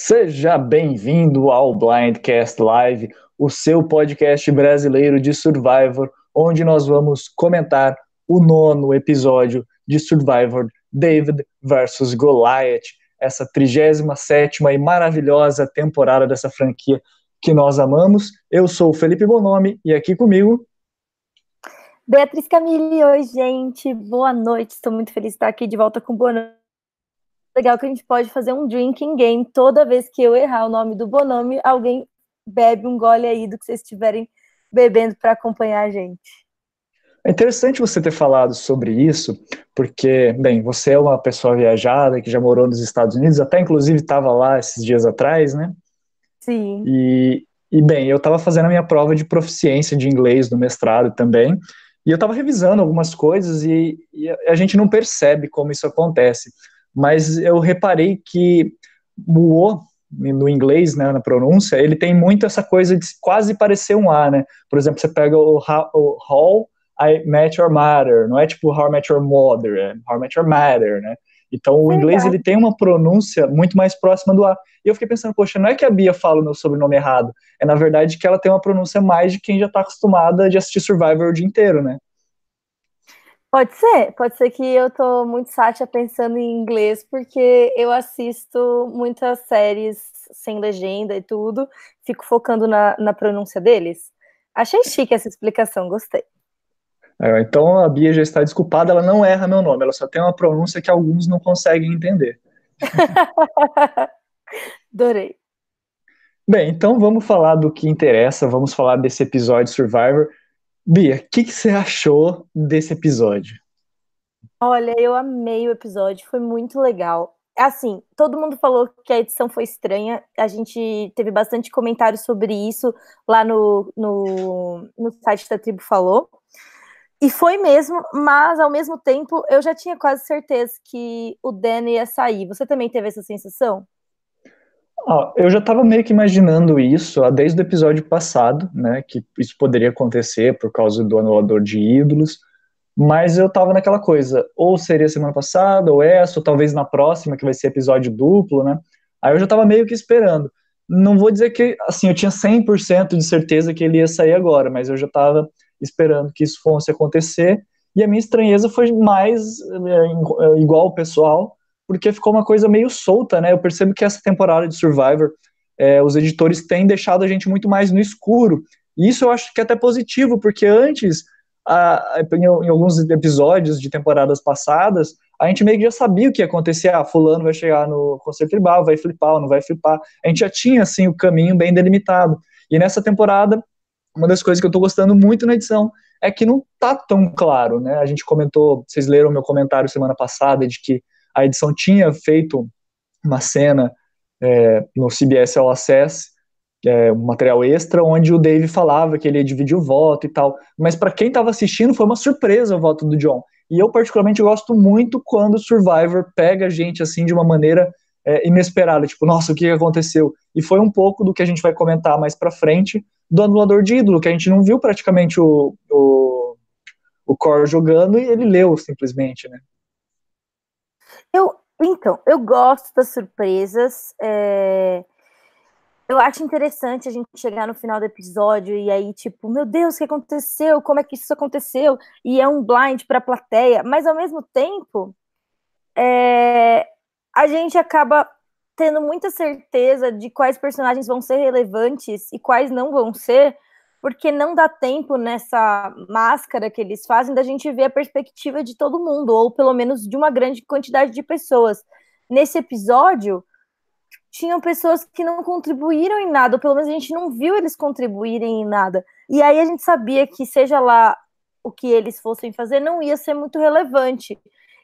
Seja bem-vindo ao Blindcast Live, o seu podcast brasileiro de Survivor, onde nós vamos comentar o nono episódio de Survivor David versus Goliath, essa 37 e maravilhosa temporada dessa franquia que nós amamos. Eu sou o Felipe Bonomi e aqui comigo. Beatriz Camille, oi gente, boa noite, estou muito feliz de estar aqui de volta com boa legal que a gente pode fazer um drinking game. Toda vez que eu errar o nome do Bonome, alguém bebe um gole aí do que vocês estiverem bebendo para acompanhar a gente. É interessante você ter falado sobre isso, porque, bem, você é uma pessoa viajada que já morou nos Estados Unidos, até inclusive estava lá esses dias atrás, né? Sim. E, e bem, eu estava fazendo a minha prova de proficiência de inglês no mestrado também, e eu estava revisando algumas coisas e, e a gente não percebe como isso acontece mas eu reparei que o O, no inglês, né, na pronúncia, ele tem muito essa coisa de quase parecer um A, né? Por exemplo, você pega o, o How I Met Your Mother, não é tipo How I Met Your Mother, é How I Met Your Mother, né? Então o inglês ele tem uma pronúncia muito mais próxima do A. E eu fiquei pensando, poxa, não é que a Bia fala o meu sobrenome errado, é na verdade que ela tem uma pronúncia mais de quem já está acostumada de assistir Survivor o dia inteiro, né? Pode ser, pode ser que eu tô muito sátia pensando em inglês, porque eu assisto muitas séries sem legenda e tudo, fico focando na, na pronúncia deles. Achei chique essa explicação, gostei. É, então a Bia já está desculpada, ela não erra meu nome, ela só tem uma pronúncia que alguns não conseguem entender. Adorei. Bem, então vamos falar do que interessa, vamos falar desse episódio Survivor. Bia, o que, que você achou desse episódio? Olha, eu amei o episódio, foi muito legal. Assim, todo mundo falou que a edição foi estranha, a gente teve bastante comentário sobre isso lá no, no, no site da Tribo Falou. E foi mesmo, mas ao mesmo tempo eu já tinha quase certeza que o Dan ia sair. Você também teve essa sensação? Eu já estava meio que imaginando isso desde o episódio passado, né, que isso poderia acontecer por causa do anulador de ídolos, mas eu estava naquela coisa, ou seria semana passada, ou essa, ou talvez na próxima, que vai ser episódio duplo, né, aí eu já estava meio que esperando. Não vou dizer que, assim, eu tinha 100% de certeza que ele ia sair agora, mas eu já estava esperando que isso fosse acontecer, e a minha estranheza foi mais é, igual o pessoal, porque ficou uma coisa meio solta, né? Eu percebo que essa temporada de Survivor, é, os editores têm deixado a gente muito mais no escuro. E isso eu acho que é até positivo, porque antes, a, em, em, alguns episódios de temporadas passadas, a gente meio que já sabia o que ia acontecer. Ah, fulano vai chegar no conselho tribal, vai flipar ou não vai flipar. A gente já tinha, assim, o caminho bem delimitado. E nessa temporada, uma das coisas que eu tô gostando muito na edição é que não tá tão claro, né? A gente comentou, vocês leram meu comentário semana passada de que a edição tinha feito uma cena é, no CBS All Access, é, um material extra, onde o Dave falava que ele ia dividir o voto e tal. Mas para quem estava assistindo, foi uma surpresa o voto do John. E eu, particularmente, gosto muito quando o Survivor pega a gente assim de uma maneira é, inesperada, tipo, nossa, o que aconteceu? E foi um pouco do que a gente vai comentar mais para frente do anulador de ídolo, que a gente não viu praticamente o, o, o Core jogando e ele leu simplesmente, né? Eu, então, eu gosto das surpresas. É... Eu acho interessante a gente chegar no final do episódio e aí, tipo, meu Deus, o que aconteceu? Como é que isso aconteceu? E é um blind para a plateia, mas ao mesmo tempo, é... a gente acaba tendo muita certeza de quais personagens vão ser relevantes e quais não vão ser, porque não dá tempo nessa máscara que eles fazem da gente ver a perspectiva de todo mundo, ou pelo menos de uma grande quantidade de pessoas. Nesse episódio, tinham pessoas que não contribuíram em nada, ou pelo menos a gente não viu eles contribuírem em nada. E aí a gente sabia que, seja lá o que eles fossem fazer, não ia ser muito relevante.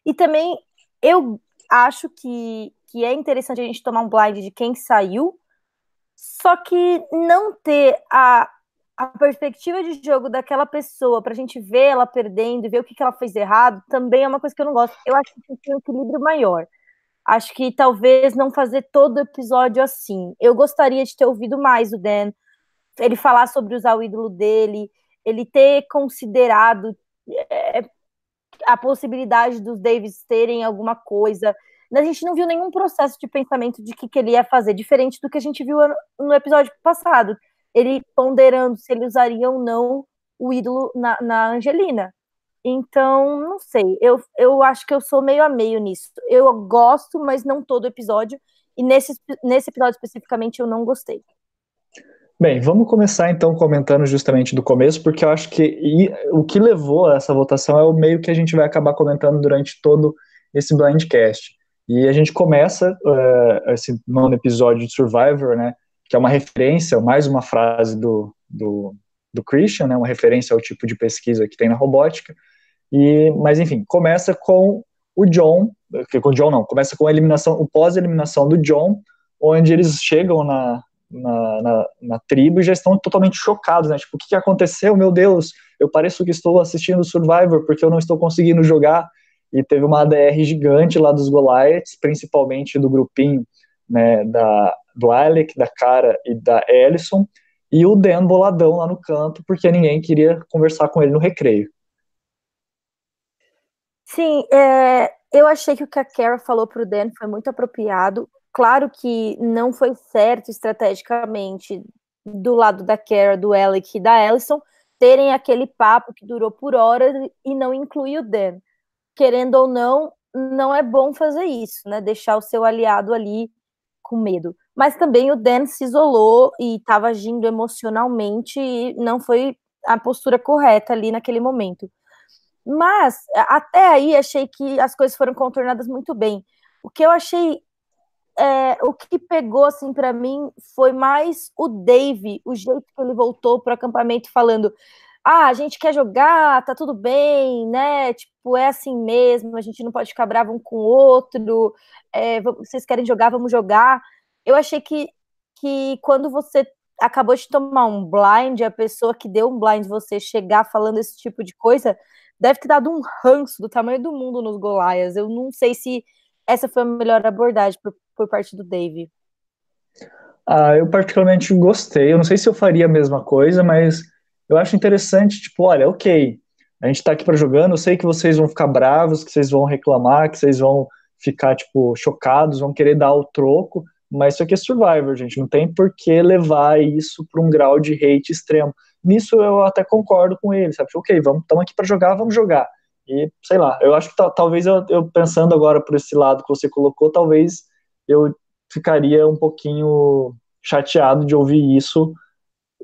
E também eu acho que, que é interessante a gente tomar um blind de quem saiu, só que não ter a a perspectiva de jogo daquela pessoa, pra gente ver ela perdendo e ver o que, que ela fez errado, também é uma coisa que eu não gosto. Eu acho que tem um equilíbrio maior. Acho que talvez não fazer todo episódio assim. Eu gostaria de ter ouvido mais o Dan, ele falar sobre usar o ídolo dele, ele ter considerado é, a possibilidade dos Davis terem alguma coisa. a gente não viu nenhum processo de pensamento de que, que ele ia fazer, diferente do que a gente viu no episódio passado. Ele ponderando se ele usaria ou não o ídolo na, na Angelina. Então, não sei, eu, eu acho que eu sou meio a meio nisso. Eu gosto, mas não todo episódio, e nesse, nesse episódio especificamente eu não gostei. Bem, vamos começar então comentando justamente do começo, porque eu acho que e, o que levou a essa votação é o meio que a gente vai acabar comentando durante todo esse blindcast. E a gente começa uh, esse nono episódio de Survivor, né, que é uma referência, mais uma frase do, do, do Christian, né, uma referência ao tipo de pesquisa que tem na robótica. E, mas enfim, começa com o John, com o John não, começa com a eliminação, o pós-eliminação do John, onde eles chegam na, na, na, na, tribo e já estão totalmente chocados, né? Tipo, o que, que aconteceu? Meu Deus, eu pareço que estou assistindo Survivor porque eu não estou conseguindo jogar. E teve uma ADR gigante lá dos Goliaths, principalmente do grupinho né, da, do Alec, da Cara e da Ellison, e o Dan boladão lá no canto, porque ninguém queria conversar com ele no recreio. Sim, é, eu achei que o que a Kara falou pro Dan foi muito apropriado. Claro que não foi certo estrategicamente do lado da Kara, do Alec e da Ellison terem aquele papo que durou por horas e não incluir o Dan. Querendo ou não, não é bom fazer isso, né? Deixar o seu aliado ali com medo. Mas também o Dan se isolou e estava agindo emocionalmente e não foi a postura correta ali naquele momento. Mas até aí achei que as coisas foram contornadas muito bem. O que eu achei é, o que pegou assim para mim foi mais o Dave, o jeito que ele voltou para o acampamento falando: "Ah, a gente quer jogar, tá tudo bem, né? Tipo, é assim mesmo, a gente não pode ficar bravo um com o outro. É, vocês querem jogar, vamos jogar". Eu achei que que quando você acabou de tomar um blind, a pessoa que deu um blind você chegar falando esse tipo de coisa, deve ter dado um ranço do tamanho do mundo nos Golaias. Eu não sei se essa foi a melhor abordagem por, por parte do Dave. Ah, eu particularmente gostei. Eu não sei se eu faria a mesma coisa, mas eu acho interessante, tipo, olha, ok, a gente tá aqui para jogando, eu sei que vocês vão ficar bravos, que vocês vão reclamar, que vocês vão ficar, tipo, chocados, vão querer dar o troco, mas isso aqui é Survivor, gente, não tem por que levar isso para um grau de hate extremo. Nisso eu até concordo com ele, sabe? Tipo, ok, vamos, estamos aqui para jogar, vamos jogar. E, sei lá, eu acho que talvez eu, eu, pensando agora por esse lado que você colocou, talvez eu ficaria um pouquinho chateado de ouvir isso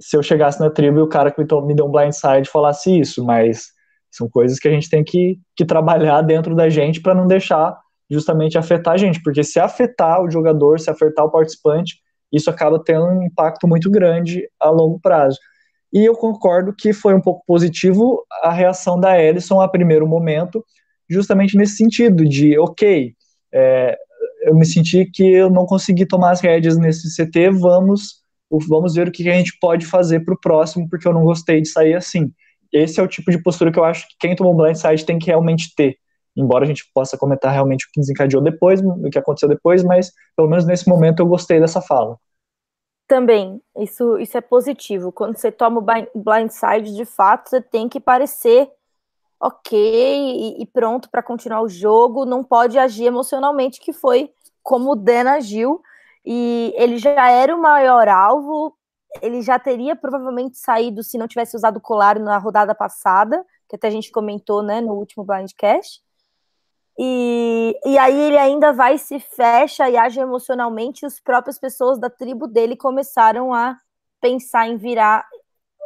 se eu chegasse na tribo e o cara que me, deu um blindside falasse isso, mas são coisas que a gente tem que, que trabalhar dentro da gente para não deixar justamente afetar a gente, porque se afetar o jogador, se afetar o participante, isso acaba tendo um impacto muito grande a longo prazo. E eu concordo que foi um pouco positivo a reação da Ellison a primeiro momento, justamente nesse sentido de, ok, é, eu me senti que eu não consegui tomar as rédeas nesse CT, vamos, vamos ver o que a gente pode fazer para o próximo, porque eu não gostei de sair assim. Esse é o tipo de postura que eu acho que quem tomou blindside tem que realmente ter. Embora a gente possa comentar realmente o que desencadeou depois, o que aconteceu depois, mas pelo menos nesse momento eu gostei dessa fala. Também, isso, isso é positivo. Quando você toma o blindside, de fato, você tem que parecer ok e, e pronto para continuar o jogo. Não pode agir emocionalmente, que foi como o Dan agiu. E ele já era o maior alvo, ele já teria provavelmente saído se não tivesse usado o colar na rodada passada, que até a gente comentou né, no último Blindcast. E, e aí ele ainda vai se fecha e age emocionalmente, e as próprias pessoas da tribo dele começaram a pensar em virar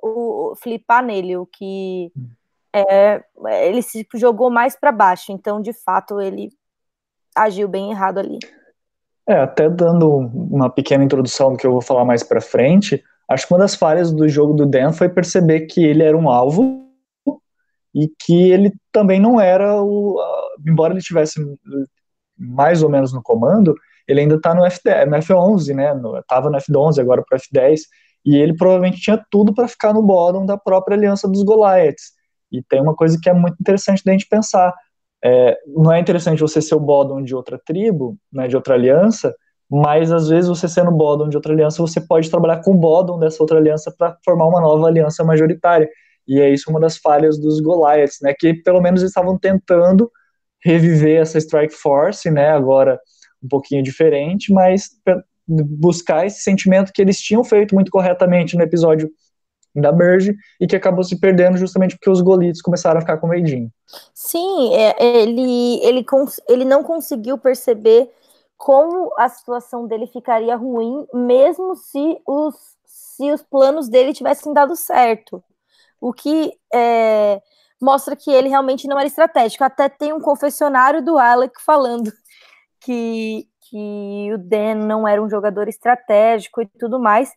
o flipar nele, o que é, ele se jogou mais para baixo, então de fato ele agiu bem errado ali. É, até dando uma pequena introdução do que eu vou falar mais para frente, acho que uma das falhas do jogo do Dan foi perceber que ele era um alvo e que ele também não era o. Embora ele tivesse mais ou menos no comando, ele ainda está no, F10, no F11, né? Estava no F11, agora para o F10, e ele provavelmente tinha tudo para ficar no bottom da própria aliança dos Goliaths. E tem uma coisa que é muito interessante da gente pensar. É, não é interessante você ser o bottom de outra tribo, né, de outra aliança, mas às vezes você sendo bottom de outra aliança, você pode trabalhar com o bottom dessa outra aliança para formar uma nova aliança majoritária. E é isso uma das falhas dos Goliaths, né? Que pelo menos eles estavam tentando reviver essa Strike Force, né? Agora um pouquinho diferente, mas buscar esse sentimento que eles tinham feito muito corretamente no episódio da Merge e que acabou se perdendo justamente porque os Golitos começaram a ficar com medinho. Sim, é, ele, ele, ele não conseguiu perceber como a situação dele ficaria ruim, mesmo se os, se os planos dele tivessem dado certo. O que é, mostra que ele realmente não era estratégico. Até tem um confessionário do Alec falando que, que o Dan não era um jogador estratégico e tudo mais.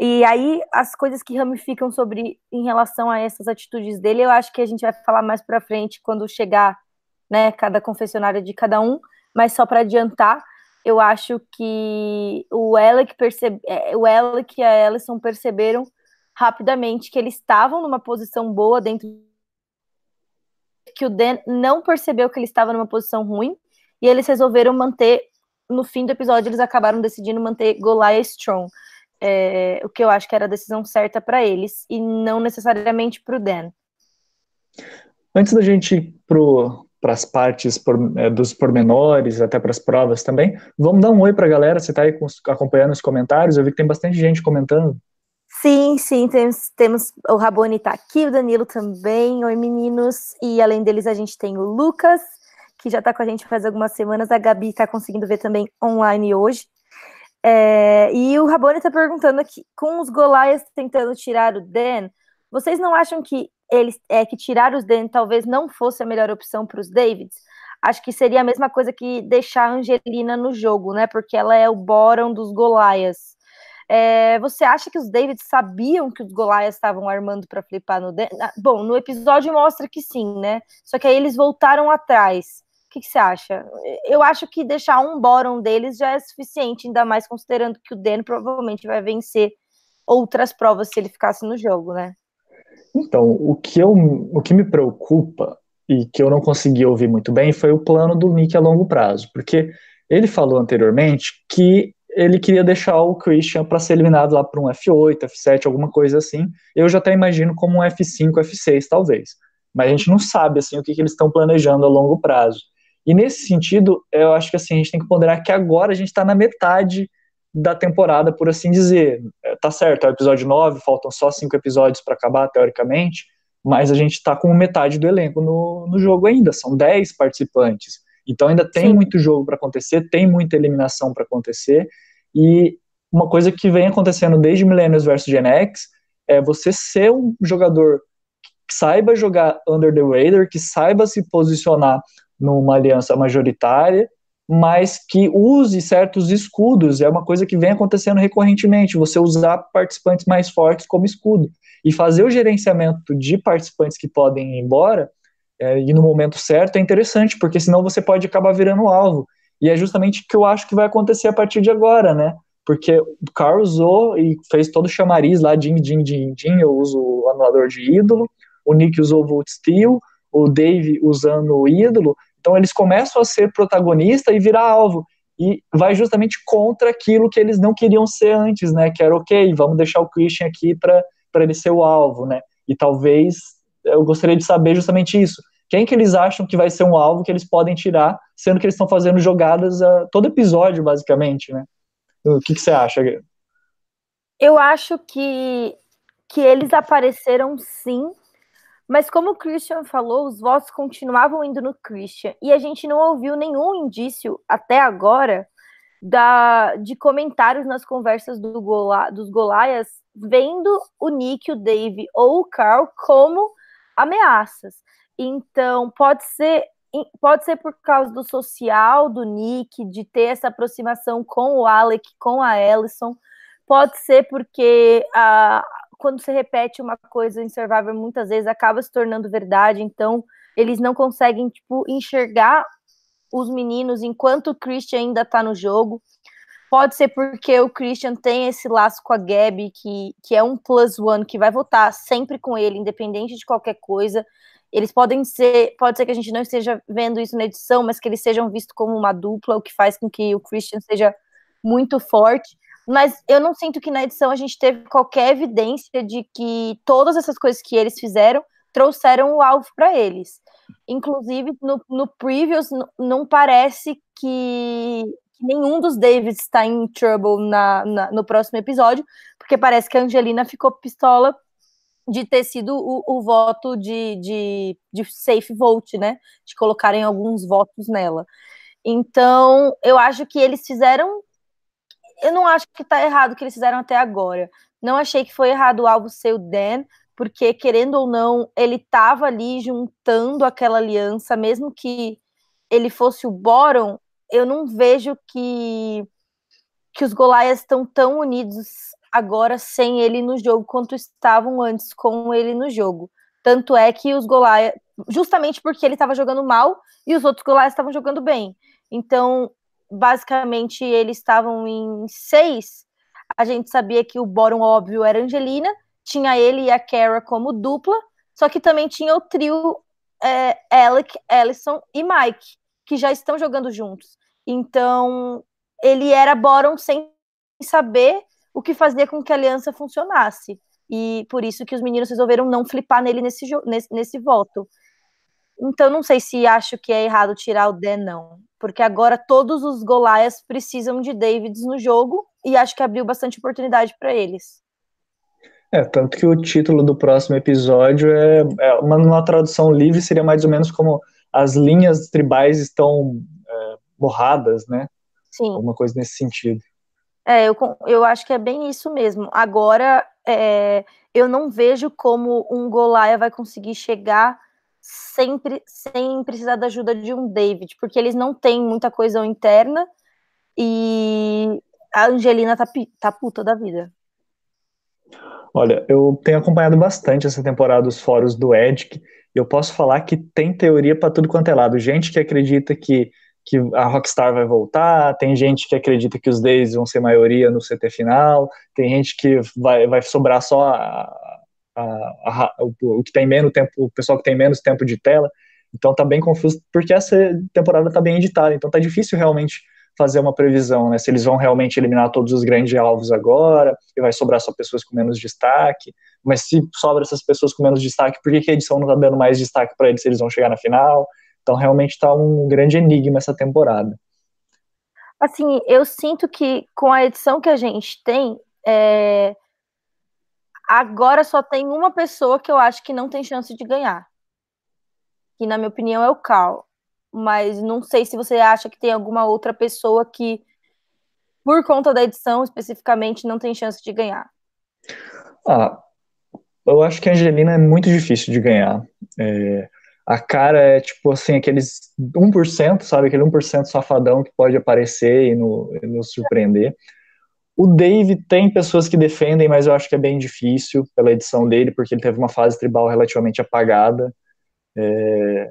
E aí, as coisas que ramificam sobre em relação a essas atitudes dele, eu acho que a gente vai falar mais para frente quando chegar, né, cada confessionário de cada um, mas só para adiantar, eu acho que o Alec percebe, é, o Alec e a Ellison perceberam rapidamente que eles estavam numa posição boa dentro que o Dan não percebeu que ele estava numa posição ruim e eles resolveram manter no fim do episódio eles acabaram decidindo manter Goliath Strong é, o que eu acho que era a decisão certa para eles e não necessariamente para o Dan. Antes da gente ir para as partes por, é, dos pormenores, até para as provas também, vamos dar um oi para a galera. Você está aí acompanhando os comentários? Eu vi que tem bastante gente comentando. Sim, sim, temos, temos o Rabone está aqui, o Danilo também. Oi, meninos. E além deles, a gente tem o Lucas, que já está com a gente faz algumas semanas. A Gabi está conseguindo ver também online hoje. É, e o Rabone está perguntando aqui, com os Goliaths tentando tirar o Dan, vocês não acham que eles é que tirar os Dan talvez não fosse a melhor opção para os Davids? Acho que seria a mesma coisa que deixar a Angelina no jogo, né? Porque ela é o bottom dos Goliaths. É, você acha que os Davids sabiam que os Goliaths estavam armando para flipar no bom, no episódio mostra que sim, né? Só que aí eles voltaram atrás. O que, que, você acha? Eu acho que deixar um bórum deles já é suficiente, ainda mais considerando que o Dan provavelmente vai vencer outras provas se ele ficasse no jogo, né? Então, o que, eu, o que me preocupa e que eu não consegui ouvir muito bem foi o plano do Nick a longo prazo, porque ele falou anteriormente que ele queria deixar o Christian para ser eliminado lá para um F8, F7, alguma coisa assim. Eu já até imagino como um F5, F6, talvez. Mas a gente não sabe assim o que, que eles estão planejando a longo prazo. E nesse sentido, eu acho que assim, a gente tem que ponderar que agora a gente está na metade da temporada, por assim dizer. É, tá certo, é o episódio 9, faltam só cinco episódios para acabar, teoricamente, mas a gente está com metade do elenco no, no jogo ainda, são 10 participantes. Então ainda tem Sim. muito jogo para acontecer, tem muita eliminação para acontecer, e uma coisa que vem acontecendo desde Millennials vs Gen X é você ser um jogador que saiba jogar under the radar, que saiba se posicionar numa aliança majoritária, mas que use certos escudos. É uma coisa que vem acontecendo recorrentemente, você usar participantes mais fortes como escudo. E fazer o gerenciamento de participantes que podem ir embora é, e no momento certo é interessante, porque senão você pode acabar virando alvo. E é justamente o que eu acho que vai acontecer a partir de agora, né? Porque o Carl usou e fez todo o chamariz lá, din, din, din, din, eu uso o anulador de ídolo, o Nick usou o Volt Steel, o Dave usando o ídolo, então eles começam a ser protagonista e virar alvo. E vai justamente contra aquilo que eles não queriam ser antes, né? Que era ok, vamos deixar o Christian aqui para ele ser o alvo, né? E talvez eu gostaria de saber justamente isso. Quem que eles acham que vai ser um alvo que eles podem tirar, sendo que eles estão fazendo jogadas a todo episódio, basicamente, né? O que, que você acha? Eu acho que, que eles apareceram sim mas como o Christian falou, os votos continuavam indo no Christian e a gente não ouviu nenhum indício até agora da, de comentários nas conversas do Gola, dos Golaias vendo o Nick, o Dave ou o Carl como ameaças. Então, pode ser pode ser por causa do social do Nick, de ter essa aproximação com o Alec, com a Ellison, pode ser porque a, quando se repete uma coisa em Survivor, muitas vezes acaba se tornando verdade, então eles não conseguem, tipo, enxergar os meninos enquanto o Christian ainda tá no jogo. Pode ser porque o Christian tem esse laço com a Gabi, que, que é um plus one, que vai votar sempre com ele, independente de qualquer coisa. Eles podem ser, pode ser que a gente não esteja vendo isso na edição, mas que eles sejam vistos como uma dupla, o que faz com que o Christian seja muito forte mas eu não sinto que na edição a gente teve qualquer evidência de que todas essas coisas que eles fizeram trouxeram o alvo para eles. Inclusive, no, no Previous, não parece que, nenhum dos Davids está em trouble na, na, no próximo episódio, porque parece que a Angelina ficou pistola de ter sido o, o voto de, de, de, safe vote, né? De colocarem alguns votos nela. Então, eu acho que eles fizeram. Eu não acho que tá errado o que eles fizeram até agora. Não achei que foi errado o alvo ser o Dan, porque, querendo ou não, ele estava ali juntando aquela aliança, mesmo que ele fosse o Boron, eu não vejo que, que os Goliaths estão tão unidos agora sem ele no jogo quanto estavam antes com ele no jogo. Tanto é que os Goliaths, justamente porque ele estava jogando mal e os outros Goliaths estavam jogando bem. Então, basicamente, eles estavam em seis. A gente sabia que o Boron óbvio era Angelina, tinha ele e a Kara como dupla, só que também tinha o trio é, Alec, Ellison e Mike, que já estão jogando juntos. Então, ele era Boron sem saber o que fazia com que a aliança funcionasse. E por isso que os meninos resolveram não flipar nele nesse, nesse, nesse voto. Então, não sei se acho que é errado tirar o Dan, não. Porque agora todos os Goliaths precisam de Davids no jogo e acho que abriu bastante oportunidade para eles. É, tanto que o título do próximo episódio é, é uma, uma, tradução livre seria mais ou menos como as linhas tribais estão é, borradas, né? Sim. Alguma coisa nesse sentido. É, eu, eu acho que é bem isso mesmo. Agora, é, eu não vejo como um Golaia vai conseguir chegar sempre sem precisar da ajuda de um David, porque eles não têm muita coesão interna e a Angelina tá, tá puta da vida. Olha, eu tenho acompanhado bastante essa temporada os fóruns do Edic, e eu posso falar que tem teoria para tudo quanto é lado. Gente que acredita que, que a Rockstar vai voltar, tem gente que acredita que os Days vão ser maioria no CT final, tem gente que vai, vai sobrar só a, a, a, o, o, que tem menos tempo, o pessoal que tem menos tempo de tela. Então tá bem confuso, porque essa temporada tá bem editada, então tá difícil realmente fazer uma previsão, né? Se eles vão realmente eliminar todos os grandes alvos agora, e vai sobrar só pessoas com menos destaque. Mas se sobra essas pessoas com menos destaque, por que, que a edição não está dando mais destaque para eles se eles vão chegar na final? Então realmente está um grande enigma essa temporada. Assim, eu sinto que com a edição que a gente tem, é... agora só tem uma pessoa que eu acho que não tem chance de ganhar. Que na minha opinião é o Cal mas não sei se você acha que tem alguma outra pessoa que, por conta da edição especificamente, não tem chance de ganhar. Ah, eu acho que a Angelina é muito difícil de ganhar. É, a cara é tipo assim, aqueles 1%, sabe? Aquele 1% safadão que pode aparecer e, no, nos surpreender. O Dave tem pessoas que defendem, mas eu acho que é bem difícil pela edição dele, porque ele teve uma fase tribal relativamente apagada. É,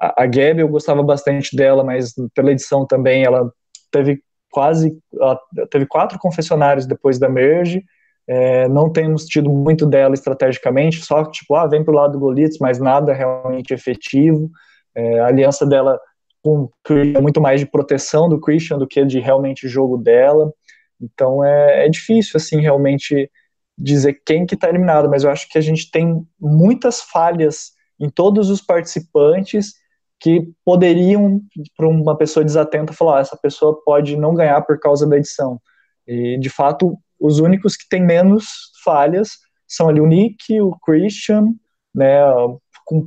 a, a Gabi eu gostava bastante dela, mas pela edição também ela teve quase ela teve quatro confessionários depois da merge. É, não temos tido muito dela estrategicamente, só tipo, ah, vem pro lado do Golitz, mas nada realmente efetivo. É, a aliança dela com é muito mais de proteção do Christian do que de realmente jogo dela. Então é, é difícil, assim, realmente dizer quem que está eliminado, mas eu acho que a gente tem muitas falhas em todos os participantes que poderiam, para uma pessoa desatenta, falar: ah, essa pessoa pode não ganhar por causa da edição. E, de fato, os únicos que têm menos falhas são ali o Nick, o Christian, né,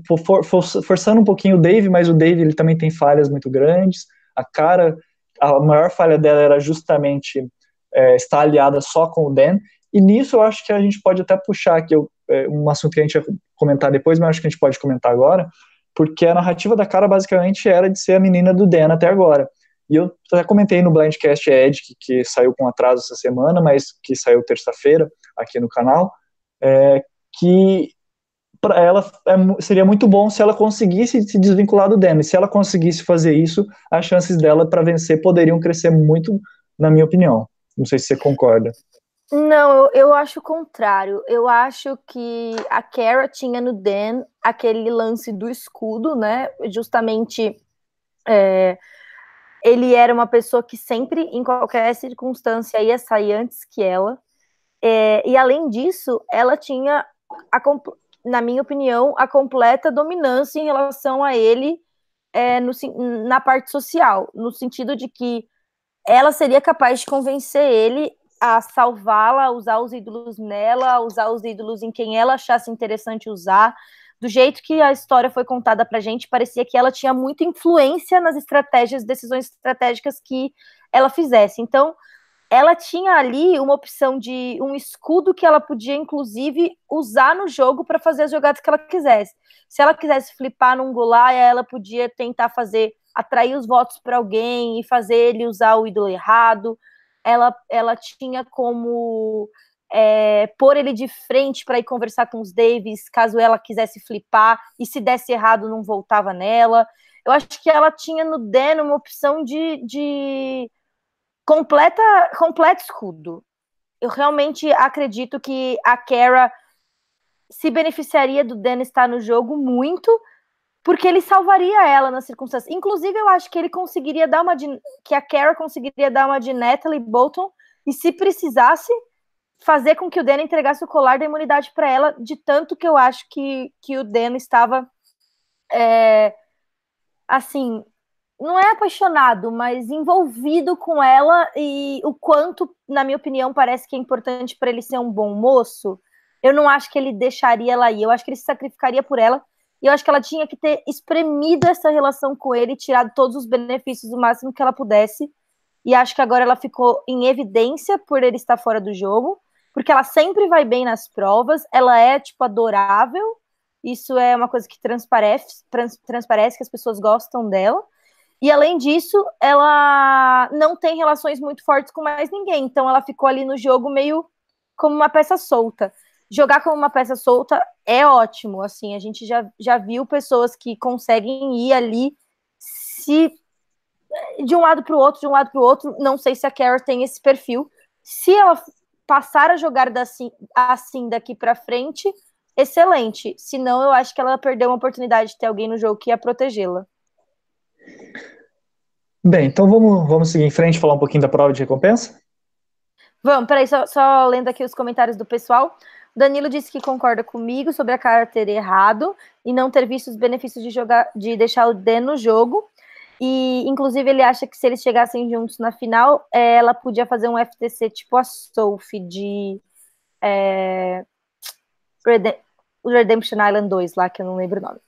for, for, forçando um pouquinho o Dave, mas o Dave ele também tem falhas muito grandes. A cara, a maior falha dela era justamente é, estar aliada só com o Dan. E nisso eu acho que a gente pode até puxar aqui é, um assunto que a gente vai comentar depois, mas acho que a gente pode comentar agora, porque a narrativa da cara basicamente era de ser a menina do Dan até agora. E eu até comentei no Blindcast Ed, que, que saiu com atraso essa semana, mas que saiu terça-feira aqui no canal, é, que para ela é, seria muito bom se ela conseguisse se desvincular do. E se ela conseguisse fazer isso, as chances dela para vencer poderiam crescer muito, na minha opinião. Não sei se você concorda. Não, eu, eu acho o contrário. Eu acho que a Kara tinha no Dan aquele lance do escudo, né? Justamente é, ele era uma pessoa que sempre, em qualquer circunstância, ia sair antes que ela. É, e além disso, ela tinha a, na minha opinião, a completa dominância em relação a ele é, no, na parte social, no sentido de que ela seria capaz de convencer ele a salvá-la, usar os ídolos nela, usar os ídolos em quem ela achasse interessante usar. Do jeito que a história foi contada pra gente, parecia que ela tinha muita influência nas estratégias, decisões estratégicas que ela fizesse. Então, ela tinha ali uma opção de um escudo que ela podia, inclusive, usar no jogo para fazer as jogadas que ela quisesse. Se ela quisesse flipar num Golaia, ela podia tentar fazer, atrair os votos para alguém e fazer ele usar o ídolo errado. Ela, ela tinha como é, pôr ele de frente para ir conversar com os Davis, caso ela quisesse flipar, e se desse errado, não voltava nela. Eu acho que ela tinha no Dan uma opção de, de completa, completo escudo. Eu realmente acredito que a Kara se beneficiaria do Dan estar no jogo muito, porque ele salvaria ela nas circunstâncias. Inclusive, eu acho que ele conseguiria dar uma de, que a Kara conseguiria dar uma de Natalie Bolton e se precisasse fazer com que o Dan entregasse o colar da imunidade para ela, de tanto que eu acho que, que o Dan estava é, assim não é apaixonado, mas envolvido com ela e o quanto, na minha opinião, parece que é importante para ele ser um bom moço. Eu não acho que ele deixaria ela ir, eu acho que ele se sacrificaria por ela. E eu acho que ela tinha que ter espremido essa relação com ele, tirado todos os benefícios o máximo que ela pudesse. E acho que agora ela ficou em evidência por ele estar fora do jogo, porque ela sempre vai bem nas provas, ela é tipo adorável. Isso é uma coisa que transparece, trans, transparece que as pessoas gostam dela. E além disso, ela não tem relações muito fortes com mais ninguém. Então ela ficou ali no jogo meio como uma peça solta. Jogar como uma peça solta é ótimo. Assim, a gente já, já viu pessoas que conseguem ir ali se de um lado para o outro, de um lado para o outro. Não sei se a Carol tem esse perfil. Se ela passar a jogar assim, assim daqui para frente, excelente. Senão, eu acho que ela perdeu uma oportunidade de ter alguém no jogo que ia protegê-la. Bem, então vamos, vamos seguir em frente falar um pouquinho da prova de recompensa? Vamos, peraí, só, só lendo aqui os comentários do pessoal. Danilo disse que concorda comigo sobre a cara ter errado e não ter visto os benefícios de jogar, de deixar o Dan no jogo. E, inclusive, ele acha que se eles chegassem juntos na final, é, ela podia fazer um FTC tipo a Sophie de é, Redemption Island 2, lá que eu não lembro o nome.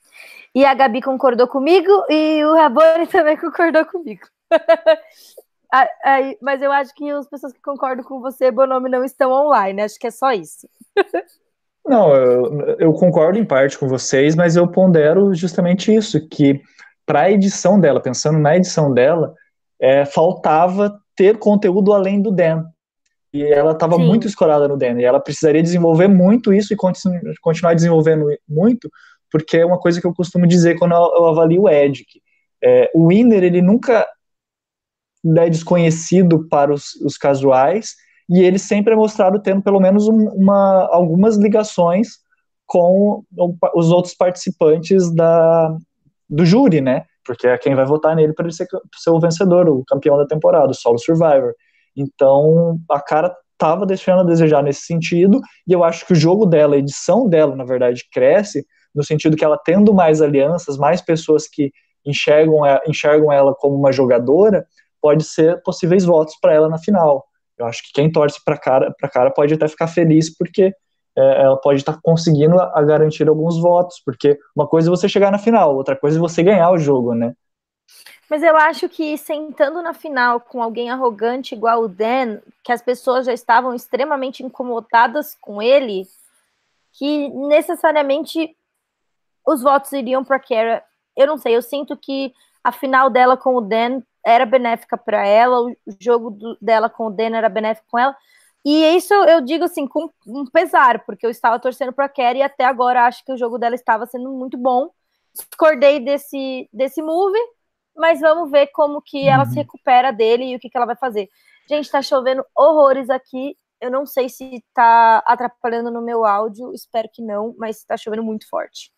E a Gabi concordou comigo e o Rabone também concordou comigo. Mas eu acho que as pessoas que concordam com você, Bonome, não estão online. Acho que é só isso. Não, eu, eu, concordo em parte com vocês, mas eu pondero justamente isso, que para a edição dela, pensando na edição dela, é, faltava ter conteúdo além do Dan. E ela estava muito escorada no Dan, e ela precisaria desenvolver muito isso e continu, continuar desenvolvendo muito, porque é uma coisa que eu costumo dizer quando eu, avalio o Ed. É, o winner, ele nunca é desconhecido para os, os, casuais, e ele sempre é mostrado tendo pelo menos uma, algumas ligações com os outros participantes da, do júri, né? Porque é quem vai votar nele para ele ser, ser o vencedor, o campeão da temporada, o solo survivor. Então, a cara estava deixando a desejar nesse sentido, e eu acho que o jogo dela, a edição dela, na verdade, cresce no sentido que ela tendo mais alianças, mais pessoas que enxergam, enxergam ela como uma jogadora, pode ser possíveis votos para ela na final. Eu acho que quem torce para cara, para cara pode até ficar feliz porque é, ela pode estar tá conseguindo a, a, garantir alguns votos, porque uma coisa é você chegar na final, outra coisa é você ganhar o jogo, né? Mas eu acho que sentando na final com alguém arrogante igual o Dan, que as pessoas já estavam extremamente incomodadas com ele, que necessariamente os votos iriam para Kara. Eu não sei, eu sinto que a final dela com o Dan era benéfica para ela, o jogo do, dela com o Dan era benéfico com ela. E isso eu digo assim com um pesar, porque eu estava torcendo para Kara e até agora acho que o jogo dela estava sendo muito bom. Discordei desse desse move, mas vamos ver como que uhum. ela se recupera dele e o que, que ela vai fazer. Gente, tá chovendo horrores aqui. Eu não sei se tá atrapalhando no meu áudio, espero que não, mas tá chovendo muito forte.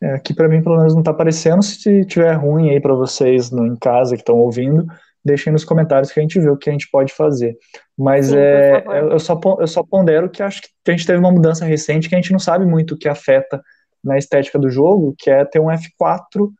É, aqui para mim, pelo menos, não está aparecendo. Se tiver ruim aí para vocês no, em casa que estão ouvindo, deixem nos comentários que a gente vê o que a gente pode fazer. Mas Sim, é, eu, só, eu só pondero que acho que a gente teve uma mudança recente que a gente não sabe muito o que afeta na estética do jogo, que é ter um F4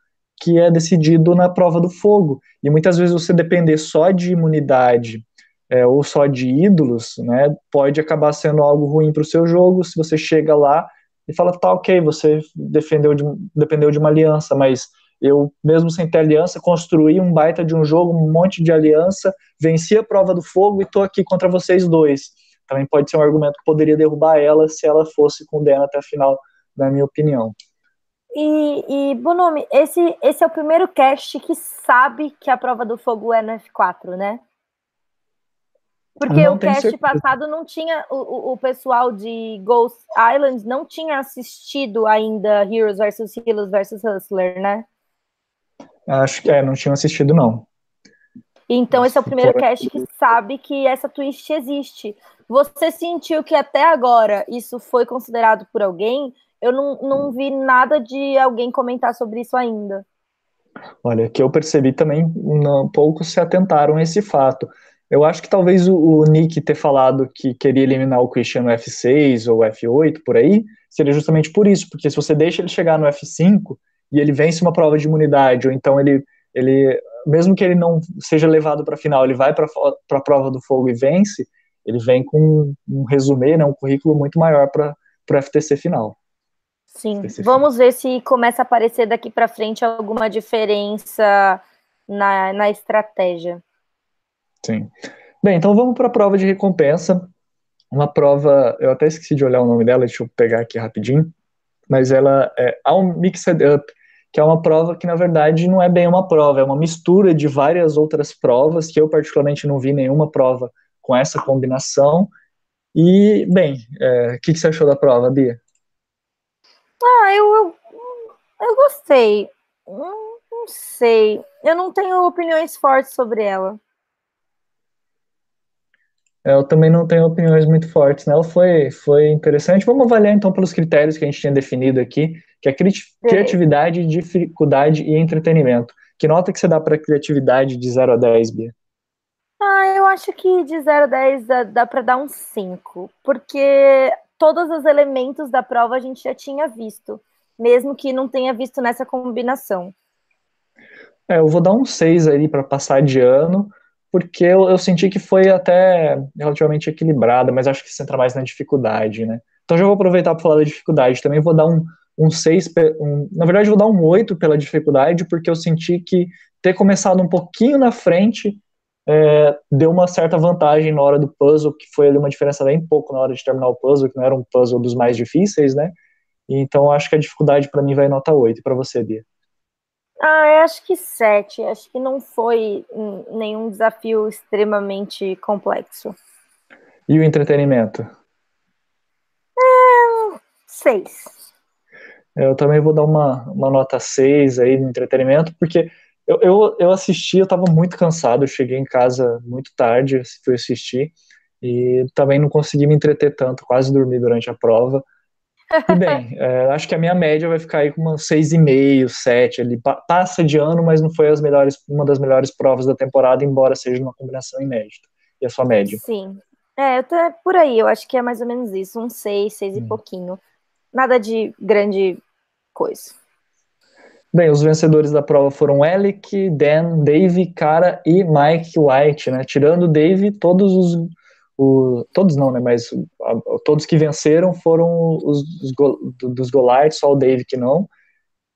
que é decidido na prova do fogo. E muitas vezes você depender só de imunidade é, ou só de ídolos, né, pode acabar sendo algo ruim para o seu jogo se você chega lá e fala, tá ok, você defendeu de, dependeu de uma aliança, mas eu, mesmo sem ter aliança, construí um baita de um jogo, um monte de aliança, venci a prova do fogo e tô aqui contra vocês dois. Também pode ser um argumento que poderia derrubar ela se ela fosse com Dan até a final, na minha opinião. E, e Bonomi, esse, esse é o primeiro cast que sabe que a prova do fogo é no F4, né? Porque não o cast certeza. passado não tinha, o, o pessoal de Ghost Island não tinha assistido ainda Heroes vs Heroes vs Hustler, né? Acho que é, não tinham assistido, não. Então, esse é o primeiro cast que sabe que essa twist existe. Você sentiu que até agora isso foi considerado por alguém? Eu não, não vi nada de alguém comentar sobre isso ainda. Olha, que eu percebi também, não, poucos se atentaram a esse fato. Eu acho que talvez o, o, Nick ter falado que queria eliminar o Christian no F6 ou F8, por aí, seria justamente por isso, porque se você deixa ele chegar no F5 e ele vence uma prova de imunidade, ou então ele, ele mesmo que ele não seja levado para a final, ele vai para a prova do fogo e vence, ele vem com um resumê, né, um currículo muito maior para o FTC final. Sim, vamos ver se começa a aparecer daqui para frente alguma diferença na, na estratégia. Sim. Bem, então vamos para a prova de recompensa. Uma prova, eu até esqueci de olhar o nome dela, deixa eu pegar aqui rapidinho. Mas ela é All Mixed Up, que é uma prova que na verdade não é bem uma prova, é uma mistura de várias outras provas, que eu particularmente não vi nenhuma prova com essa combinação. E, bem, é, o que, que você achou da prova, Bia? Ah, eu, eu, eu gostei. Não, não sei. Eu não tenho opiniões fortes sobre ela. É, eu também não tenho opiniões muito fortes, né? Ela foi, foi interessante. Vamos avaliar então pelos critérios que a gente tinha definido aqui, que é criatividade, dificuldade e entretenimento. Que nota que você dá para criatividade de 0 a 10, Bia? Ah, eu acho que de 0 a 10 dá, dá para dar um 5, porque todos os elementos da prova a gente já tinha visto, mesmo que não tenha visto nessa combinação. É, eu vou dar um 6 aí para passar de ano, porque eu, eu, senti que foi até relativamente equilibrada, mas acho que se entra mais na dificuldade, né? Então já vou aproveitar para falar da dificuldade. Também vou dar um, um 6, um, na verdade vou dar um 8 pela dificuldade, porque eu senti que ter começado um pouquinho na frente é, deu uma certa vantagem na hora do puzzle, que foi ali uma diferença bem pouco na hora de terminar o puzzle, que não era um puzzle dos mais difíceis, né? Então acho que a dificuldade para mim vai nota 8. para você, Bia? Ah, eu acho que 7. Acho que não foi nenhum desafio extremamente complexo. E o entretenimento? É, 6. Eu também vou dar uma, uma nota 6 aí no entretenimento, porque eu, eu, eu assisti, eu estava muito cansado, eu cheguei em casa muito tarde, fui assistir, e também não consegui me entreter tanto, quase dormi durante a prova. E bem, é, acho que a minha média vai ficar aí com umas 6,5, 7, ali passa de ano, mas não foi as melhores, uma das melhores provas da temporada, embora seja uma combinação inédita. E a sua média? Sim. É, eu tô por aí, eu acho que é mais ou menos isso, um 6, 6 hum. e pouquinho. Nada de grande coisa. Bem, os vencedores da prova foram Alec, Dan, Dave, Cara e Mike White, né? Tirando o Dave, todos os, o, todos não, né? Mas a, todos que venceram foram os, os go, dos Goliaths, só o Dave que não.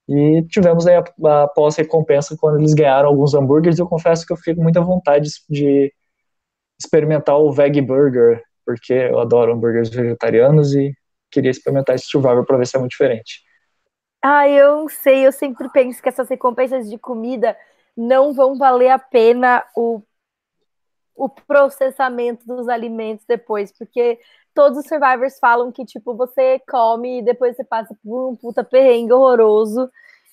E tivemos aí a, a pós-recompensa quando eles ganharam alguns hambúrgueres. Eu confesso que eu fiquei com muita vontade de experimentar o Veg Burger, porque eu adoro hambúrgueres vegetarianos e queria experimentar esse Survivor para ver se é muito diferente. Ah, eu sei, eu sempre penso que essas recompensas de comida não vão valer a pena o, o processamento dos alimentos depois, porque todos os survivors falam que, tipo, você come e depois você passa por um puta perrengue horroroso.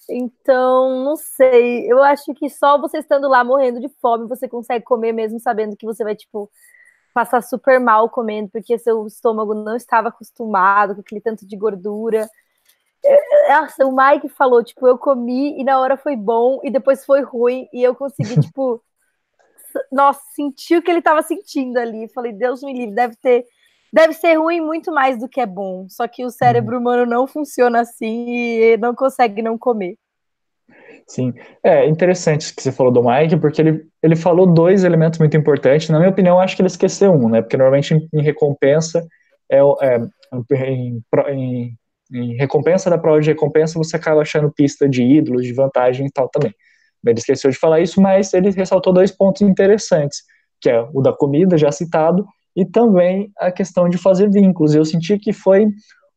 Então, não sei. Eu acho que só você estando lá morrendo de fome, você consegue comer mesmo sabendo que você vai, tipo, passar super mal comendo, porque seu estômago não estava acostumado com aquele tanto de gordura. Nossa, o Mike falou, tipo, eu comi e na hora foi bom e depois foi ruim e eu consegui, tipo, nossa, senti o que ele estava sentindo ali. Falei, Deus me livre, deve ter. Deve ser ruim muito mais do que é bom. Só que o cérebro uhum. humano não funciona assim e não consegue não comer. Sim, é interessante que você falou do Mike, porque ele, ele falou dois elementos muito importantes. Na minha opinião, acho que ele esqueceu um, né? Porque normalmente em, em recompensa, é, é em, em, em, recompensa da prova de recompensa, você acaba achando pista de ídolos, de vantagem e tal também. Ele esqueceu de falar isso, mas ele ressaltou dois pontos interessantes, que é o da comida, já citado, e também a questão de fazer vínculos. Eu senti que foi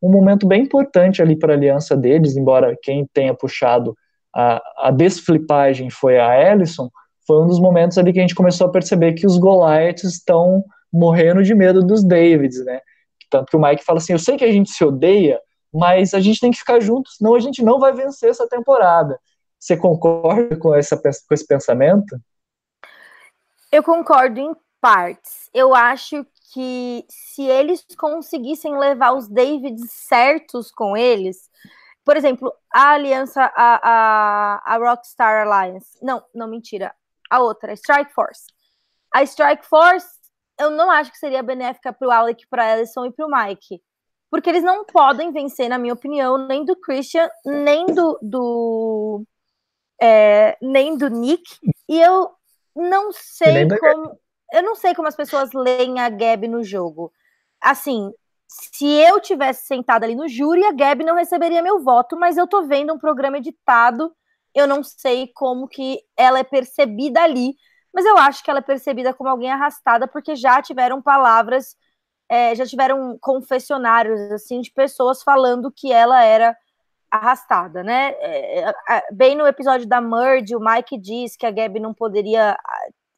um momento bem importante ali para a aliança deles, embora quem tenha puxado a, a desflipagem foi a Ellison, foi um dos momentos ali que a gente começou a perceber que os Goliaths estão morrendo de medo dos Davids, né? Tanto que o Mike fala assim: eu sei que a gente se odeia, mas a gente tem que ficar juntos, senão a gente não vai vencer essa temporada. Você concorda com, essa, com esse pensamento? Eu concordo em partes. Eu acho que se eles conseguissem levar os Davids certos com eles, por exemplo, a aliança, a, a, a Rockstar Alliance. Não, não, mentira. A outra, a Strike Force. A Strike Force, eu não acho que seria benéfica para o Alec, para Ellison e para o Mike. Porque eles não podem vencer, na minha opinião, nem do Christian, nem do, do é, nem do Nick. E eu não sei como. Eu não sei como as pessoas leem a Gabi no jogo. Assim, se eu tivesse sentado ali no júri, a Gabi não receberia meu voto, mas eu tô vendo um programa editado, eu não sei como que ela é percebida ali, mas eu acho que ela é percebida como alguém arrastada, porque já tiveram palavras, é, já tiveram confessionários, assim, de pessoas falando que ela era arrastada, né? É, é bem no episódio da Merge, o Mike diz que a Gabi não poderia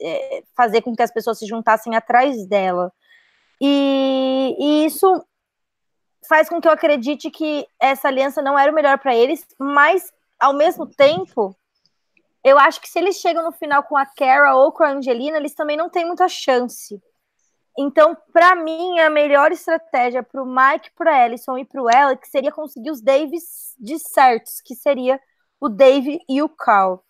é, fazer com que as pessoas se juntassem atrás dela. E, e isso faz com que eu acredite que essa aliança não era o melhor para eles, mas ao mesmo tempo, eu acho que se eles chegam no final com a Kara ou com a Angelina, eles também não têm muita chance. Então, para mim, a melhor estratégia para o Mike, para Ellison e para o Alex seria conseguir os Davis de certos, que seria o Dave e o Carl.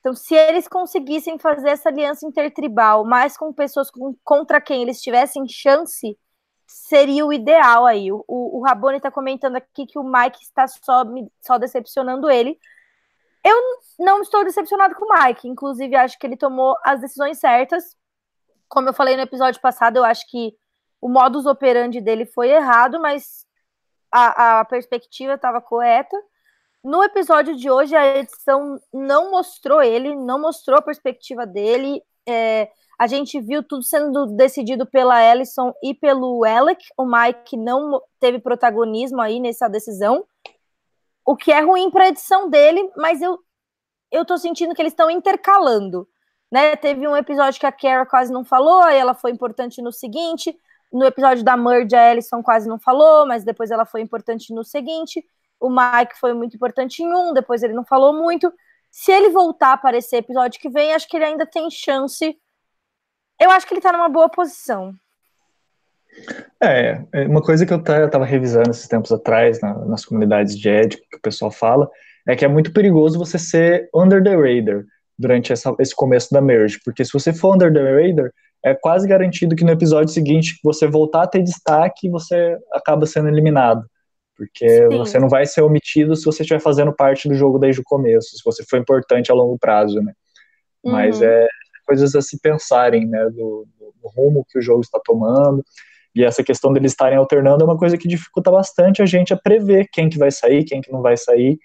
Então, se eles conseguissem fazer essa aliança intertribal, mais com pessoas com, contra quem eles tivessem chance, seria o ideal aí. O, o, o Rabone está comentando aqui que o Mike está só, só decepcionando ele. Eu não estou decepcionado com o Mike, inclusive acho que ele tomou as decisões certas. Como eu falei no episódio passado, eu acho que o modus operandi dele foi errado, mas a, a perspectiva estava correta. No episódio de hoje, a edição não mostrou ele, não mostrou a perspectiva dele. É, a gente viu tudo sendo decidido pela Ellison e pelo Alec. O Mike não teve protagonismo aí nessa decisão, o que é ruim para a edição dele, mas eu, eu tô sentindo que eles estão intercalando. Né? Teve um episódio que a Kara quase não falou, aí ela foi importante no seguinte. No episódio da Merge, a Ellison quase não falou, mas depois ela foi importante no seguinte o Mike foi muito importante em um, depois ele não falou muito. Se ele voltar a aparecer episódio que vem, acho que ele ainda tem chance. Eu acho que ele tá numa boa posição. É, é uma coisa que eu tava revisando esses tempos atrás na, nas comunidades de ética que o pessoal fala é que é muito perigoso você ser under the radar durante essa, esse começo da merge, porque se você for under the radar, é quase garantido que no episódio seguinte você voltar a ter destaque, você acaba sendo eliminado. Porque Sim. você não vai ser omitido se você estiver fazendo parte do jogo desde o começo, se você for importante a longo prazo, né? Uhum. Mas é coisas a se pensarem, né? Do, do, rumo que o jogo está tomando. E essa questão deles estarem alternando é uma coisa que dificulta bastante a gente a prever quem que vai sair, quem que não vai sair.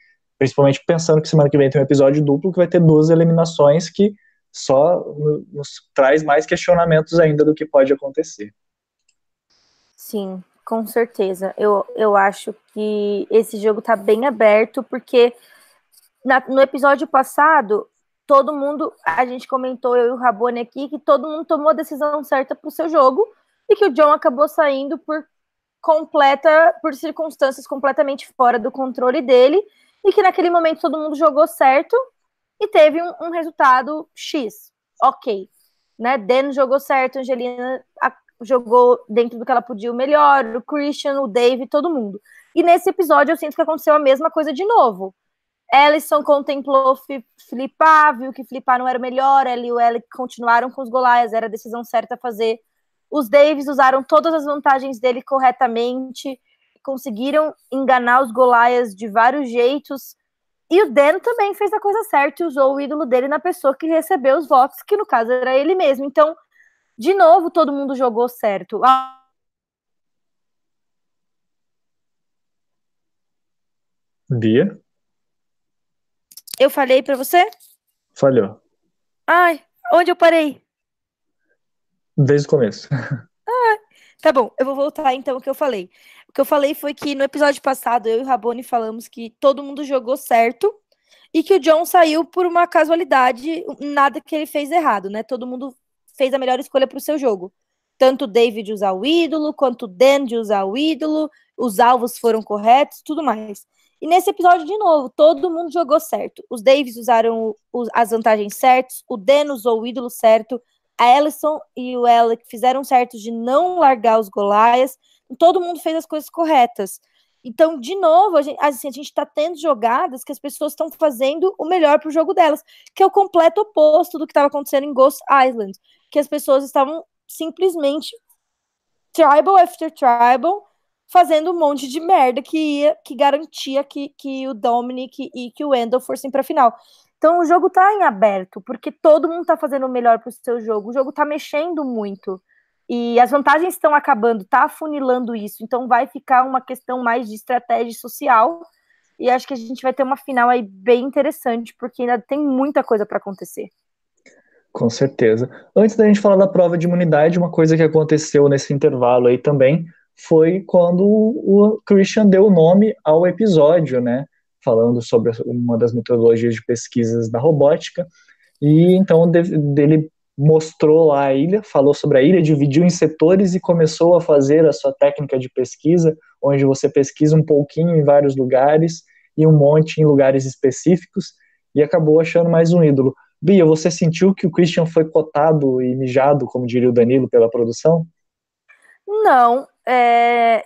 Principalmente pensando que semana que vem tem um episódio duplo que vai ter duas eliminações que só nos traz mais questionamentos ainda do que pode acontecer. Sim, com certeza. Eu, eu acho que esse jogo tá bem aberto, porque na, no episódio passado, todo mundo, a gente comentou, eu e o Rabone aqui, que todo mundo tomou a decisão certa pro seu jogo e que o John acabou saindo por completa, por circunstâncias completamente fora do controle dele e que naquele momento todo mundo jogou certo e teve um, um resultado X. Ok. Né? Dan jogou certo, Angelina jogou dentro do que ela podia o melhor, o Christian, o Dave, todo mundo. E nesse episódio eu sinto que aconteceu a mesma coisa de novo. Ellison contemplou flipar, viu que flipar não era o melhor, ele e o Ellie continuaram com os Golaias, era a decisão certa a fazer. Os Davis usaram todas as vantagens dele corretamente, conseguiram enganar os Golaias de vários jeitos. E o Dan também fez a coisa certa e usou o ídolo dele na pessoa que recebeu os votos, que no caso era ele mesmo. Então, de novo, todo mundo jogou certo. Bia? Eu falei para você? Falhou. Ai, onde eu parei? Desde o começo. Tá bom, eu vou voltar então o que eu falei. O que eu falei foi que no episódio passado eu e o Rabone falamos que todo mundo jogou certo e que o John saiu por uma casualidade, nada que ele fez errado, né? Todo mundo fez a melhor escolha para o seu jogo. Tanto o David usar o ídolo, quanto o Dan de usar o ídolo, os alvos foram corretos, tudo mais. E nesse episódio, de novo, todo mundo jogou certo. Os Davis usaram as vantagens certas, o Den usou o ídolo certo, a Ellison e o Alec fizeram certo de não largar os Golaias. Todo mundo fez as coisas corretas. Então, de novo, a gente assim, está tendo jogadas que as pessoas estão fazendo o melhor para o jogo delas, que é o completo oposto do que estava acontecendo em Ghost Island, que as pessoas estavam simplesmente tribal after tribal fazendo um monte de merda que ia, que garantia que, que o Dominic e que o Wendell fossem para final. Então o jogo tá em aberto, porque todo mundo tá fazendo o melhor pro seu jogo. O jogo tá mexendo muito. E as vantagens estão acabando, tá afunilando isso. Então vai ficar uma questão mais de estratégia social. E acho que a gente vai ter uma final aí bem interessante, porque ainda tem muita coisa para acontecer. Com certeza. Antes da gente falar da prova de imunidade, uma coisa que aconteceu nesse intervalo aí também foi quando o Christian deu o nome ao episódio, né? Falando sobre uma das metodologias de pesquisas da robótica. E então ele mostrou lá a ilha, falou sobre a ilha, dividiu em setores e começou a fazer a sua técnica de pesquisa, onde você pesquisa um pouquinho em vários lugares e um monte em lugares específicos, e acabou achando mais um ídolo. Bia, você sentiu que o Christian foi cotado e mijado, como diria o Danilo, pela produção? Não, é,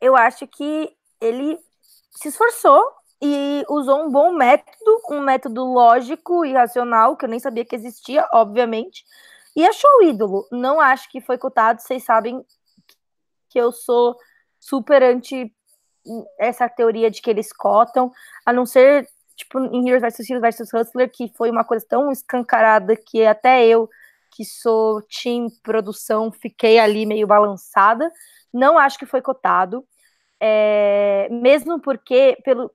eu acho que ele se esforçou e usou um bom método, um método lógico e racional, que eu nem sabia que existia, obviamente, e achou o ídolo. Não acho que foi cotado, vocês sabem que eu sou super anti essa teoria de que eles cotam, a não ser, tipo, em Heroes vs. Heroes vs. Hustler, que foi uma coisa tão escancarada que até eu que sou team produção, fiquei ali meio balançada. Não acho que foi cotado, é, mesmo porque, pelo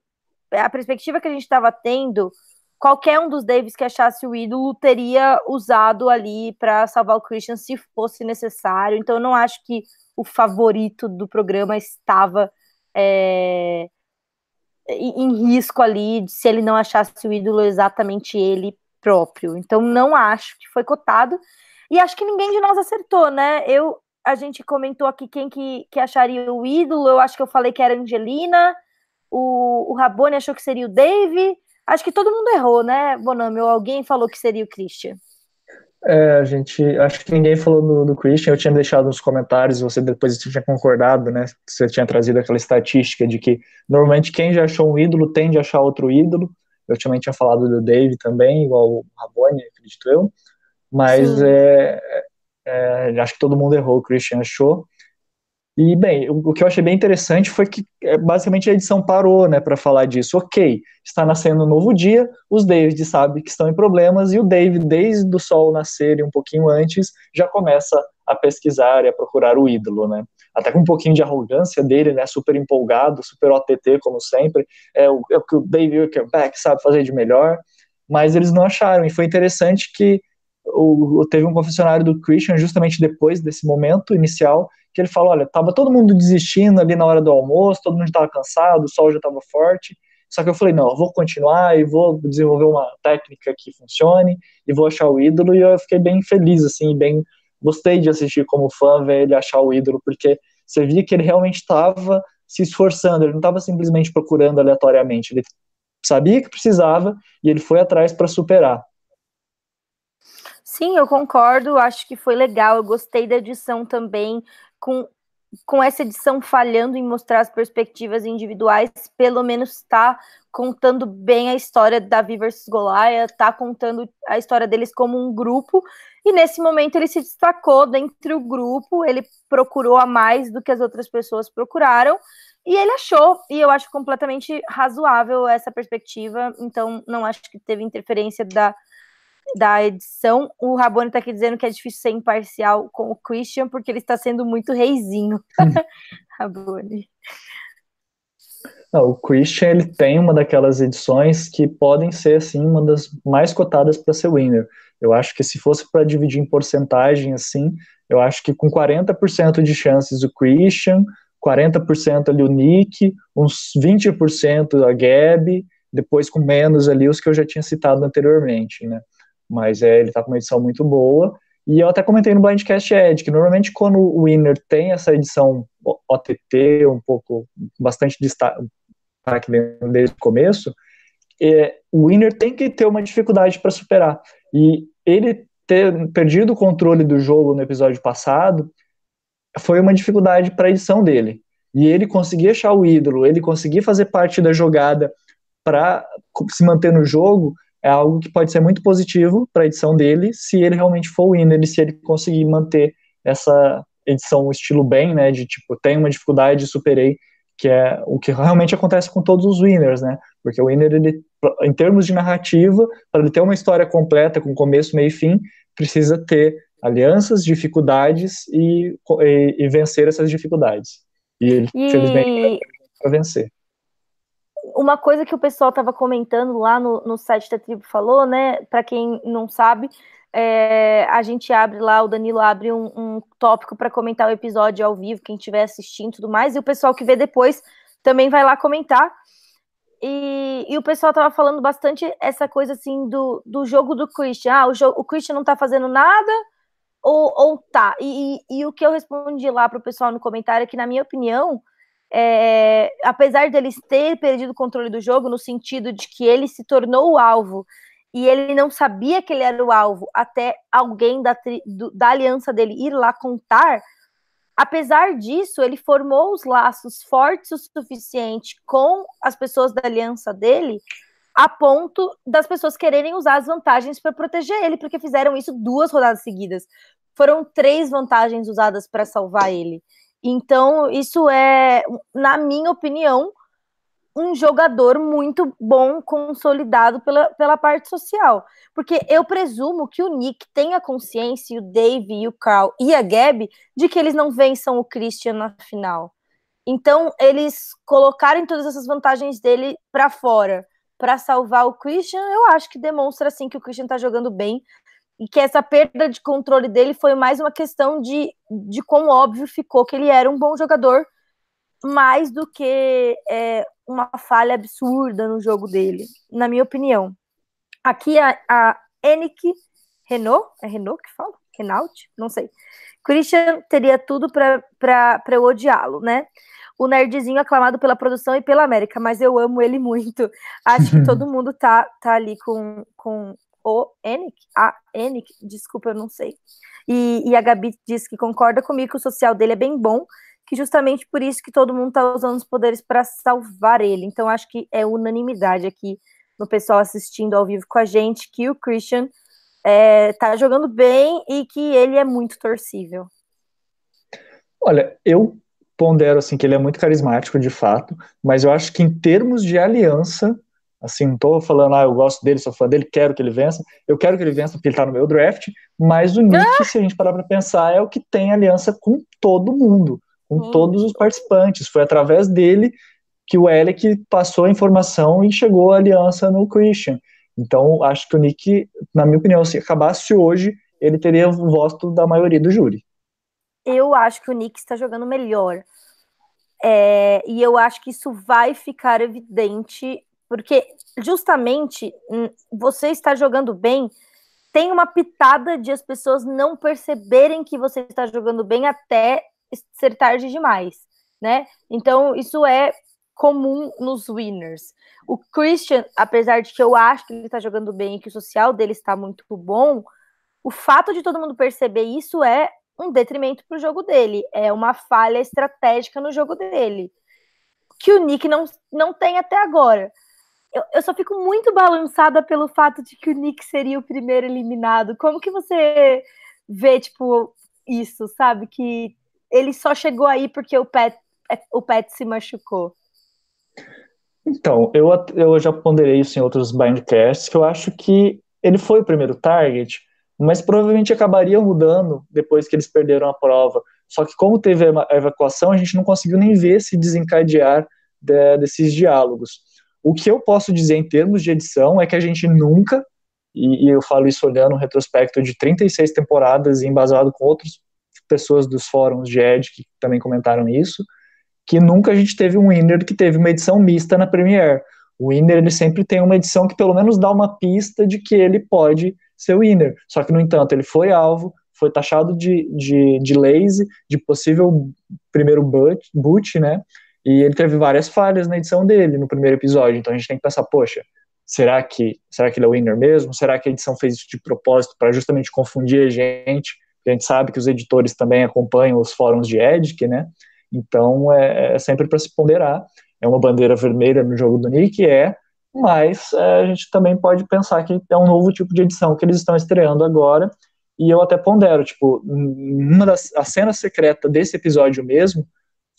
a perspectiva que a gente estava tendo, qualquer um dos Davis que achasse o ídolo teria usado ali para salvar o Christian se fosse necessário. Então, eu não acho que o favorito do programa estava é, em risco ali, se ele não achasse o ídolo exatamente ele próprio. Então, não acho que foi cotado. E acho que ninguém de nós acertou, né? Eu, a gente comentou aqui quem que, que acharia o ídolo. Eu acho que eu falei que era Angelina. O, o Rabone achou que seria o Dave. Acho que todo mundo errou, né, Bonami? Ou alguém falou que seria o Christian. É, a gente. Acho que ninguém falou do, do Christian. Eu tinha deixado nos comentários, você depois tinha concordado, né? Você tinha trazido aquela estatística de que normalmente quem já achou um ídolo tende a achar outro ídolo. Eu também tinha falado do Dave também, igual o Rabone, acredito eu. Mas é, é, acho que todo mundo errou, o Christian achou. E, bem, o, o que eu achei bem interessante foi que é, basicamente a edição parou né, para falar disso. Ok, está nascendo um novo dia, os David sabem que estão em problemas, e o David, desde o sol nascer e um pouquinho antes, já começa a pesquisar e a procurar o ídolo, né? Até com um pouquinho de arrogância dele, né? Super empolgado, super OTT, como sempre. É o, é o que o David Wickerback sabe fazer de melhor, mas eles não acharam. E foi interessante que o, teve um confessionário do Christian justamente depois desse momento inicial, que ele falou, olha, tava todo mundo desistindo ali na hora do almoço, todo mundo estava cansado, o sol já estava forte, só que eu falei, não, eu vou continuar e vou desenvolver uma técnica que funcione e vou achar o ídolo, e eu fiquei bem feliz, assim, bem, gostei de assistir como fã, ver ele achar o ídolo, porque você via que ele realmente estava se esforçando, ele não estava simplesmente procurando aleatoriamente, ele sabia que precisava e ele foi atrás para superar. Sim, eu concordo, acho que foi legal, eu gostei da edição também, com com essa edição falhando em mostrar as perspectivas individuais, pelo menos está contando bem a história da Davi versus Goliath, está contando a história deles como um grupo, e nesse momento ele se destacou dentro do grupo, ele procurou a mais do que as outras pessoas procuraram, e ele achou, e eu acho completamente razoável essa perspectiva, então não acho que teve interferência da, da edição. O Rabone está aqui dizendo que é difícil ser imparcial com o Christian, porque ele está sendo muito reizinho. Hum. Rabone. Não, o Christian ele tem uma daquelas edições que podem ser assim uma das mais cotadas para ser winner. Eu acho que se fosse para dividir em porcentagem assim, eu acho que com 40% de chances o Christian, 40% ali o Nick, uns 20% a Gabi, depois com menos ali os que eu já tinha citado anteriormente, né? Mas é, ele tá com uma edição muito boa. E eu até comentei no Blindcast Ed que normalmente quando o Winner tem essa edição OTT, um pouco, bastante destaque desde o começo, é, o Winner tem que ter uma dificuldade para superar. E ele ter perdido o controle do jogo no episódio passado foi uma dificuldade para a edição dele. E ele conseguir achar o ídolo, ele conseguir fazer parte da jogada para se manter no jogo, é algo que pode ser muito positivo para a edição dele, se ele realmente for winner e se ele conseguir manter essa edição estilo bem, né, de tipo, tem uma dificuldade, superei, que é o que realmente acontece com todos os winners, né, porque o winner, ele, em termos de narrativa, para ele ter uma história completa, com começo, meio e fim, precisa ter alianças, dificuldades e, e, e vencer essas dificuldades. E ele, e... felizmente, para vencer. Uma coisa que o pessoal estava comentando lá no, no site da tribo falou, né? Para quem não sabe, é, a gente abre lá, o Danilo abre um, um tópico para comentar o episódio ao vivo, quem estiver assistindo e tudo mais, e o pessoal que vê depois também vai lá comentar. E, e o pessoal tava falando bastante essa coisa assim do, do jogo do Christian. Ah, o, jogo, o Christian não tá fazendo nada, ou, ou tá. E, e, e o que eu respondi lá pro pessoal no comentário é que, na minha opinião, é, apesar deles ter perdido o controle do jogo, no sentido de que ele se tornou o alvo e ele não sabia que ele era o alvo até alguém da, do, da aliança dele ir lá contar, apesar disso, ele formou os laços fortes o suficiente com as pessoas da aliança dele a ponto das pessoas quererem usar as vantagens para proteger ele, porque fizeram isso duas rodadas seguidas. Foram três vantagens usadas para salvar ele. Então, isso é, na minha opinião, um jogador muito bom, consolidado pela, pela parte social. Porque eu presumo que o Nick tenha consciência, o Dave, e o Carl e a Gabi, de que eles não vençam o Christian na final. Então, eles colocarem todas essas vantagens dele para fora para salvar o Christian, eu acho que demonstra assim que o Christian está jogando bem e que essa perda de controle dele foi mais uma questão de, de quão óbvio ficou que ele era um bom jogador, mais do que é, uma falha absurda no jogo dele, na minha opinião. Aqui a, a Enik Renault, é Renault que fala? Renault? Não sei. Christian teria tudo para eu odiá-lo, né? O nerdzinho aclamado pela produção e pela América, mas eu amo ele muito. Acho que todo mundo tá, tá ali com, com o Enik, a Enik, desculpa, eu não sei. E, e a Gabi diz que concorda comigo que o social dele é bem bom, que justamente por isso que todo mundo tá usando os poderes para salvar ele. Então acho que é unanimidade aqui no pessoal assistindo ao vivo com a gente que o Christian é, tá jogando bem e que ele é muito torcível. Olha, eu pondero assim que ele é muito carismático de fato, mas eu acho que em termos de aliança, Assim, não tô falando, ah, eu gosto dele, sou fã dele, quero que ele vença. Eu quero que ele vença porque ele tá no meu draft, mas o Nick, ah! se a gente parar pra pensar, é o que tem aliança com todo mundo, com hum. todos os participantes. Foi através dele que o Alec passou a informação e chegou a aliança no Christian. Então, acho que o Nick, na minha opinião, se acabasse hoje, ele teria o voto da maioria do júri. Eu acho que o Nick está jogando melhor. É, e eu acho que isso vai ficar evidente porque justamente hum, você está jogando bem, tem uma pitada de as pessoas não perceberem que você está jogando bem até ser tarde demais, né? Então, isso é comum nos winners. O Christian, apesar de que eu acho que ele está jogando bem e que o social dele está muito bom, o fato de todo mundo perceber isso é um detrimento para o jogo dele, é uma falha estratégica no jogo dele, que o Nick não, não tem até agora. Eu, eu só fico muito balançada pelo fato de que o Nick seria o primeiro eliminado. Como que você vê, tipo, isso, sabe? Que ele só chegou aí porque o Pet, o Pet se machucou. Então, eu, eu já ponderei isso em outros Bindcasts, que eu acho que ele foi o primeiro target, mas provavelmente acabaria mudando depois que eles perderam a prova. Só que como teve a evacuação, a gente não conseguiu nem ver se desencadear de, desses diálogos. O que eu posso dizer em termos de edição é que a gente nunca, e, e eu falo isso olhando um retrospecto de 36 temporadas e embasado com outras pessoas dos fóruns de Ed que também comentaram isso, que nunca a gente teve um winner que teve uma edição mista na Premiere. O winner ele sempre tem uma edição que pelo menos dá uma pista de que ele pode ser winner. Só que, no entanto, ele foi alvo, foi taxado de, de, de lazy, de possível primeiro boot, boot, né? E ele teve várias falhas na edição dele, no primeiro episódio. Então a gente tem que pensar, poxa, será que, será que ele é o winner mesmo? Será que a edição fez isso de propósito para justamente confundir a gente? A gente sabe que os editores também acompanham os fóruns de Edic, né? Então é, é sempre para se ponderar. É uma bandeira vermelha no jogo do Nick, é, mas é, a gente também pode pensar que é um novo tipo de edição que eles estão estreando agora. E eu até pondero, tipo, uma das a cena secreta desse episódio mesmo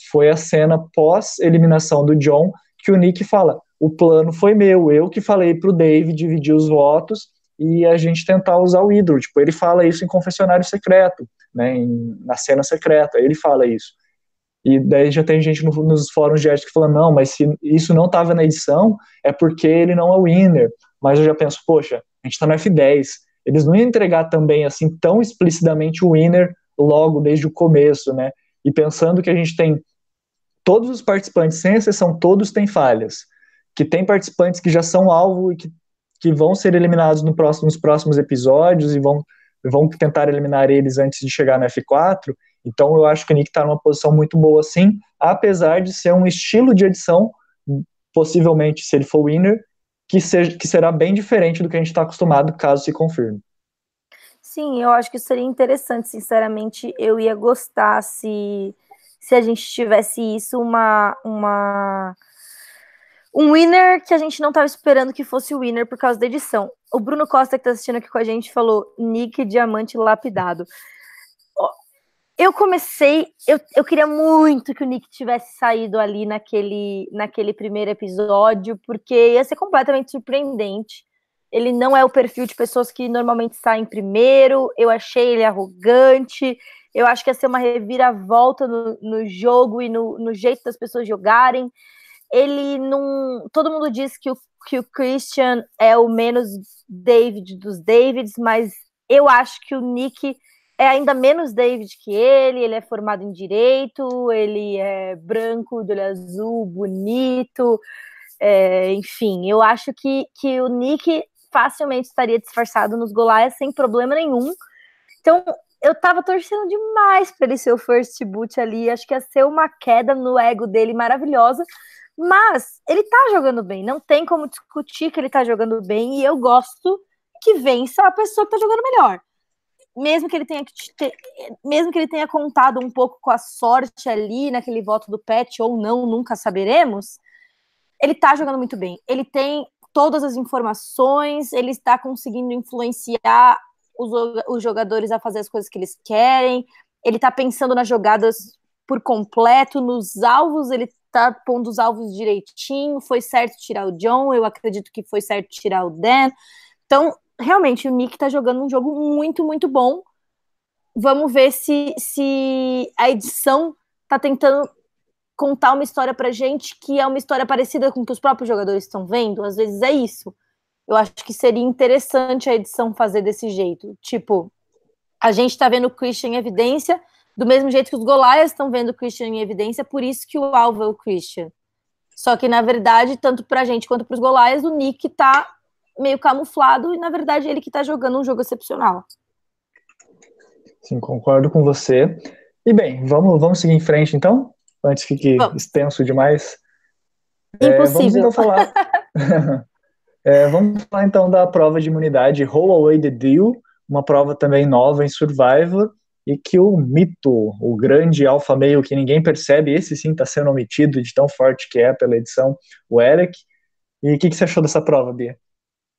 foi a cena pós eliminação do John, que o Nick fala: "O plano foi meu, eu que falei pro Dave dividir os votos e a gente tentar usar o ídolo". Tipo, ele fala isso em confessionário secreto, né, em, na cena secreta, ele fala isso. E daí já tem gente no, nos fóruns de arte que fala, não, mas se isso não estava na edição, é porque ele não é o winner. Mas eu já penso, poxa, a gente está no F10. Eles não iam entregar também assim tão explicitamente o winner logo desde o começo, né? E pensando que a gente tem todos os participantes, sem exceção, todos têm falhas. Que tem participantes que já são alvo e que, que vão ser eliminados no próximo, nos próximos episódios e vão, vão tentar eliminar eles antes de chegar no F4 então eu acho que o Nick está numa posição muito boa sim, apesar de ser um estilo de edição, possivelmente, se ele for winner, que, seja, que será bem diferente do que a gente está acostumado, caso se confirme. Sim, eu acho que seria interessante, sinceramente, eu ia gostar se, se a gente tivesse isso, uma, uma um winner que a gente não estava esperando que fosse o winner por causa da edição. O Bruno Costa, que está assistindo aqui com a gente, falou Nick Diamante Lapidado eu comecei, eu, eu queria muito que o Nick tivesse saído ali naquele, naquele primeiro episódio, porque ia ser completamente surpreendente. Ele não é o perfil de pessoas que normalmente saem primeiro. Eu achei ele arrogante. Eu acho que ia ser uma reviravolta no, no jogo e no, no jeito das pessoas jogarem. Ele não. Todo mundo diz que o, que o Christian é o menos David dos Davids, mas eu acho que o Nick é ainda menos David que ele, ele é formado em direito, ele é branco, de olho azul, bonito, é, enfim, eu acho que, que o Nick facilmente estaria disfarçado nos Goliaths sem problema nenhum. Então, eu tava torcendo demais para ele ser o first boot ali, acho que ia ser uma queda no ego dele maravilhosa, mas ele tá jogando bem, não tem como discutir que ele tá jogando bem, e eu gosto que vença a pessoa que tá jogando melhor mesmo que ele tenha que ter, mesmo que ele tenha contado um pouco com a sorte ali naquele voto do Pet ou não, nunca saberemos. Ele tá jogando muito bem. Ele tem todas as informações, ele está conseguindo influenciar os, os jogadores a fazer as coisas que eles querem. Ele tá pensando nas jogadas por completo, nos alvos, ele tá pondo os alvos direitinho. Foi certo tirar o John, eu acredito que foi certo tirar o Dan. Então, realmente, o Nick tá jogando um jogo muito, muito bom. Vamos ver se, se a edição tá tentando contar uma história pra gente que é uma história parecida com o que os próprios jogadores estão vendo. Às vezes é isso. Eu acho que seria interessante a edição fazer desse jeito. Tipo, a gente tá vendo o Christian em evidência, do mesmo jeito que os Goliaths estão vendo o Christian em evidência, por isso que o alvo é o Christian. Só que, na verdade, tanto pra gente quanto pros Goliaths, o Nick tá meio camuflado e na verdade ele que está jogando um jogo excepcional. Sim, concordo com você. E bem, vamos, vamos seguir em frente então, antes fique vamos. extenso demais. Impossível. É, vamos então falar. é, vamos falar então da prova de imunidade Roll Away the Deal, uma prova também nova em Survivor, e que o mito, o grande alfa meio que ninguém percebe, esse sim está sendo omitido de tão forte que é pela edição, o Eric. E o que, que você achou dessa prova, Bia?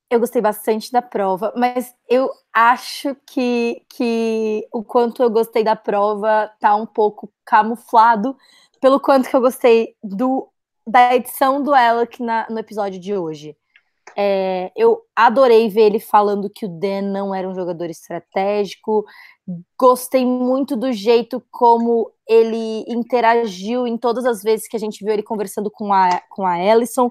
Eu gostei bastante da prova, mas eu acho que, que o quanto eu gostei da prova tá um pouco camuflado pelo quanto que eu gostei do, da edição do Alec na, no episódio de hoje. É, eu adorei ver ele falando que o Dan não era um jogador estratégico. Gostei muito do jeito como ele interagiu em todas as vezes que a gente viu ele conversando com a, com a Ellison.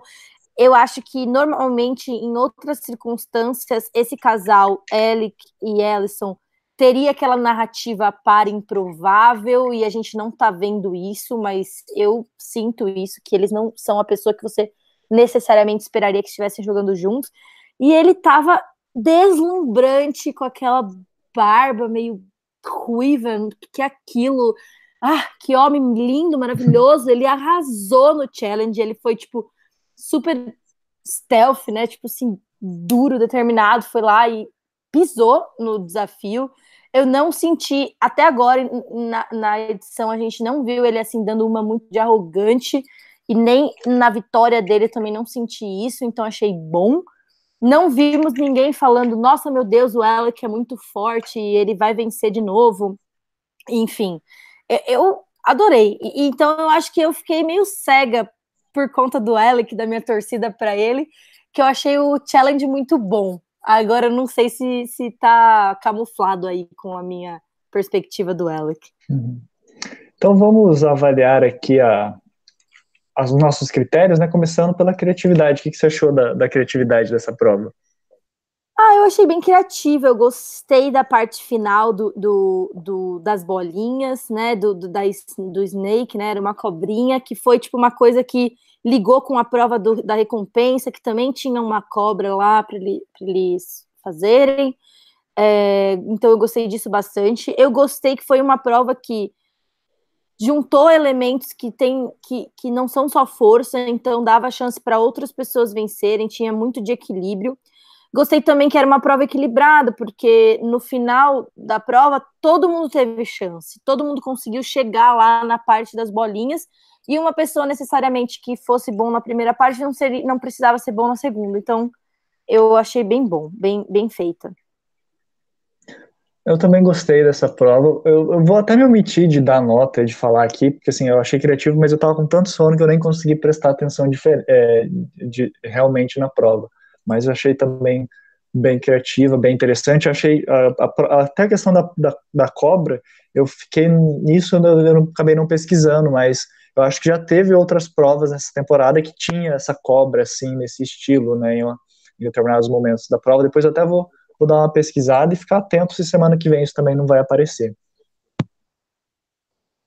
Eu acho que normalmente, em outras circunstâncias, esse casal, Alec e Ellison, teria aquela narrativa para improvável e a gente não tá vendo isso, mas eu sinto isso, que eles não são a pessoa que você necessariamente esperaria que estivessem jogando juntos. E ele tava deslumbrante com aquela barba meio ruiva, que aquilo. Ah, que homem lindo, maravilhoso. Ele arrasou no challenge. Ele foi, tipo, super stealth, né? Tipo assim, duro, determinado. Foi lá e pisou no desafio. Eu não senti, até agora, na, na edição, a gente não viu ele assim, dando uma muito de arrogante e nem na vitória dele também não senti isso, então achei bom. Não vimos ninguém falando, nossa, meu Deus, o Alec é muito forte e ele vai vencer de novo. Enfim, eu adorei. Então eu acho que eu fiquei meio cega por conta do Alec, da minha torcida para ele, que eu achei o challenge muito bom. Agora eu não sei se, se tá camuflado aí com a minha perspectiva do Alec. Uhum. Então vamos avaliar aqui a, os nossos critérios, né? Começando pela criatividade. O que, que você achou da, da criatividade dessa prova? Ah, eu achei bem criativa. Eu gostei da parte final do, do, do das bolinhas, né? Do, do, da, do Snake, né? Era uma cobrinha que foi tipo uma coisa que ligou com a prova do, da recompensa, que também tinha uma cobra lá para ele, eles fazerem. É, então eu gostei disso bastante. Eu gostei que foi uma prova que juntou elementos que tem que, que não são só força, então dava chance para outras pessoas vencerem, tinha muito de equilíbrio. Gostei também que era uma prova equilibrada, porque no final da prova todo mundo teve chance, todo mundo conseguiu chegar lá na parte das bolinhas, e uma pessoa necessariamente que fosse bom na primeira parte não, seria, não precisava ser bom na segunda. Então eu achei bem bom, bem, bem feita. Eu também gostei dessa prova. Eu, eu, vou até me omitir de dar nota, de falar aqui, porque assim, eu achei criativo, mas eu tava com tanto sono que eu nem consegui prestar atenção de, é, de, realmente na prova. Mas eu achei também bem criativa, bem interessante. Eu achei a, a, até a questão da, da, da, cobra, eu fiquei nisso, eu, não, eu acabei não pesquisando, mas eu acho que já teve outras provas nessa temporada que tinha essa cobra, assim, nesse estilo, né, em, em determinados momentos da prova. Depois eu até vou vou dar uma pesquisada e ficar atento se semana que vem isso também não vai aparecer.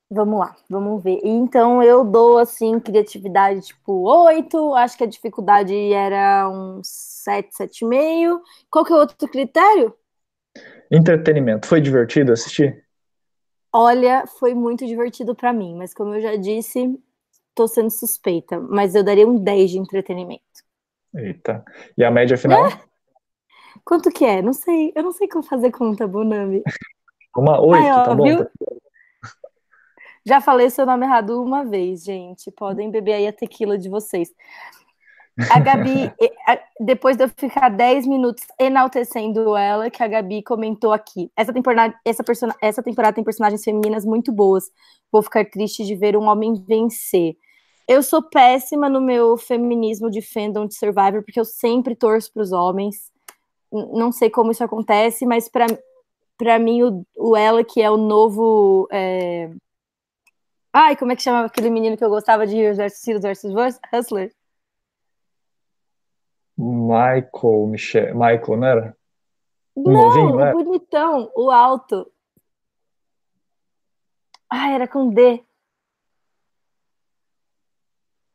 Vamos lá, vamos ver. Então eu dou assim criatividade tipo 8, acho que a dificuldade era um 7, 7,5. Qual que é o outro critério? Entretenimento. Foi divertido assistir? Olha, foi muito divertido para mim, mas como eu já disse, tô sendo suspeita, mas eu daria um 10 de entretenimento. Eita. E a média final? É? Quanto que é? Não sei. Eu não sei como fazer conta, Bonami. Uma oito, tá bom. Viu? Já falei seu nome errado uma vez, gente. Podem beber aí a tequila de vocês. A Gabi, depois de eu ficar 10 minutos enaltecendo ela, que a Gabi comentou aqui. Essa temporada, essa, persona, essa temporada tem personagens femininas muito boas. Vou ficar triste de ver um homem vencer. Eu sou péssima no meu feminismo de fandom de Survivor, porque eu sempre torço para os homens não sei como isso acontece, mas para mim o, o Ela, que é o novo. É... Ai, como é que chama aquele menino que eu gostava de Heroes vs. Heroes vs. Hustler? Michael, Michel, Michael, não era? Não, novinho, o bonitão, o alto. Ah, era com D.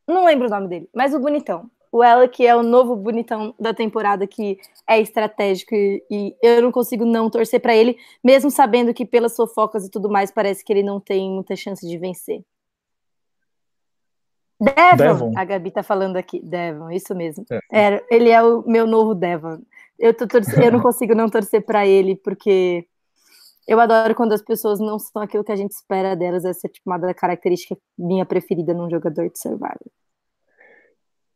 Não lembro o nome dele, mas o bonitão o Ela, que é o novo bonitão da temporada, que é estratégico e, e eu não consigo não torcer para ele, mesmo sabendo que pelas fofocas e tudo mais parece que ele não tem muita chance de vencer. Devon, Devon. a Gabi tá falando aqui. Devon, isso mesmo. É. é ele é o meu novo Devon. Eu, tô eu não consigo não torcer para ele, porque Eu adoro quando as pessoas não são aquilo que a gente espera delas. Essa é tipo, uma característica minha preferida num jogador de Survivor.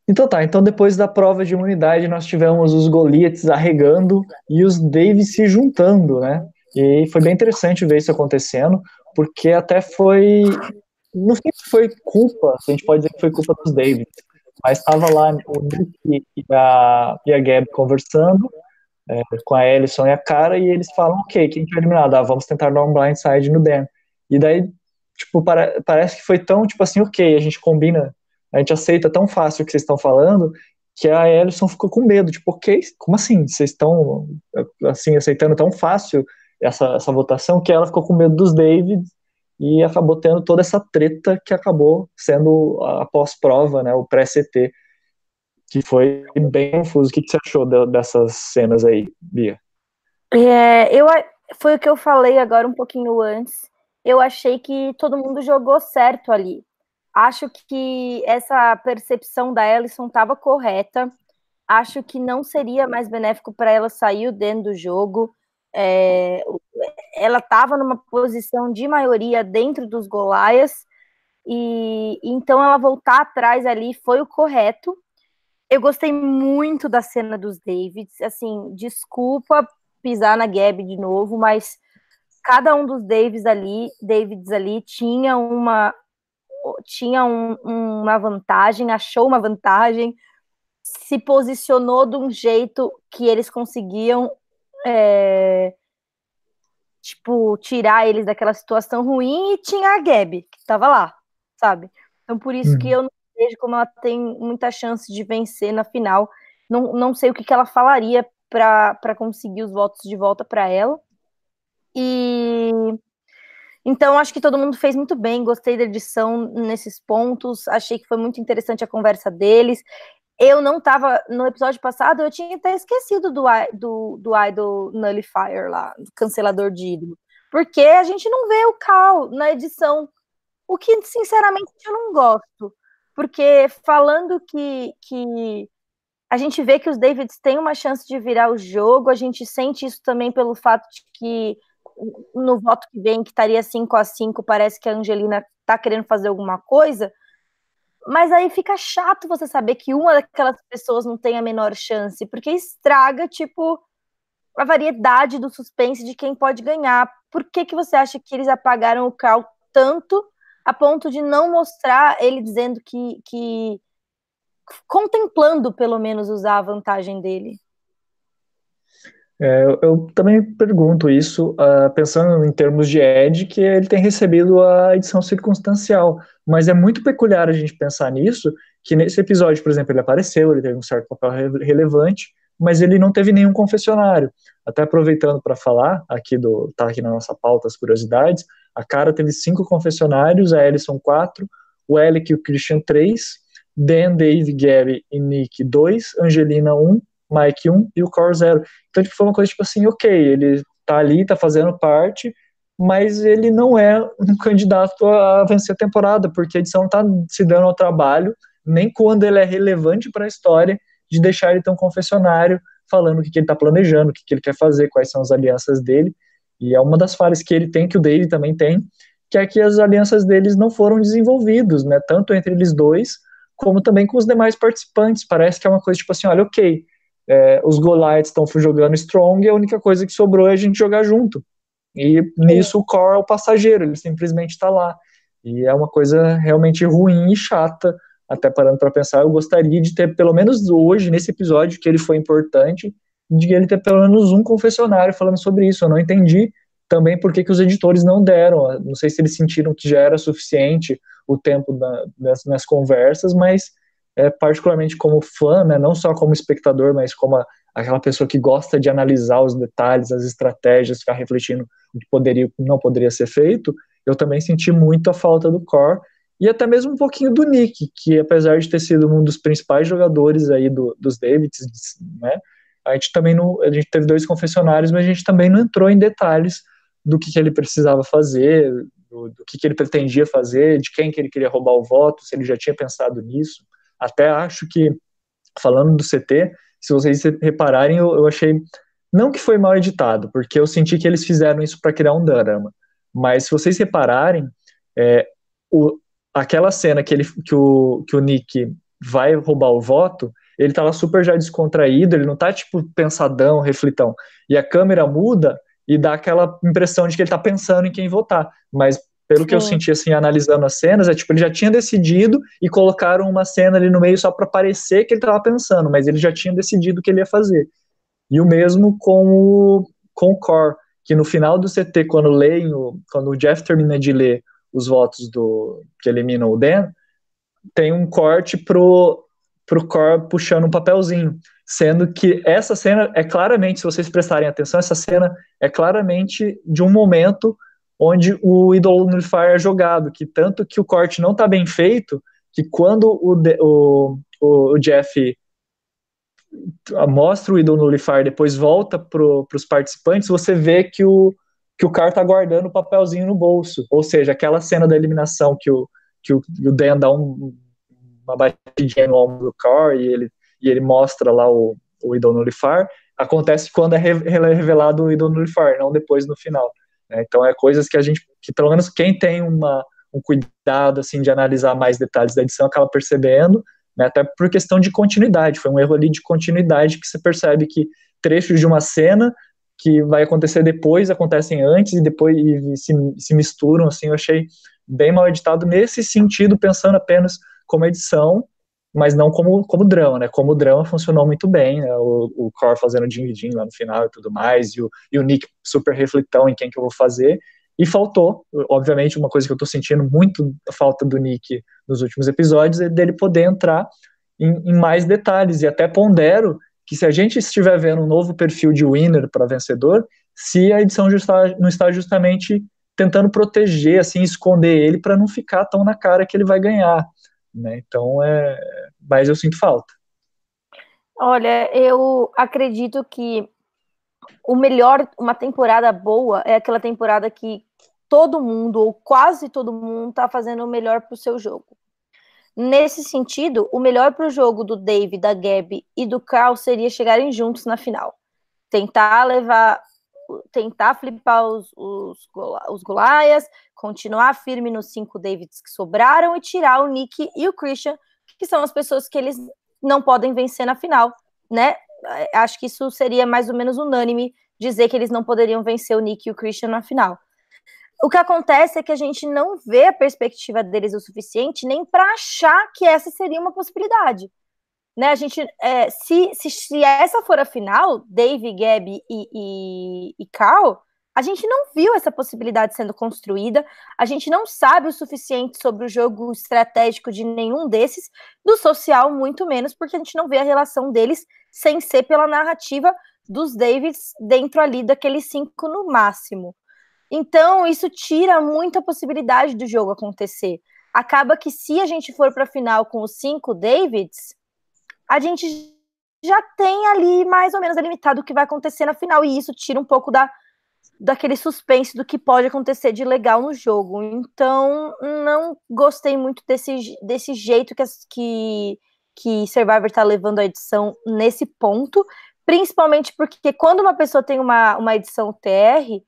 Então tá, então depois da prova de imunidade nós tivemos os Goliaths arregando e os Davis se juntando, né? E foi bem interessante ver isso acontecendo, porque até foi. Não sei se foi culpa, a gente pode dizer que foi culpa dos Davis, mas estava lá o Nick e a, e a Gab conversando é, com a Ellison e a Cara, e eles falam: ok, quem foi eliminado? Ah, vamos tentar dar um blindside no Dan. E daí, tipo, para, parece que foi tão, tipo assim, ok, a gente combina a gente aceita tão fácil o que vocês estão falando que a Ellison ficou com medo, tipo, ok, como assim? Vocês estão, assim, aceitando tão fácil essa, essa votação que ela ficou com medo dos David e acabou tendo toda essa treta que acabou sendo a pós-prova, né, o pré-CT, que foi bem confuso. O que, você achou de, dessas cenas aí, Bia? É, eu, foi o que eu falei agora um pouquinho antes. Eu achei que todo mundo jogou certo ali acho que essa percepção da Ellison estava correta. Acho que não seria mais benéfico para ela sair dentro do jogo. É, ela estava numa posição de maioria dentro dos Golaias, e então ela voltar atrás ali foi o correto. Eu gostei muito da cena dos Davids. Assim, desculpa pisar na Gabi de novo, mas cada um dos Davids ali, Davids ali tinha uma tinha um, uma vantagem, achou uma vantagem, se posicionou de um jeito que eles conseguiam é, tipo, tirar eles daquela situação ruim e tinha a Gabi, que estava lá, sabe? Então por isso uhum. que eu não vejo como ela tem muita chance de vencer na final. Não, não sei o que, que ela falaria para conseguir os votos de volta para ela. E então, acho que todo mundo fez muito bem, gostei da edição nesses pontos, achei que foi muito interessante a conversa deles. Eu não estava no episódio passado, eu tinha até esquecido do, do, do Idol Nullifier lá, do cancelador de ídolo, porque a gente não vê o Cal na edição, o que, sinceramente, eu não gosto, porque falando que, que a gente vê que os Davids têm uma chance de virar o jogo, a gente sente isso também pelo fato de que no voto que vem, que estaria 5 a 5 parece que a Angelina tá querendo fazer alguma coisa, mas aí fica chato você saber que uma daquelas pessoas não tem a menor chance, porque estraga, tipo, a variedade do suspense de quem pode ganhar. Por que, que você acha que eles apagaram o Carl tanto a ponto de não mostrar ele dizendo que, que contemplando pelo menos usar a vantagem dele? É, eu, eu, também pergunto isso, uh, pensando em termos de Ed, que ele tem recebido a edição circunstancial, mas é muito peculiar a gente pensar nisso, que nesse episódio, por exemplo, ele apareceu, ele teve um certo papel re relevante, mas ele não teve nenhum confessionário. Até aproveitando para falar, aqui do tá aqui na nossa pauta as curiosidades, a Cara teve cinco confessionários, a Ellison quatro, o Alec e o Christian três, Dan, Dave, Gary e Nick dois, Angelina um, Mike 1 e o Core 0. Então, tipo, foi uma coisa tipo assim, ok, ele tá ali, tá fazendo parte, mas ele não é um candidato a vencer a temporada, porque a edição não tá se dando ao trabalho, nem quando ele é relevante para a história, de deixar ele ter um confessionário falando o que, que ele tá planejando, o que, que ele quer fazer, quais são as alianças dele. E é uma das falhas que ele tem, que o Dave também tem, que é que as alianças deles não foram desenvolvidas, né? Tanto entre eles dois, como também com os demais participantes. Parece que é uma coisa tipo assim, olha, ok, é, os Goliaths estão jogando strong e a única coisa que sobrou é a gente jogar junto. E nisso o core é o passageiro, ele simplesmente está lá. E é uma coisa realmente ruim e chata, até parando para pensar, eu gostaria de ter, pelo menos hoje, nesse episódio, que ele foi importante, de ele ter pelo menos um confessionário falando sobre isso. Eu não entendi também por que, que os editores não deram. Não sei se eles sentiram que já era suficiente o tempo da, das, nas conversas, mas é, particularmente como fã, né, não só como espectador, mas como a, aquela pessoa que gosta de analisar os detalhes, as estratégias, ficar refletindo o que poderia não poderia ser feito, eu também senti muito a falta do Core e até mesmo um pouquinho do Nick, que apesar de ter sido um dos principais jogadores aí do, dos Davids, né, a gente também não, a gente teve dois confessionários, mas a gente também não entrou em detalhes do que, que ele precisava fazer, do, do que, que ele pretendia fazer, de quem que ele queria roubar o voto, se ele já tinha pensado nisso. Até acho que, falando do CT, se vocês repararem, eu, eu achei Não que foi mal editado, porque eu senti que eles fizeram isso para criar um drama. Mas se vocês repararem, é, o, aquela cena que, ele, que, o, que o Nick vai roubar o voto, ele tá lá super já descontraído, ele não tá tipo pensadão, reflitão. E a câmera muda e dá aquela impressão de que ele tá pensando em quem votar. Mas pelo Sim. que eu senti assim analisando as cenas, é tipo ele já tinha decidido e colocaram uma cena ali no meio só para parecer que ele tava pensando, mas ele já tinha decidido o que ele ia fazer. E o mesmo com o com o Core, que no final do CT quando leem, o, quando o Jeff termina de ler os votos do que eliminam o Dan, tem um corte pro pro Core puxando um papelzinho, sendo que essa cena é claramente, se vocês prestarem atenção, essa cena é claramente de um momento onde o Idol Nullifier é jogado, que tanto que o corte não está bem feito, que quando o, o, o Jeff mostra o Idol Nullifier, depois volta para os participantes, você vê que o, que o cara tá guardando o papelzinho no bolso. Ou seja, aquela cena da eliminação que o, que o, o Dan dá um, uma batidinha no ombro do Car e ele, e ele mostra lá o, o Idol Nullifier, acontece quando é revelado o Idol Nullifier, não depois no final. Né? Então é coisas que a gente, que pelo menos quem tem uma, um cuidado assim de analisar mais detalhes da edição acaba percebendo, né? até por questão de continuidade, foi um erro ali de continuidade que você percebe que trechos de uma cena que vai acontecer depois acontecem antes e depois e se, se misturam, assim, eu achei bem mal editado nesse sentido, pensando apenas como edição, mas não como, como drama, né? Como drama funcionou muito bem, né? O, o Core fazendo din din lá no final e tudo mais, e o, e o Nick super refletão em quem que eu vou fazer. E faltou, obviamente, uma coisa que eu tô sentindo muito a falta do Nick nos últimos episódios é dele poder entrar em, em mais detalhes. E até pondero que se a gente estiver vendo um novo perfil de winner para vencedor, se a edição está, não está justamente tentando proteger, assim, esconder ele para não ficar tão na cara que ele vai ganhar né? Então é, mas eu sinto falta. Olha, eu acredito que o melhor, uma temporada boa é aquela temporada que todo mundo ou quase todo mundo está fazendo o melhor para o seu jogo. Nesse sentido, o melhor para o jogo do Dave, da Gabi e do Carl seria chegarem juntos na final. Tentar levar, tentar flipar os, os, os continuar firme nos cinco Davids que sobraram e tirar o Nick e o Christian, que são as pessoas que eles não podem vencer na final, né? Acho que isso seria mais ou menos unânime dizer que eles não poderiam vencer o Nick e o Christian na final. O que acontece é que a gente não vê a perspectiva deles o suficiente nem para achar que essa seria uma possibilidade. Né, a gente, é, se, se, se, essa for a final, Dave, Gabi e, e, e Carl, a gente não viu essa possibilidade sendo construída, a gente não sabe o suficiente sobre o jogo estratégico de nenhum desses, do social muito menos, porque a gente não vê a relação deles sem ser pela narrativa dos Davids dentro ali daqueles cinco no máximo. Então, isso tira muita possibilidade do jogo acontecer. Acaba que se a gente for para a final com os cinco Davids, a gente já tem ali mais ou menos delimitado o que vai acontecer na final, e isso tira um pouco da daquele suspense do que pode acontecer de legal no jogo. Então, não gostei muito desse, desse jeito que, que, que Survivor está levando a edição nesse ponto, principalmente porque quando uma pessoa tem uma, uma edição TR,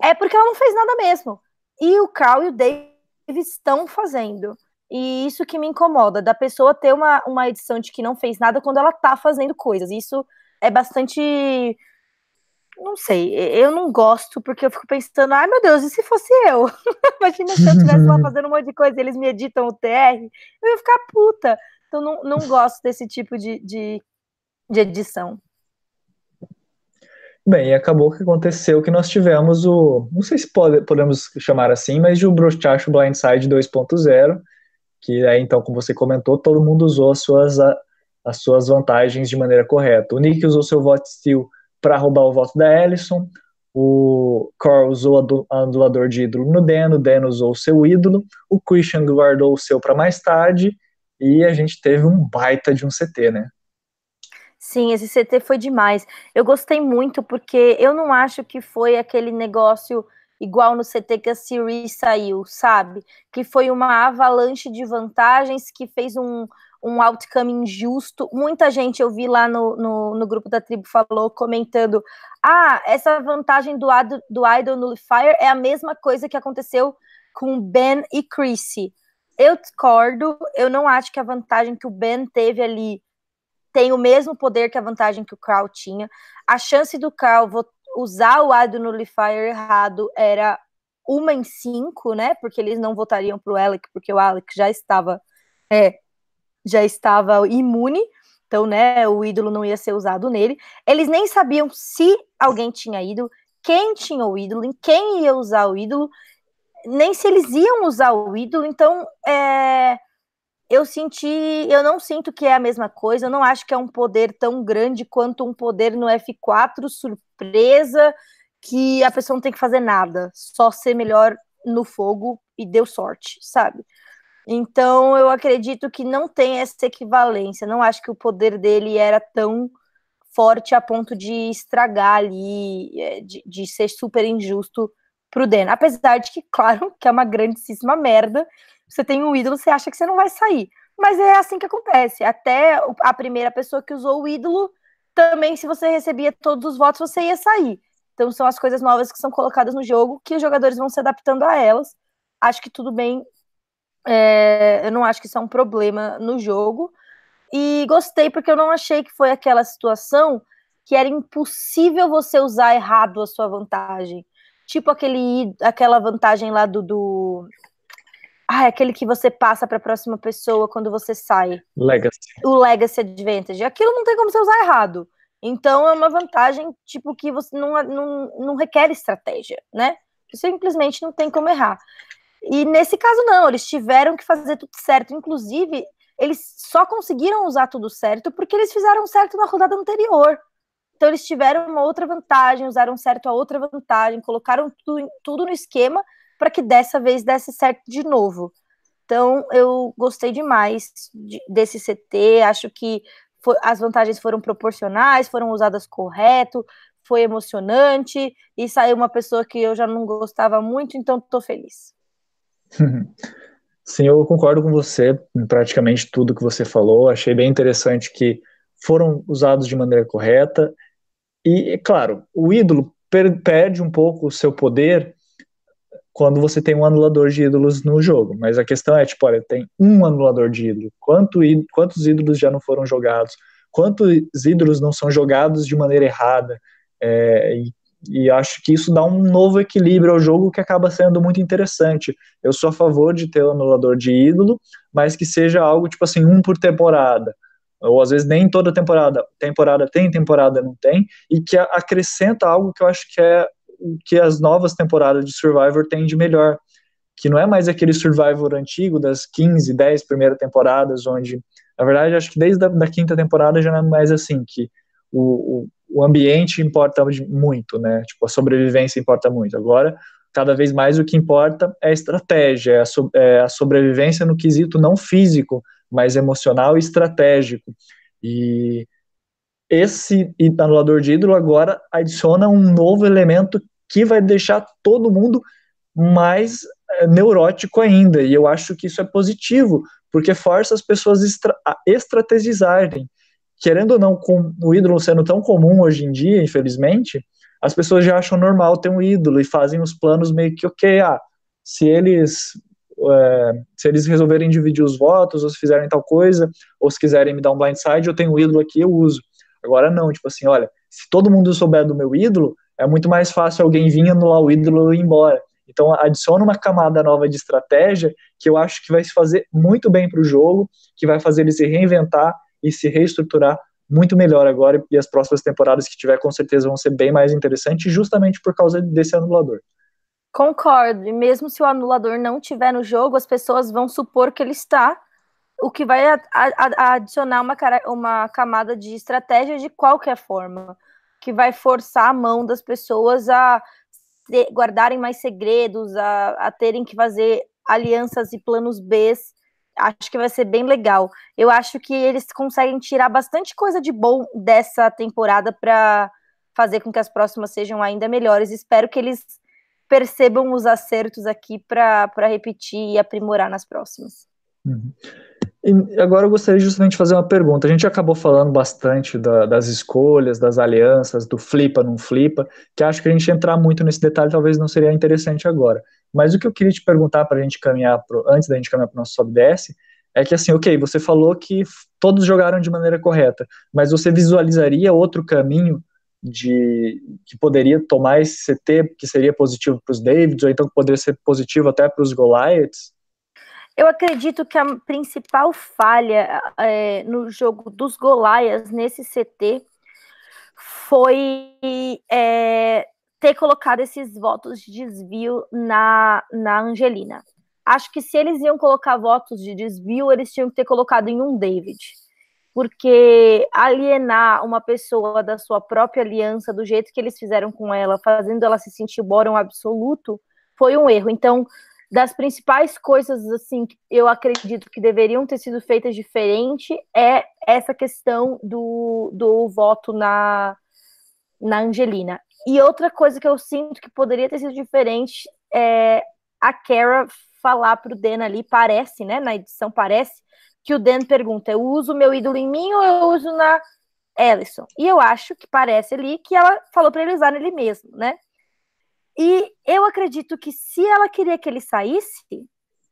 é porque ela não fez nada mesmo. E o Carl e o Dave estão fazendo. E isso que me incomoda, da pessoa ter uma, uma edição de que não fez nada quando ela tá fazendo coisas. Isso é bastante não sei, eu não gosto porque eu fico pensando, ai meu Deus, e se fosse eu? Imagina se eu estivesse lá fazendo um monte de coisa e eles me editam o TR, eu ia ficar puta. Então não, não gosto desse tipo de, de, de edição. Bem, e acabou que aconteceu que nós tivemos o, não sei se pode, podemos chamar assim, mas de o Brochacho Blindside 2.0, que aí então, como você comentou, todo mundo usou as suas, as suas vantagens de maneira correta. O Nick usou seu vote steal para roubar o voto da Ellison. O Cor usou o anulador de ídolo no Dan, o Dan usou o seu ídolo, o Christian guardou o seu para mais tarde, e a gente teve um baita de um CT, né? Sim, esse CT foi demais. Eu gostei muito, porque eu não acho que foi aquele negócio igual no CT que a Siri saiu, sabe? Que foi uma avalanche de vantagens que fez um, um outcome injusto. Muita gente eu vi lá no, no, no, grupo da tribo falou, comentando: ah, essa vantagem do, do Idol Nullifier é a mesma coisa que aconteceu com Ben e Chrissy. Eu discordo, eu não acho que a vantagem que o Ben teve ali tem o mesmo poder que a vantagem que o Carl tinha. A chance do Carl usar o Idol Nullifier errado era uma em cinco, né? Porque eles não votariam para o Alec, porque o Alec já estava é, já estava imune, então, né, o ídolo não ia ser usado nele. Eles nem sabiam se alguém tinha ídolo, quem tinha o ídolo, em quem ia usar o ídolo, nem se eles iam usar o ídolo. Então, é, eu senti, eu não sinto que é a mesma coisa. Eu não acho que é um poder tão grande quanto um poder no F4 surpresa que a pessoa não tem que fazer nada, só ser melhor no fogo e deu sorte, sabe? Então, eu acredito que não tem essa equivalência. Não acho que o poder dele era tão forte a ponto de estragar ali, é, de, de ser super injusto pro Den. Apesar de que, claro, que é uma grandíssima merda. Você tem um ídolo, você acha que você não vai sair. Mas é assim que acontece. Até a primeira pessoa que usou o ídolo, também, se você recebia todos os votos, você ia sair. Então, são as coisas novas que são colocadas no jogo, que os jogadores vão se adaptando a elas. Acho que tudo bem é, eu não acho que isso é um problema no jogo. E gostei porque eu não achei que foi aquela situação que era impossível você usar errado a sua vantagem. Tipo aquele, aquela vantagem lá do, do... Ah, é aquele que você passa para a próxima pessoa quando você sai. Legacy. O Legacy Advantage. Aquilo não tem como você usar errado. Então é uma vantagem, tipo, que você não, não, não requer estratégia, né? Simplesmente não tem como errar. E nesse caso, não, eles tiveram que fazer tudo certo. Inclusive, eles só conseguiram usar tudo certo porque eles fizeram certo na rodada anterior. Então, eles tiveram uma outra vantagem, usaram certo a outra vantagem, colocaram tudo, tudo no esquema para que dessa vez desse certo de novo. Então, eu gostei demais de, desse CT, acho que foi, as vantagens foram proporcionais, foram usadas correto, foi emocionante, e saiu uma pessoa que eu já não gostava muito, então estou feliz. Sim, eu concordo com você em praticamente tudo que você falou. Achei bem interessante que foram usados de maneira correta. E, claro, o ídolo per perde um pouco o seu poder quando você tem um anulador de ídolos no jogo. Mas a questão é, tipo, olha, tem um anulador de ídolo. Quanto, quantos ídolos já não foram jogados? Quantos ídolos não são jogados de maneira errada? É, e e acho que isso dá um novo equilíbrio ao jogo que acaba sendo muito interessante. Eu sou a favor de ter o um anulador de ídolo, mas que seja algo tipo assim, um por temporada. Ou às vezes nem toda temporada. Temporada tem, temporada não tem. E que acrescenta algo que eu acho que é o que as novas temporadas de Survivor têm de melhor. Que não é mais aquele Survivor antigo das 15, 10 primeiras temporadas, onde, na verdade, acho que desde a da quinta temporada já não é mais assim, que o, o o ambiente importa muito, né? Tipo, a sobrevivência importa muito. Agora, cada vez mais o que importa é a estratégia, é a, so, é a sobrevivência no quesito não físico, mas emocional e estratégico. E esse anulador de ídolo agora adiciona um novo elemento que vai deixar todo mundo mais é, neurótico ainda. E eu acho que isso é positivo, porque força as pessoas estra a estrategizarem querendo ou não, com o ídolo sendo tão comum hoje em dia, infelizmente, as pessoas já acham normal ter um ídolo e fazem os planos meio que, ok, ah, se eles é, se eles resolverem dividir os votos, ou se fizerem tal coisa, ou se quiserem me dar um blindside, eu tenho um ídolo aqui, eu uso. Agora não, tipo assim, olha, se todo mundo souber do meu ídolo, é muito mais fácil alguém vir anular o ídolo e ir embora. Então adiciona uma camada nova de estratégia que eu acho que vai se fazer muito bem para o jogo, que vai fazer ele se reinventar e se reestruturar muito melhor agora e as próximas temporadas que tiver com certeza vão ser bem mais interessantes justamente por causa desse anulador. Concordo, e mesmo se o anulador não tiver no jogo, as pessoas vão supor que ele está, o que vai adicionar uma, uma camada de estratégia de qualquer forma, que vai forçar a mão das pessoas a guardarem mais segredos, a, a terem que fazer alianças e planos B acho que vai ser bem legal. Eu acho que eles conseguem tirar bastante coisa de bom dessa temporada para fazer com que as próximas sejam ainda melhores. Espero que eles percebam os acertos aqui para repetir e aprimorar nas próximas. Uhum. E agora eu gostaria justamente de fazer uma pergunta. A gente acabou falando bastante da, das escolhas, das alianças, do flipa, não flipa, que acho que a gente entrar muito nesse detalhe talvez não seria interessante agora. Mas o que eu queria te perguntar para a gente caminhar, pro, antes da gente caminhar para o nosso sobe desce, é que assim, ok, você falou que todos jogaram de maneira correta, mas você visualizaria outro caminho de que poderia tomar esse CT que seria positivo para os Davids, ou então que poderia ser positivo até para os Goliaths? Eu acredito que a principal falha é, no jogo dos Golaias nesse CT foi é, ter colocado esses votos de desvio na, na Angelina. Acho que se eles iam colocar votos de desvio, eles tinham que ter colocado em um David. Porque alienar uma pessoa da sua própria aliança do jeito que eles fizeram com ela, fazendo ela se sentir bórum absoluto, foi um erro. Então, das principais coisas assim que eu acredito que deveriam ter sido feitas diferente é essa questão do, do voto na, na Angelina. E outra coisa que eu sinto que poderia ter sido diferente é a Kara falar para o Dan ali, parece, né? Na edição parece, que o Dan pergunta: eu uso meu ídolo em mim ou eu uso na Ellison? E eu acho que parece ali que ela falou para ele usar nele mesmo, né? E eu acredito que se ela queria que ele saísse,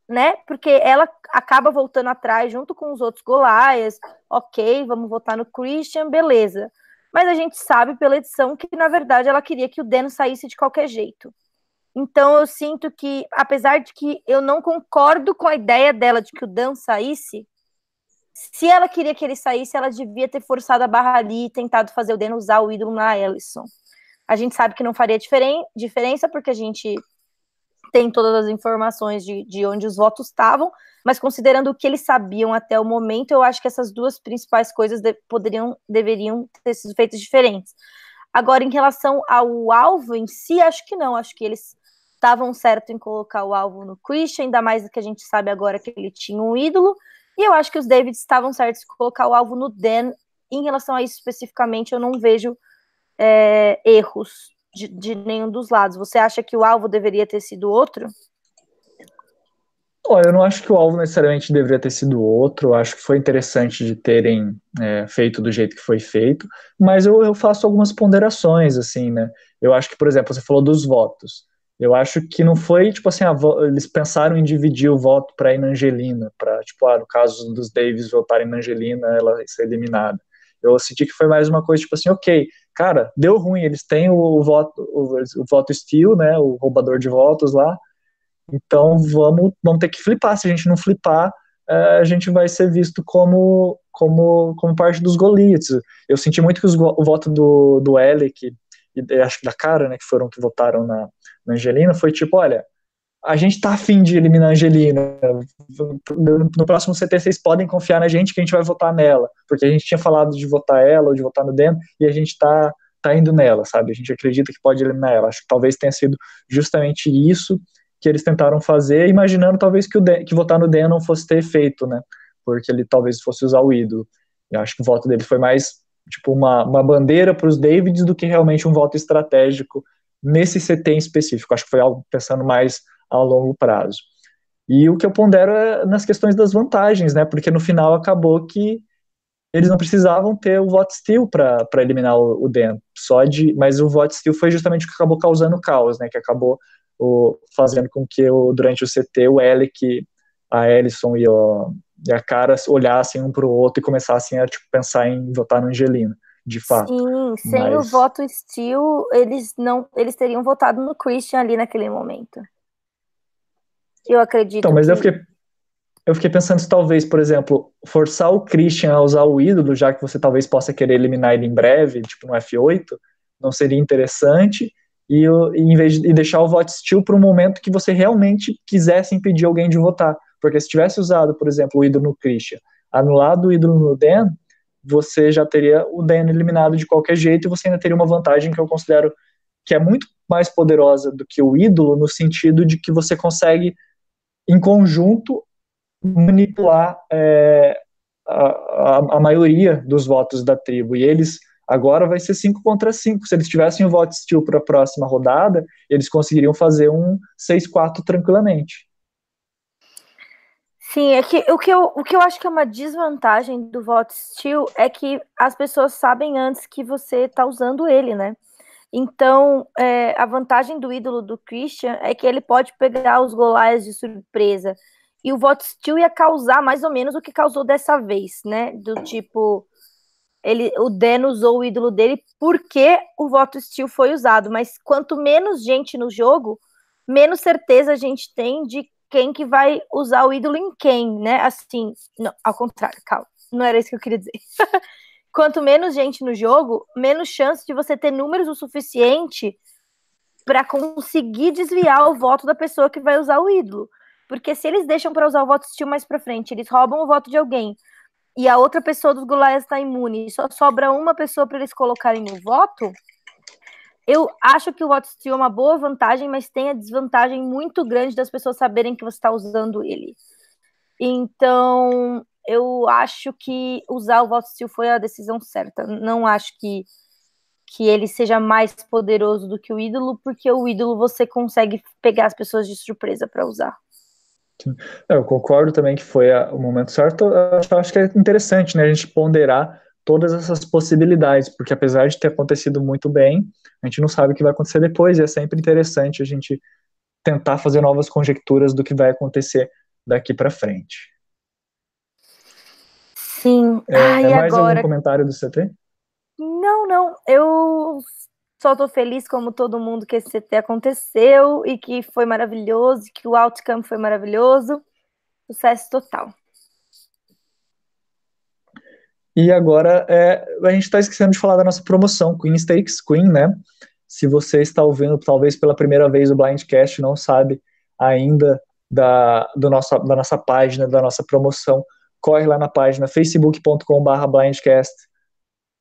né? Porque ela acaba voltando atrás junto com os outros Golaias. Ok, vamos votar no Christian, beleza. Mas a gente sabe pela edição que, na verdade, ela queria que o Dan saísse de qualquer jeito. Então eu sinto que, apesar de que eu não concordo com a ideia dela de que o Dan saísse, se ela queria que ele saísse, ela devia ter forçado a barra ali e tentado fazer o Dan usar o ídolo na Ellison. A gente sabe que não faria diferen diferença, porque a gente tem todas as informações de, de onde os votos estavam, mas considerando o que eles sabiam até o momento, eu acho que essas duas principais coisas de, poderiam, deveriam ter sido feitas diferentes. Agora, em relação ao alvo em si, acho que não, acho que eles estavam certo em colocar o alvo no Christian, ainda mais que a gente sabe agora que ele tinha um ídolo, e eu acho que os Davids estavam certos em colocar o alvo no Dan. Em relação a isso especificamente, eu não vejo é, erros de, de, nenhum dos lados. Você acha que o alvo deveria ter sido outro? Oh, eu não acho que o alvo necessariamente deveria ter sido outro. Eu acho que foi interessante de terem é, feito do jeito que foi feito, mas eu, eu faço algumas ponderações, assim, né? Eu acho que, por exemplo, você falou dos votos. Eu acho que não foi, tipo assim, eles pensaram em dividir o voto para na Angelina, para, tipo, ah, no caso dos Davis votarem na Angelina, ela ser eliminada. Eu senti que foi mais uma coisa, tipo assim, ok, cara, deu ruim, eles têm o voto, o, o voto Steel, né, o roubador de votos lá, então vamos, vamos ter que flipar, se a gente não flipar, é, a gente vai ser visto como, como, como parte dos Goliaths. Eu senti muito que os, o voto do, do Alec e acho que da cara, né, que foram que votaram na, na Angelina, foi tipo, olha, a gente tá afim de eliminar a Angelina. No próximo CT vocês podem confiar na gente que a gente vai votar nela. Porque a gente tinha falado de votar ela ou de votar no Den e a gente tá, tá indo nela, sabe? A gente acredita que pode eliminar ela. Acho que talvez tenha sido justamente isso que eles tentaram fazer, imaginando talvez que, o Den, que votar no Den não fosse ter efeito, né? Porque ele talvez fosse usar o ídolo. Eu acho que o voto dele foi mais tipo uma, uma bandeira para os Davids do que realmente um voto estratégico nesse CT em específico. Acho que foi algo pensando mais a longo prazo. E o que eu pondero é nas questões das vantagens, né? Porque no final acabou que eles não precisavam ter o vote steal para eliminar o, o só de, mas o vote steal foi justamente o que acabou causando caos, né? Que acabou o, fazendo com que o, durante o CT o Alec, a Ellison e, o, e a Cara olhassem um para o outro e começassem a tipo, pensar em votar no Angelina de fato. Sim, sem mas... o voto Steel, eles não, eles teriam votado no Christian ali naquele momento. Eu acredito. Então, mas que... eu fiquei, eu fiquei pensando se talvez, por exemplo, forçar o Christian a usar o ídolo, já que você talvez possa querer eliminar ele em breve, tipo no F8, não seria interessante. E, em vez de, e deixar o vote steel para um momento que você realmente quisesse impedir alguém de votar. Porque se tivesse usado, por exemplo, o ídolo no Christian, anulado o ídolo no Dan, você já teria o Dan eliminado de qualquer jeito e você ainda teria uma vantagem que eu considero que é muito mais poderosa do que o ídolo, no sentido de que você consegue em conjunto, manipular é, a, a, maioria dos votos da tribo. E eles agora vai ser 5 contra 5. Se eles tivessem o voto steel para a próxima rodada, eles conseguiriam fazer um 6-4 tranquilamente. Sim, é que o que, eu, o que eu acho que é uma desvantagem do voto Steel é que as pessoas sabem antes que você tá usando ele, né? Então, é, a vantagem do ídolo do Christian é que ele pode pegar os golais de surpresa. E o voto Steel ia causar mais ou menos o que causou dessa vez, né? Do tipo, ele, o Dan usou o ídolo dele porque o voto Steel foi usado. Mas quanto menos gente no jogo, menos certeza a gente tem de quem que vai usar o ídolo em quem, né? Assim, não, ao contrário, calma. Não era isso que eu queria dizer. quanto menos gente no jogo, menos chance de você ter números o suficiente para conseguir desviar o voto da pessoa que vai usar o ídolo. Porque se eles deixam para usar o voto estilo mais para frente, eles roubam o voto de alguém e a outra pessoa dos Goliaths está imune e só sobra uma pessoa para eles colocarem o voto, eu acho que o voto estilo é uma boa vantagem, mas tem a desvantagem muito grande das pessoas saberem que você está usando ele. Então, eu acho que usar o voto foi a decisão certa. Não acho que, que ele seja mais poderoso do que o ídolo, porque o ídolo você consegue pegar as pessoas de surpresa para usar. É, eu concordo também que foi o momento certo. Eu acho que é interessante né, a gente ponderar todas essas possibilidades, porque apesar de ter acontecido muito bem, a gente não sabe o que vai acontecer depois, e é sempre interessante a gente tentar fazer novas conjecturas do que vai acontecer daqui para frente. Sim. É, é mais agora... algum comentário do CT? Não, não. Eu só tô feliz, como todo mundo, que esse CT aconteceu e que foi maravilhoso, que o outcome foi maravilhoso. Sucesso total. E agora é, a gente está esquecendo de falar da nossa promoção, Queen Stakes Queen, né? Se você está ouvindo talvez pela primeira vez o Blindcast não sabe ainda da, do nosso, da nossa página, da nossa promoção, corre lá na página facebook.com.br blindcast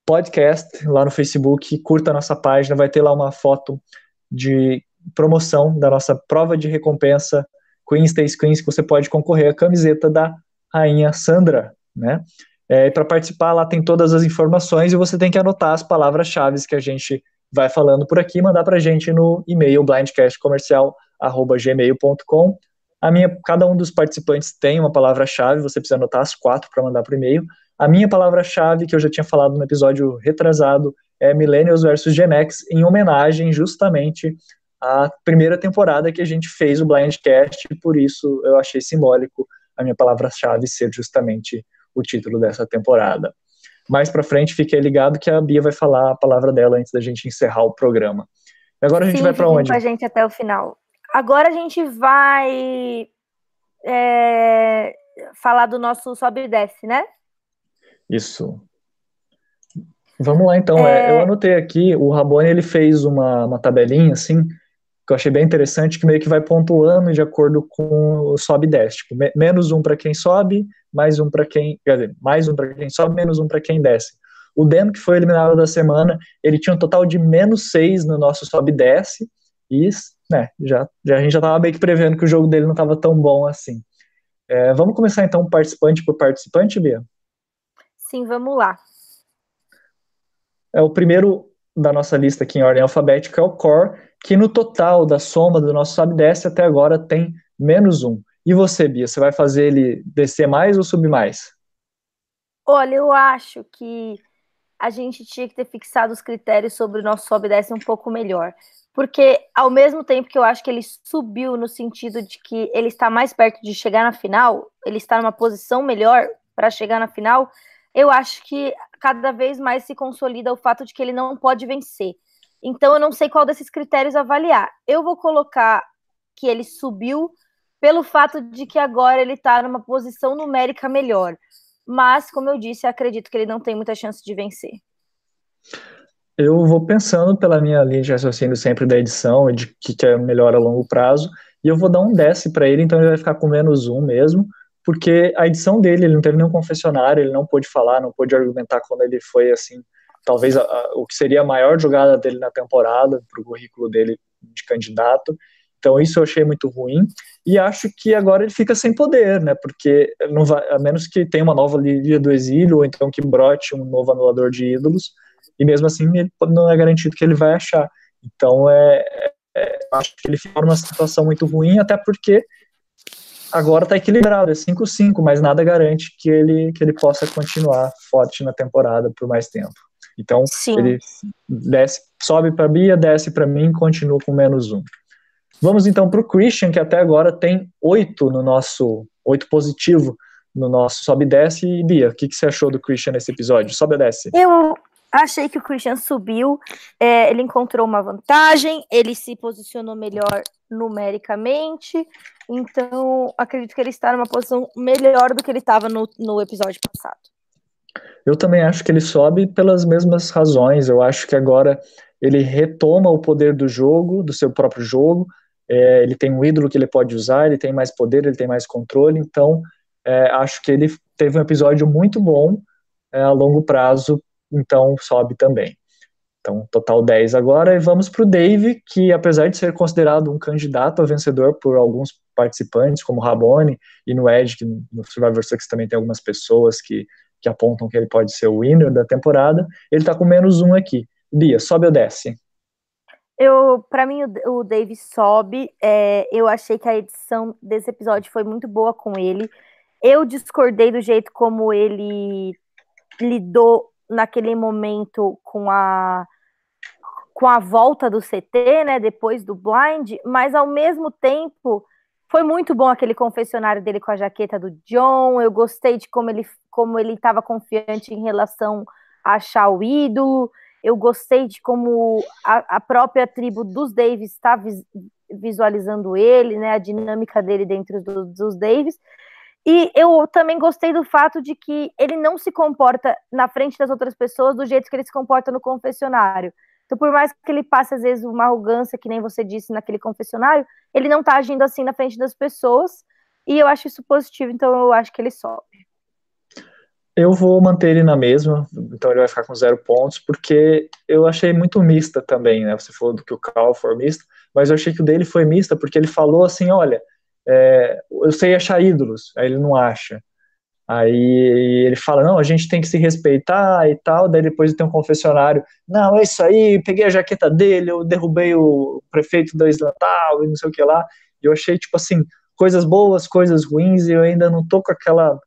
podcast lá no Facebook, curta a nossa página, vai ter lá uma foto de promoção da nossa prova de recompensa Queen Stays Queens, que você pode concorrer à camiseta da rainha Sandra, né? É, para participar lá tem todas as informações e você tem que anotar as palavras-chave que a gente vai falando por aqui, mandar para a gente no e-mail blindcastcomercial@gmail.com a minha, cada um dos participantes tem uma palavra-chave, você precisa anotar as quatro para mandar por e-mail. A minha palavra-chave, que eu já tinha falado no episódio retrasado, é Millennials versus Gen X, em homenagem justamente à primeira temporada que a gente fez o Blindcast, por isso eu achei simbólico a minha palavra-chave ser justamente o título dessa temporada. Mais para frente, fique ligado que a Bia vai falar a palavra dela antes da gente encerrar o programa. Agora a gente Sim, vai para onde? com a gente até o final. Agora a gente vai é, falar do nosso sobe e desce, né? Isso. Vamos lá então. É... Eu anotei aqui, o Rabone ele fez uma, uma tabelinha assim, que eu achei bem interessante, que meio que vai pontuando de acordo com o sobe e desce. Tipo, me, menos um para quem sobe, mais um para quem. Quer dizer, mais um para quem sobe, menos um para quem desce. O Den, que foi eliminado da semana, ele tinha um total de menos seis no nosso sobe e desce, e né, já, já, a gente já estava meio que prevendo que o jogo dele não estava tão bom assim. É, vamos começar então participante por participante, Bia? Sim, vamos lá. É o primeiro da nossa lista aqui em ordem alfabética é o Core, que no total da soma do nosso sobe desce até agora tem menos um. E você, Bia, você vai fazer ele descer mais ou subir mais? Olha, eu acho que a gente tinha que ter fixado os critérios sobre o nosso sobe desce um pouco melhor porque ao mesmo tempo que eu acho que ele subiu no sentido de que ele está mais perto de chegar na final, ele está numa posição melhor para chegar na final, eu acho que cada vez mais se consolida o fato de que ele não pode vencer. Então eu não sei qual desses critérios avaliar. Eu vou colocar que ele subiu pelo fato de que agora ele está numa posição numérica melhor. Mas, como eu disse, acredito que ele não tem muita chance de vencer eu vou pensando pela minha linha de raciocínio sempre da edição e de que, que é melhor a longo prazo, e eu vou dar um desce para ele, então ele vai ficar com menos um mesmo, porque a edição dele, ele não teve nenhum confessionário, ele não pôde falar, não pôde argumentar quando ele foi, assim, talvez a, a, o que seria a maior jogada dele na temporada, para o currículo dele de candidato, então isso eu achei muito ruim, e acho que agora ele fica sem poder, né, porque não vai, a menos que tenha uma nova Liga do Exílio, ou então que brote um novo anulador de ídolos, e mesmo assim ele não é garantido que ele vai achar. Então, é, é acho que ele fica numa situação muito ruim, até porque agora tá equilibrado, é 5-5, mas nada garante que ele, que ele possa continuar forte na temporada por mais tempo. Então, Sim. ele desce, sobe para Bia, desce para mim, continua com menos um. Vamos então para o Christian, que até agora tem oito no nosso, oito positivo no nosso sobe e desce. E Bia, o que, que você achou do Christian nesse episódio? Sobe e desce. Eu achei que o Christian subiu, é, ele encontrou uma vantagem, ele se posicionou melhor numericamente, então acredito que ele está numa posição melhor do que ele estava no, no episódio passado. Eu também acho que ele sobe pelas mesmas razões. Eu acho que agora ele retoma o poder do jogo, do seu próprio jogo. É, ele tem um ídolo que ele pode usar, ele tem mais poder, ele tem mais controle. Então, é, acho que ele teve um episódio muito bom é, a longo prazo, então sobe também. Então, total 10 agora. E vamos para o Dave, que apesar de ser considerado um candidato a vencedor por alguns participantes, como Rabone, e no Edge, que no Survivor Series também tem algumas pessoas que que apontam que ele pode ser o winner da temporada, ele está com menos um aqui. Bia, sobe ou desce? Eu, para mim, o, o Dave sobe. É, eu achei que a edição desse episódio foi muito boa com ele. Eu discordei do jeito como ele lidou naquele momento com a com a volta do CT, né, depois do blind, mas ao mesmo tempo foi muito bom aquele confessionário dele com a jaqueta do John. Eu gostei de como ele como ele estava confiante em relação a achar o ídolo. Eu gostei de como a, a própria tribo dos Davis está vis, visualizando ele, né, a dinâmica dele dentro do, dos Davis. E eu também gostei do fato de que ele não se comporta na frente das outras pessoas do jeito que ele se comporta no confessionário. Então, por mais que ele passe, às vezes, uma arrogância, que nem você disse naquele confessionário, ele não tá agindo assim na frente das pessoas. E eu acho isso positivo, então eu acho que ele sobe. Eu vou manter ele na mesma, então ele vai ficar com zero pontos, porque eu achei muito mista também, né? Você falou do que o Cal foi mista, mas eu achei que o dele foi mista porque ele falou assim: olha, é, eu sei achar ídolos, aí ele não acha. Aí ele fala, não, a gente tem que se respeitar e tal, daí depois tem um confessionário, não, é isso aí, peguei a jaqueta dele, eu derrubei o prefeito da Isla tal, e não sei o que lá, e eu achei, tipo assim, coisas boas, coisas ruins, e eu ainda não tô com aquela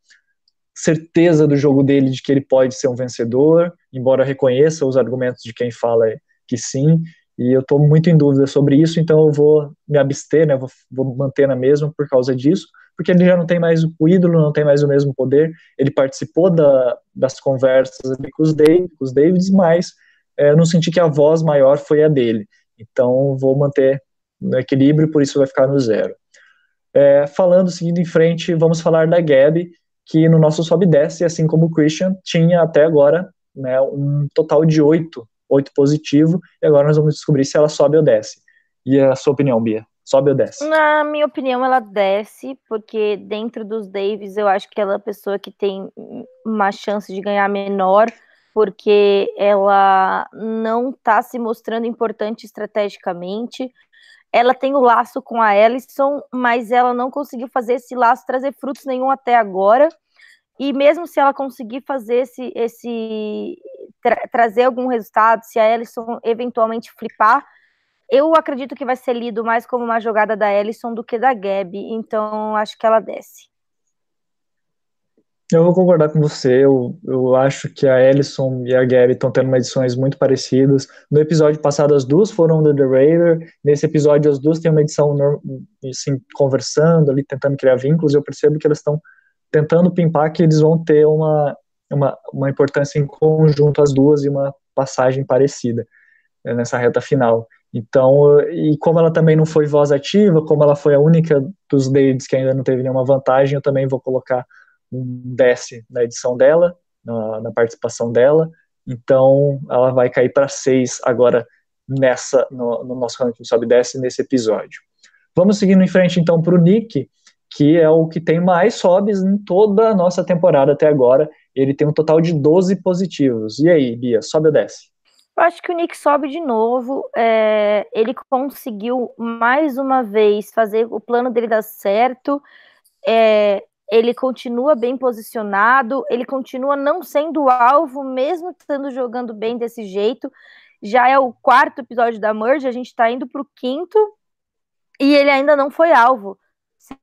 certeza do jogo dele de que ele pode ser um vencedor, embora reconheça os argumentos de quem fala que sim, e eu estou muito em dúvida sobre isso, então eu vou me abster, né, vou, vou manter na mesma por causa disso, porque ele já não tem mais o ídolo, não tem mais o mesmo poder. Ele participou da, das conversas com os, David, com os Davids, mas é, eu não senti que a voz maior foi a dele. Então vou manter no equilíbrio, por isso vai ficar no zero. É, falando, seguindo em frente, vamos falar da Gabi, que no nosso sobe e desce, assim como o Christian, tinha até agora né, um total de oito, oito positivo, e agora nós vamos descobrir se ela sobe ou desce. E a sua opinião, Bia? Sobe ou desce? Na minha opinião, ela desce, porque dentro dos Davis eu acho que ela é a pessoa que tem uma chance de ganhar menor, porque ela não está se mostrando importante estrategicamente. Ela tem o laço com a Ellison, mas ela não conseguiu fazer esse laço trazer frutos nenhum até agora. E mesmo se ela conseguir fazer esse, esse tra trazer algum resultado, se a Ellison eventualmente flipar, eu acredito que vai ser lido mais como uma jogada da Ellison do que da Gabi, então acho que ela desce. Eu vou concordar com você. Eu, eu acho que a Ellison e a Gabi estão tendo edições muito parecidas. No episódio passado, as duas foram do The Raider. Nesse episódio, as duas têm uma edição assim, conversando ali, tentando criar vínculos. Eu percebo que elas estão tentando pimpar que eles vão ter uma, uma, uma importância em conjunto, as duas, e uma passagem parecida né, nessa reta final. Então, e como ela também não foi voz ativa, como ela foi a única dos Davids que ainda não teve nenhuma vantagem, eu também vou colocar um desce na edição dela, na, na participação dela. Então, ela vai cair para seis agora nessa no, no nosso ranking sobe desce nesse episódio. Vamos seguindo em frente então para o Nick, que é o que tem mais sobes em toda a nossa temporada até agora. Ele tem um total de 12 positivos. E aí, Bia, sobe ou desce? Eu acho que o Nick sobe de novo. É, ele conseguiu mais uma vez fazer o plano dele dar certo. É, ele continua bem posicionado. Ele continua não sendo alvo, mesmo estando jogando bem desse jeito. Já é o quarto episódio da Merge, a gente está indo para o quinto e ele ainda não foi alvo.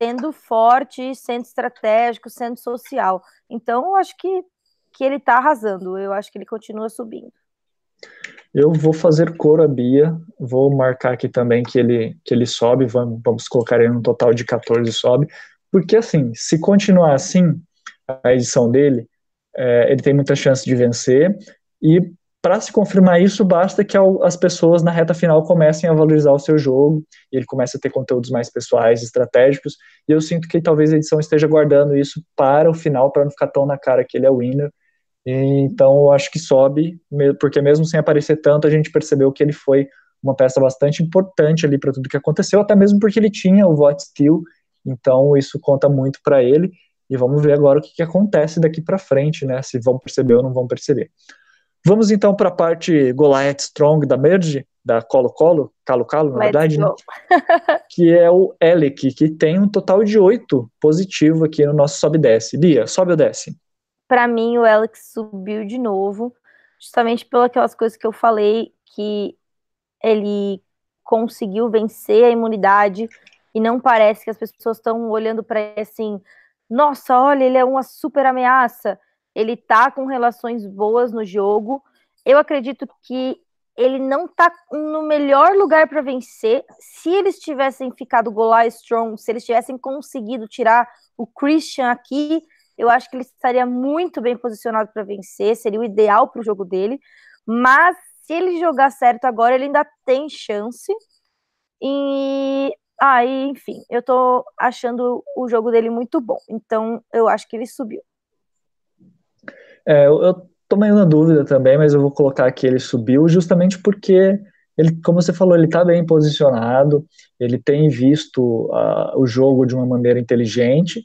Sendo forte, sendo estratégico, sendo social. Então, eu acho que, que ele tá arrasando. Eu acho que ele continua subindo. Eu vou fazer coro a Bia, vou marcar aqui também que ele, que ele sobe, vamos, vamos colocar ele no total de 14 sobe, porque assim, se continuar assim, a edição dele, é, ele tem muita chance de vencer, e para se confirmar isso, basta que as pessoas na reta final comecem a valorizar o seu jogo, e ele comece a ter conteúdos mais pessoais, estratégicos, e eu sinto que talvez a edição esteja guardando isso para o final, para não ficar tão na cara que ele é winner, então, eu acho que sobe, porque mesmo sem aparecer tanto, a gente percebeu que ele foi uma peça bastante importante ali para tudo que aconteceu, até mesmo porque ele tinha o vote steal, então isso conta muito para ele. E vamos ver agora o que, que acontece daqui para frente, né? Se vão perceber ou não vão perceber. Vamos então para a parte Goliath Strong da Merge, da Colo-Colo, Calo-Calo, na verdade, né? que é o Elec, que tem um total de oito positivo aqui no nosso sobe-desce. Bia, sobe ou desce? para mim o Alex subiu de novo, justamente pelas coisas que eu falei, que ele conseguiu vencer a imunidade e não parece que as pessoas estão olhando para ele assim, nossa, olha, ele é uma super ameaça, ele tá com relações boas no jogo. Eu acredito que ele não tá no melhor lugar para vencer. Se eles tivessem ficado Goliath Strong, se eles tivessem conseguido tirar o Christian aqui, eu acho que ele estaria muito bem posicionado para vencer, seria o ideal para o jogo dele. Mas se ele jogar certo agora, ele ainda tem chance. E aí, ah, enfim, eu tô achando o jogo dele muito bom. Então, eu acho que ele subiu. É, eu, eu tô meio na dúvida também, mas eu vou colocar que ele subiu justamente porque ele, como você falou, ele está bem posicionado, ele tem visto uh, o jogo de uma maneira inteligente,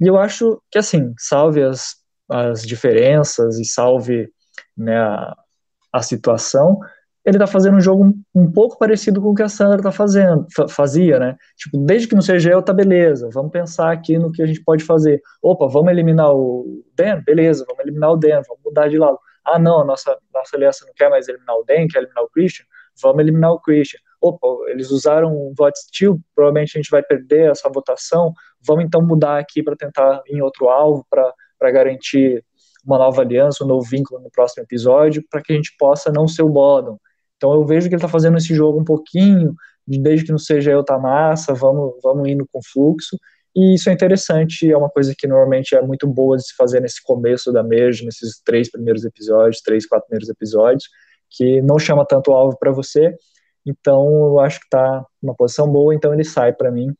e eu acho que, assim, salve as, as diferenças e salve né, a, a situação, ele tá fazendo um jogo um, pouco parecido com o que a Sandra tá fazendo, fazia, né? Tipo, desde que não seja eu, tá beleza. Vamos pensar aqui no que a gente pode fazer. Opa, vamos eliminar o Dan? Beleza, vamos eliminar o Dan, vamos mudar de lado. Ah, não, a nossa, nossa aliança não quer mais eliminar o Dan, quer eliminar o Christian? Vamos eliminar o Christian opa, eles usaram um vote steal, provavelmente a gente vai perder essa votação, vamos então mudar aqui para tentar em outro alvo, para garantir uma nova aliança, um novo vínculo no próximo episódio, para que a gente possa não ser o bottom. Então eu vejo que ele está fazendo esse jogo um pouquinho, desde que não seja eu tá massa, vamos, vamos indo com fluxo, e isso é interessante, é uma coisa que normalmente é muito boa de se fazer nesse começo da merge, nesses três primeiros episódios, três, quatro primeiros episódios, que não chama tanto alvo para você, então, eu acho que está numa posição boa, então ele sai para mim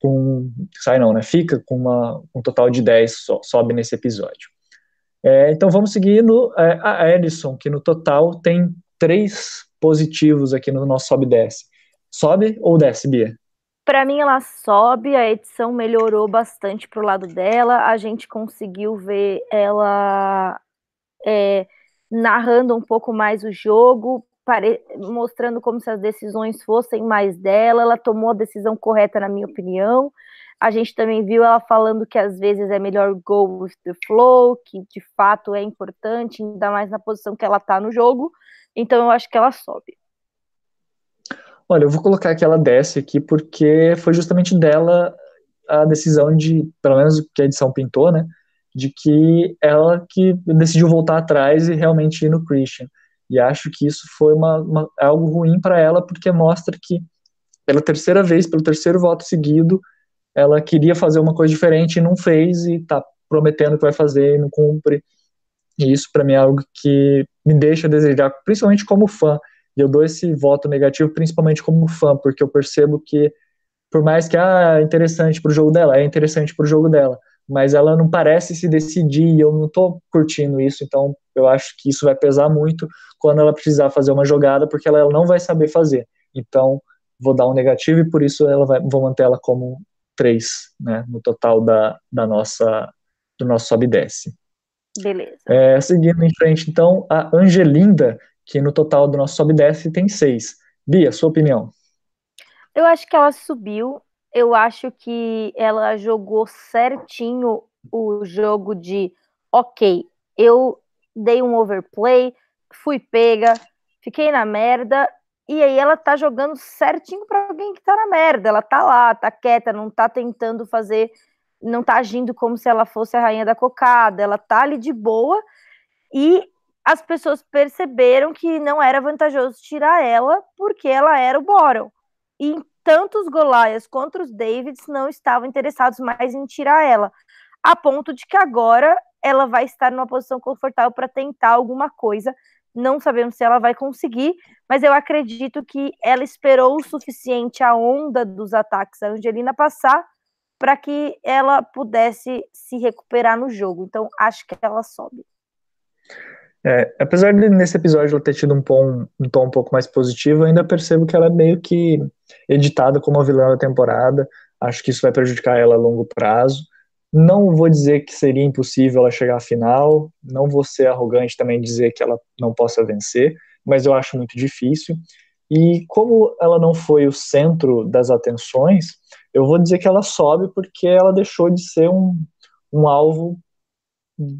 com. Sai não, né? Fica com uma, um total de 10, so, sobe nesse episódio. É, então vamos seguir no, é, a Edison, que no total tem três positivos aqui no nosso sobe desce. Sobe ou desce, Bia? Para mim ela sobe, a edição melhorou bastante pro lado dela, a gente conseguiu ver ela é, narrando um pouco mais o jogo, pare... mostrando como se as decisões fossem mais dela. Ela tomou a decisão correta, na minha opinião. A gente também viu ela falando que às vezes é melhor go with the flow, que de fato é importante, ainda mais na posição que ela tá no jogo. Então eu acho que ela sobe. Olha, eu vou colocar que ela desce aqui porque foi justamente dela a decisão de, pelo menos o que a edição pintou, né, de que ela que decidiu voltar atrás e realmente ir no Christian. E acho que isso foi uma, uma algo ruim para ela, porque mostra que, pela terceira vez, pelo terceiro voto seguido, ela queria fazer uma coisa diferente e não fez, e está prometendo que vai fazer e não cumpre. E isso, para mim, é algo que me deixa a desejar, principalmente como fã. E eu dou esse voto negativo, principalmente como fã, porque eu percebo que, por mais que, ah, é interessante pro jogo dela, é interessante pro jogo dela, mas ela não parece se decidir e eu não tô curtindo isso, então eu acho que isso vai pesar muito quando ela precisar fazer uma jogada, porque ela, ela não vai saber fazer. Então, vou dar um negativo e por isso ela vai, vou manter ela como 3, né, no total da, da nossa, do nosso sobe e desce. Beleza. É, seguindo em frente, então, a Angelinda, que no total do nosso sobe e desce tem 6. Bia, sua opinião? Eu acho que ela subiu eu acho que ela jogou certinho o jogo de ok, eu dei um overplay, fui pega, fiquei na merda, e aí ela tá jogando certinho para alguém que tá na merda. Ela tá lá, tá quieta, não tá tentando fazer, não tá agindo como se ela fosse a rainha da cocada. Ela tá ali de boa e as pessoas perceberam que não era vantajoso tirar ela porque ela era o Boron. E tanto os Goliaths quanto os Davids não estavam interessados mais em tirar ela, a ponto de que agora ela vai estar numa posição confortável para tentar alguma coisa. Não sabemos se ela vai conseguir, mas eu acredito que ela esperou o suficiente a onda dos ataques da Angelina passar para que ela pudesse se recuperar no jogo. Então, acho que ela sobe. É, apesar de nesse episódio ela ter tido um tom, um tom um pouco mais positivo, ainda percebo que ela é meio que editada como a vilã da temporada. Acho que isso vai prejudicar ela a longo prazo. Não vou dizer que seria impossível ela chegar à final, não vou ser arrogante também dizer que ela não possa vencer, mas eu acho muito difícil. E como ela não foi o centro das atenções, eu vou dizer que ela sobe porque ela deixou de ser um, um alvo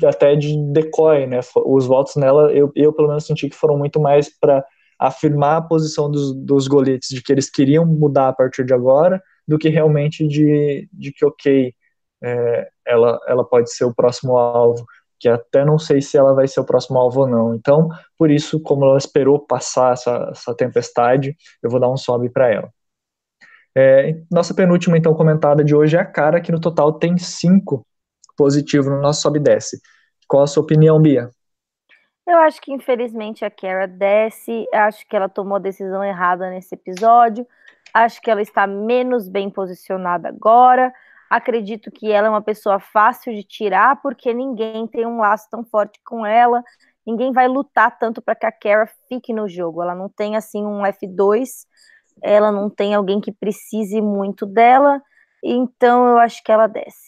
até de decoy, né? Os votos nela, eu, eu pelo menos senti que foram muito mais para afirmar a posição dos, dos goletes de que eles queriam mudar a partir de agora, do que realmente de, de que, ok, é, ela, ela pode ser o próximo alvo, que até não sei se ela vai ser o próximo alvo ou não. Então, por isso, como ela esperou passar essa, essa tempestade, eu vou dar um sobe para ela. É, nossa penúltima, então, comentada de hoje é a cara, que no total tem cinco positivo no nosso sobe e desce. Qual a sua opinião, Bia? Eu acho que infelizmente a Kara desce, acho que ela tomou a decisão errada nesse episódio, acho que ela está menos bem posicionada agora. Acredito que ela é uma pessoa fácil de tirar, porque ninguém tem um laço tão forte com ela, ninguém vai lutar tanto para que a Kara fique no jogo. Ela não tem assim um F2, ela não tem alguém que precise muito dela, então eu acho que ela desce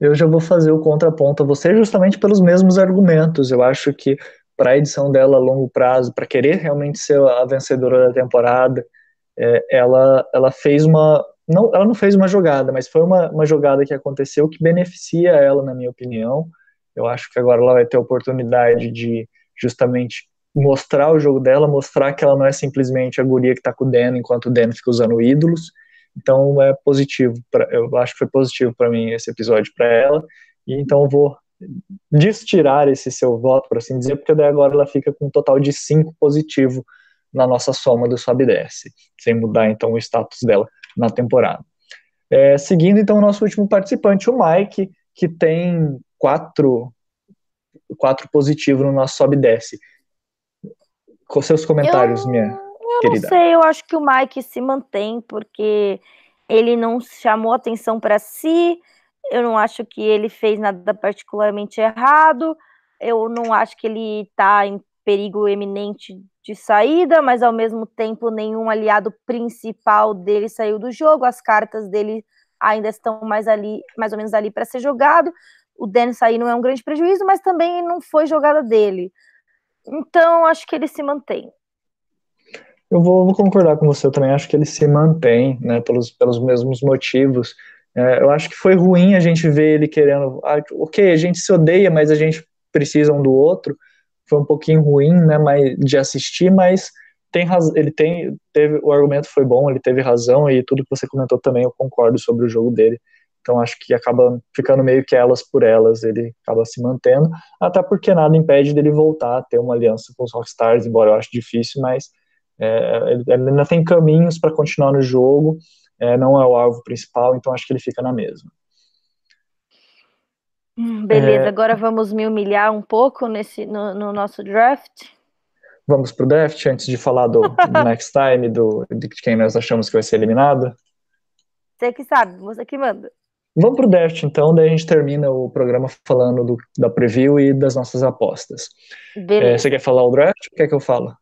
eu já vou fazer o contraponto a você justamente pelos mesmos argumentos. Eu acho que para a edição dela a longo prazo, para querer realmente ser a vencedora da temporada, é, ela, ela fez uma. Não, ela não fez uma jogada, mas foi uma, uma jogada que aconteceu que beneficia ela, na minha opinião. Eu acho que agora ela vai ter a oportunidade de justamente mostrar o jogo dela, mostrar que ela não é simplesmente a guria que está com o Dan enquanto o Dan fica usando ídolos, então é positivo, pra, eu acho que foi positivo para mim esse episódio para ela, e então eu vou destirar esse seu voto, por assim dizer, porque daí agora ela fica com um total de 5 positivo na nossa soma do sobe desce, sem mudar então o status dela na temporada. É, seguindo então o nosso último participante, o Mike, que tem quatro, quatro positivos no nosso sobe desce. Com seus comentários, eu, minha eu querida. não sei, eu acho que o Mike se mantém porque ele não chamou atenção para si, eu não acho que ele fez nada particularmente errado, eu não acho que ele está em perigo eminente de saída, mas ao mesmo tempo nenhum aliado principal dele saiu do jogo, as cartas dele ainda estão mais ali, mais ou menos ali para ser jogado. O Dan sair não é um grande prejuízo, mas também não foi jogada dele. Então, acho que ele se mantém. Eu vou, vou, concordar com você, eu também acho que ele se mantém, né, pelos, pelos mesmos motivos. É, eu acho que foi ruim a gente ver ele querendo, ah, ok, a gente se odeia, mas a gente precisa um do outro. Foi um pouquinho ruim, né, mas, de assistir, mas tem ele tem, teve, o argumento foi bom, ele teve razão e tudo que você comentou também eu concordo sobre o jogo dele. Então acho que acaba ficando meio que elas por elas, ele acaba se mantendo, até porque nada impede dele voltar a ter uma aliança com os Rockstars, embora eu acho difícil, mas é, ele, ainda tem caminhos para continuar no jogo, é, não é o alvo principal, então acho que ele fica na mesma. Hum, beleza, é, agora vamos me humilhar um pouco nesse, no, no nosso draft. Vamos para o draft antes de falar do, do next time, do, de quem nós achamos que vai ser eliminado? Você que sabe, você que manda. Vamos para o draft então, daí a gente termina o programa falando do, da preview e das nossas apostas. É, você quer falar o draft ou quer que eu fale?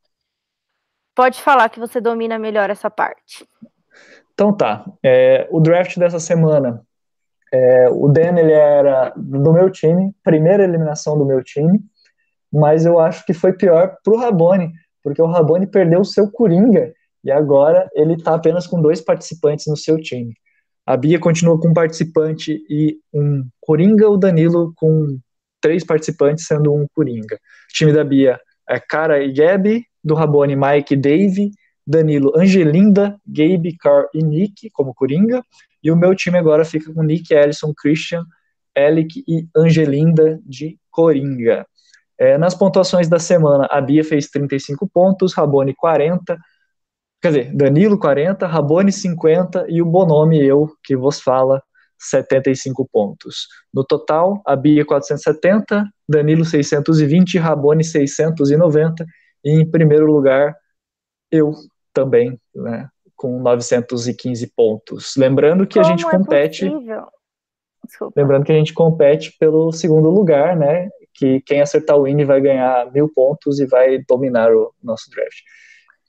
Pode falar que você domina melhor essa parte. Então tá. É, o draft dessa semana. É, o Dan ele era do meu time, primeira eliminação do meu time, mas eu acho que foi pior pro Rabone, porque o Rabone perdeu o seu Coringa e agora ele tá apenas com dois participantes no seu time. A Bia continua com um participante e um Coringa, o Danilo com três participantes, sendo um Coringa. O time da Bia é Cara e Gabi, do Rabone, Mike, Dave, Danilo, Angelinda, Gabe, Carl e Nick como Coringa. E o meu time agora fica com Nick, Ellison, Christian, Alec e Angelinda de Coringa. É, nas pontuações da semana, a Bia fez 35 pontos, Rabone 40, quer dizer, Danilo 40, Rabone 50 e o Bonome, eu, que vos fala, 75 pontos. No total, a Bia 470, Danilo 620, Rabone 690 e em primeiro lugar, eu também, né, com 915 pontos. Lembrando que Como a gente é compete. Lembrando que a gente compete pelo segundo lugar, né? Que quem acertar o win vai ganhar mil pontos e vai dominar o nosso draft.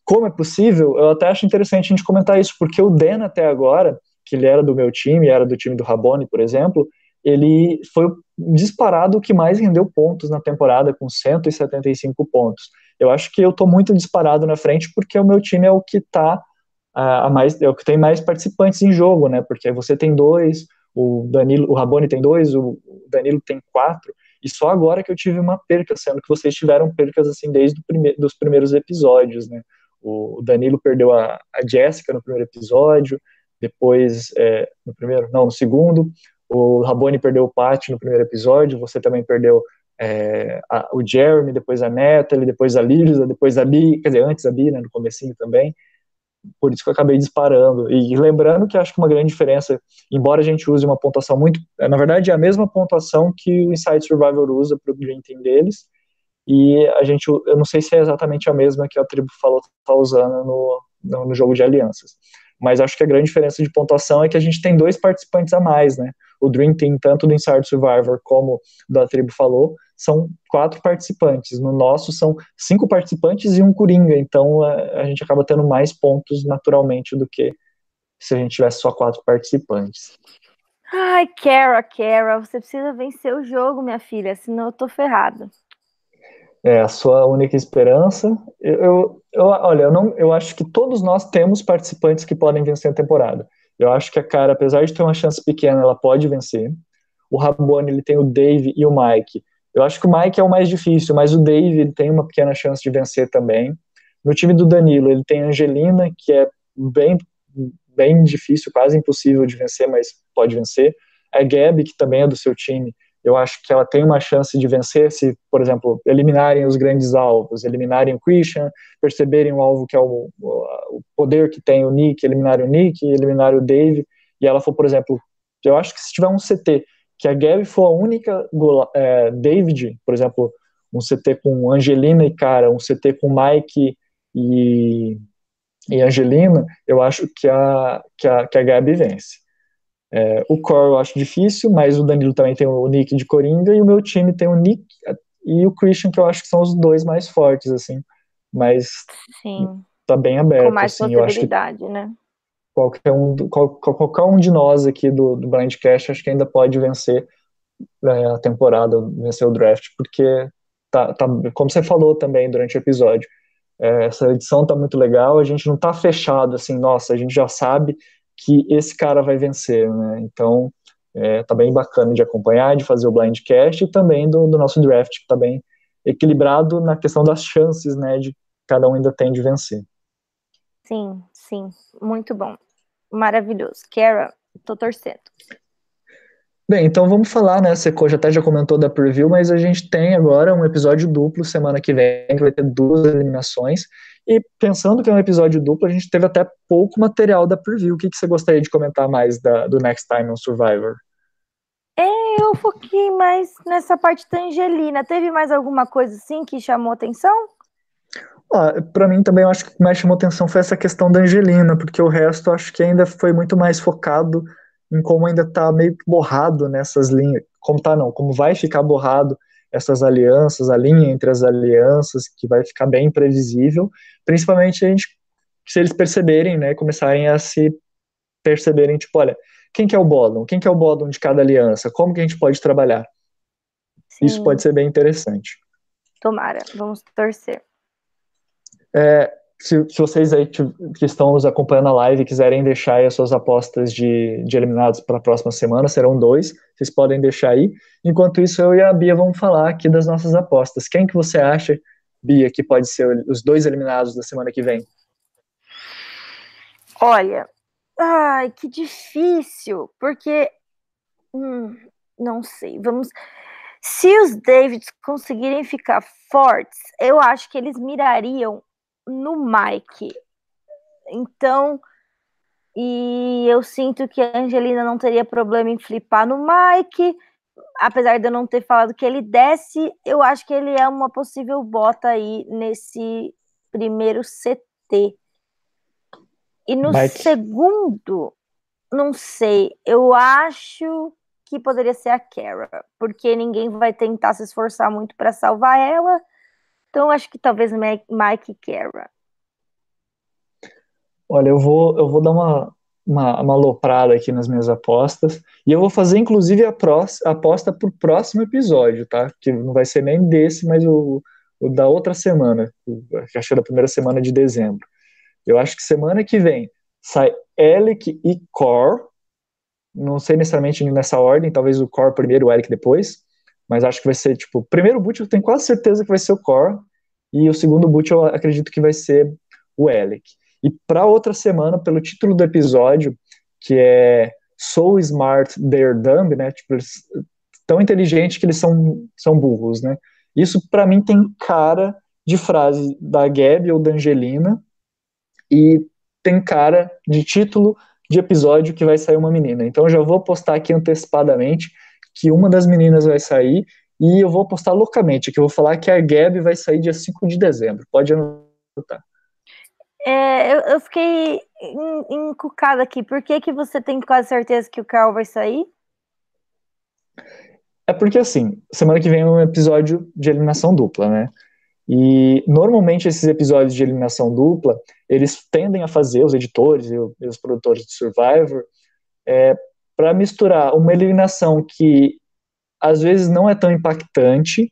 Como é possível? Eu até acho interessante a gente comentar isso, porque o Dan até agora, que ele era do meu time, era do time do Rabone, por exemplo, ele foi disparado o que mais rendeu pontos na temporada, com 175 pontos. Eu acho que eu estou muito disparado na frente, porque o meu time é o que tá a mais, é o que tem mais participantes em jogo, né? Porque você tem dois, o Danilo, o Rabone tem dois, o Danilo tem quatro, e só agora que eu tive uma perca, sendo que vocês tiveram percas assim desde prime dos primeiros episódios, né? O Danilo perdeu a, a Jéssica no primeiro episódio, depois é, no primeiro, não, no segundo, o Rabone perdeu o Pat no primeiro episódio, você também perdeu é, a, o Jeremy, depois a Natalie, depois a Lisa, depois a Bi, quer dizer, antes a Bi, né, no comecinho também por isso que eu acabei disparando. E lembrando que acho que uma grande diferença, embora a gente use uma pontuação muito. Na verdade, é a mesma pontuação que o Inside Survivor usa para o Green Team deles. E a gente, eu não sei se é exatamente a mesma que a tribo falou está usando no, no, no, jogo de alianças. Mas acho que a grande diferença de pontuação é que a gente tem dois participantes a mais, né? O Dream Team, tanto do Inside Survivor como da tribo falou, são quatro participantes. No nosso são cinco participantes e um coringa. Então a, a gente acaba tendo mais pontos naturalmente do que se a gente tivesse só quatro participantes. Ai, Kara, Kara, você precisa vencer o jogo, minha filha, senão eu tô ferrado. É a sua única esperança. Eu, eu, eu, olha, eu, não, eu acho que todos nós temos participantes que podem vencer a temporada. Eu acho que a cara, apesar de ter uma chance pequena, ela pode vencer. O Rabone, ele tem o Dave e o Mike. Eu acho que o Mike é o mais difícil, mas o Dave ele tem uma pequena chance de vencer também. No time do Danilo, ele tem a Angelina, que é bem, bem difícil, quase impossível de vencer, mas pode vencer. A Gabi, que também é do seu time, eu acho que ela tem uma chance de vencer se, por exemplo, eliminarem os grandes alvos, eliminarem o Christian, perceberem o alvo que é o, o poder que tem o Nick, eliminarem o Nick, eliminarem o Dave, e ela for, por exemplo, eu acho que se tiver um CT que a Gabi for a única é, David, por exemplo, um CT com Angelina e Cara, um CT com Mike e, e Angelina, eu acho que a, que a, que a Gabi vence. É, o Core eu acho difícil, mas o Danilo também tem o Nick de Coringa e o meu time tem o Nick e o Christian, que eu acho que são os dois mais fortes, assim. Mas Sim. tá bem aberto. Com mais assim, possibilidade, né? qualquer um, qual, qualquer um de nós aqui do, do Blindcast acho que ainda pode vencer é, a temporada, vencer o draft, porque tá, tá, como você falou também durante o episódio, é, essa edição tá muito legal, a gente não tá fechado assim, nossa, a gente já sabe que esse cara vai vencer, né? Então é, tá bem bacana de acompanhar, de fazer o Blindcast e também do, do nosso draft, que tá bem equilibrado na questão das chances, né, de cada um ainda tem de vencer. Sim, sim, muito bom. Maravilhoso. Kara, tô torcendo. Bem, então vamos falar, né? Você já até já comentou da preview, mas a gente tem agora um episódio duplo semana que vem, que vai ter duas eliminações. E pensando que é um episódio duplo, a gente teve até pouco material da preview. O que, que você gostaria de comentar mais da, do Next Time on Survivor? É, eu foquei mais nessa parte da Angelina. Teve mais alguma coisa assim que chamou atenção? Ah, para mim também eu acho que o que mais chamou atenção foi essa questão da Angelina, porque o resto acho que ainda foi muito mais focado em como ainda tá meio que borrado nessas linhas, como tá não, como vai ficar borrado essas alianças, a linha entre as alianças, que vai ficar bem imprevisível, principalmente a gente, se eles perceberem, né, começarem a se perceberem, tipo, olha, quem que é o bottom? Quem que é o bottom de cada aliança? Como que a gente pode trabalhar? Sim. Isso pode ser bem interessante. Tomara, vamos torcer. É, se, se, vocês aí que estão nos acompanhando a live quiserem deixar aí as suas apostas de, de eliminados para a próxima semana, serão dois, vocês podem deixar aí. Enquanto isso, eu e a Bia vamos falar aqui das nossas apostas. Quem que você acha Bia, que pode ser os dois eliminados da semana que vem? Olha, ai, que difícil, porque hum, não sei. Vamos. Se os Davids conseguirem ficar fortes, eu acho que eles mirariam no Mike. Então, e eu sinto que a Angelina não teria problema em flipar no Mike. Apesar de eu não ter falado que ele desce, eu acho que ele é uma possível bota aí nesse primeiro CT. E no Mike. segundo, não sei, eu acho que poderia ser a Kara, porque ninguém vai tentar se esforçar muito para salvar ela. Então acho que talvez Mike e Kara. Olha, eu vou, eu vou dar uma, uma, uma aqui nas minhas apostas. E eu vou fazer, inclusive, a, pró a aposta para o próximo episódio, tá? Que não vai ser nem desse, mas o, o da outra semana, acho que é da primeira semana de dezembro. Eu acho que semana que vem sai Alec e Core. Não sei necessariamente nessa ordem, talvez o Core primeiro, o Alec depois. Mas acho que vai ser, tipo, o primeiro boot eu tenho quase certeza que vai ser o Core. E o segundo boot eu acredito que vai ser o Alec. E para outra semana, pelo título do episódio, que é So Smart They're Dumb, né? Tipo, eles tão inteligentes que eles são, são burros, né? Isso para mim tem cara de frase da Gabi ou da Angelina e tem cara de título de episódio que vai sair uma menina. Então eu já vou postar aqui antecipadamente que uma das meninas vai sair e eu vou postar loucamente, que eu vou falar que a Gabi vai sair dia 5 de dezembro. Pode anotar. É, eu, eu, fiquei encucada aqui. Por que, que você tem quase certeza que o Carl vai sair? É porque, assim, semana que vem é um episódio de eliminação dupla, né? E normalmente esses episódios de eliminação dupla, eles tendem a fazer, os editores e os produtores de Survivor, é, para misturar uma eliminação que às vezes não é tão impactante,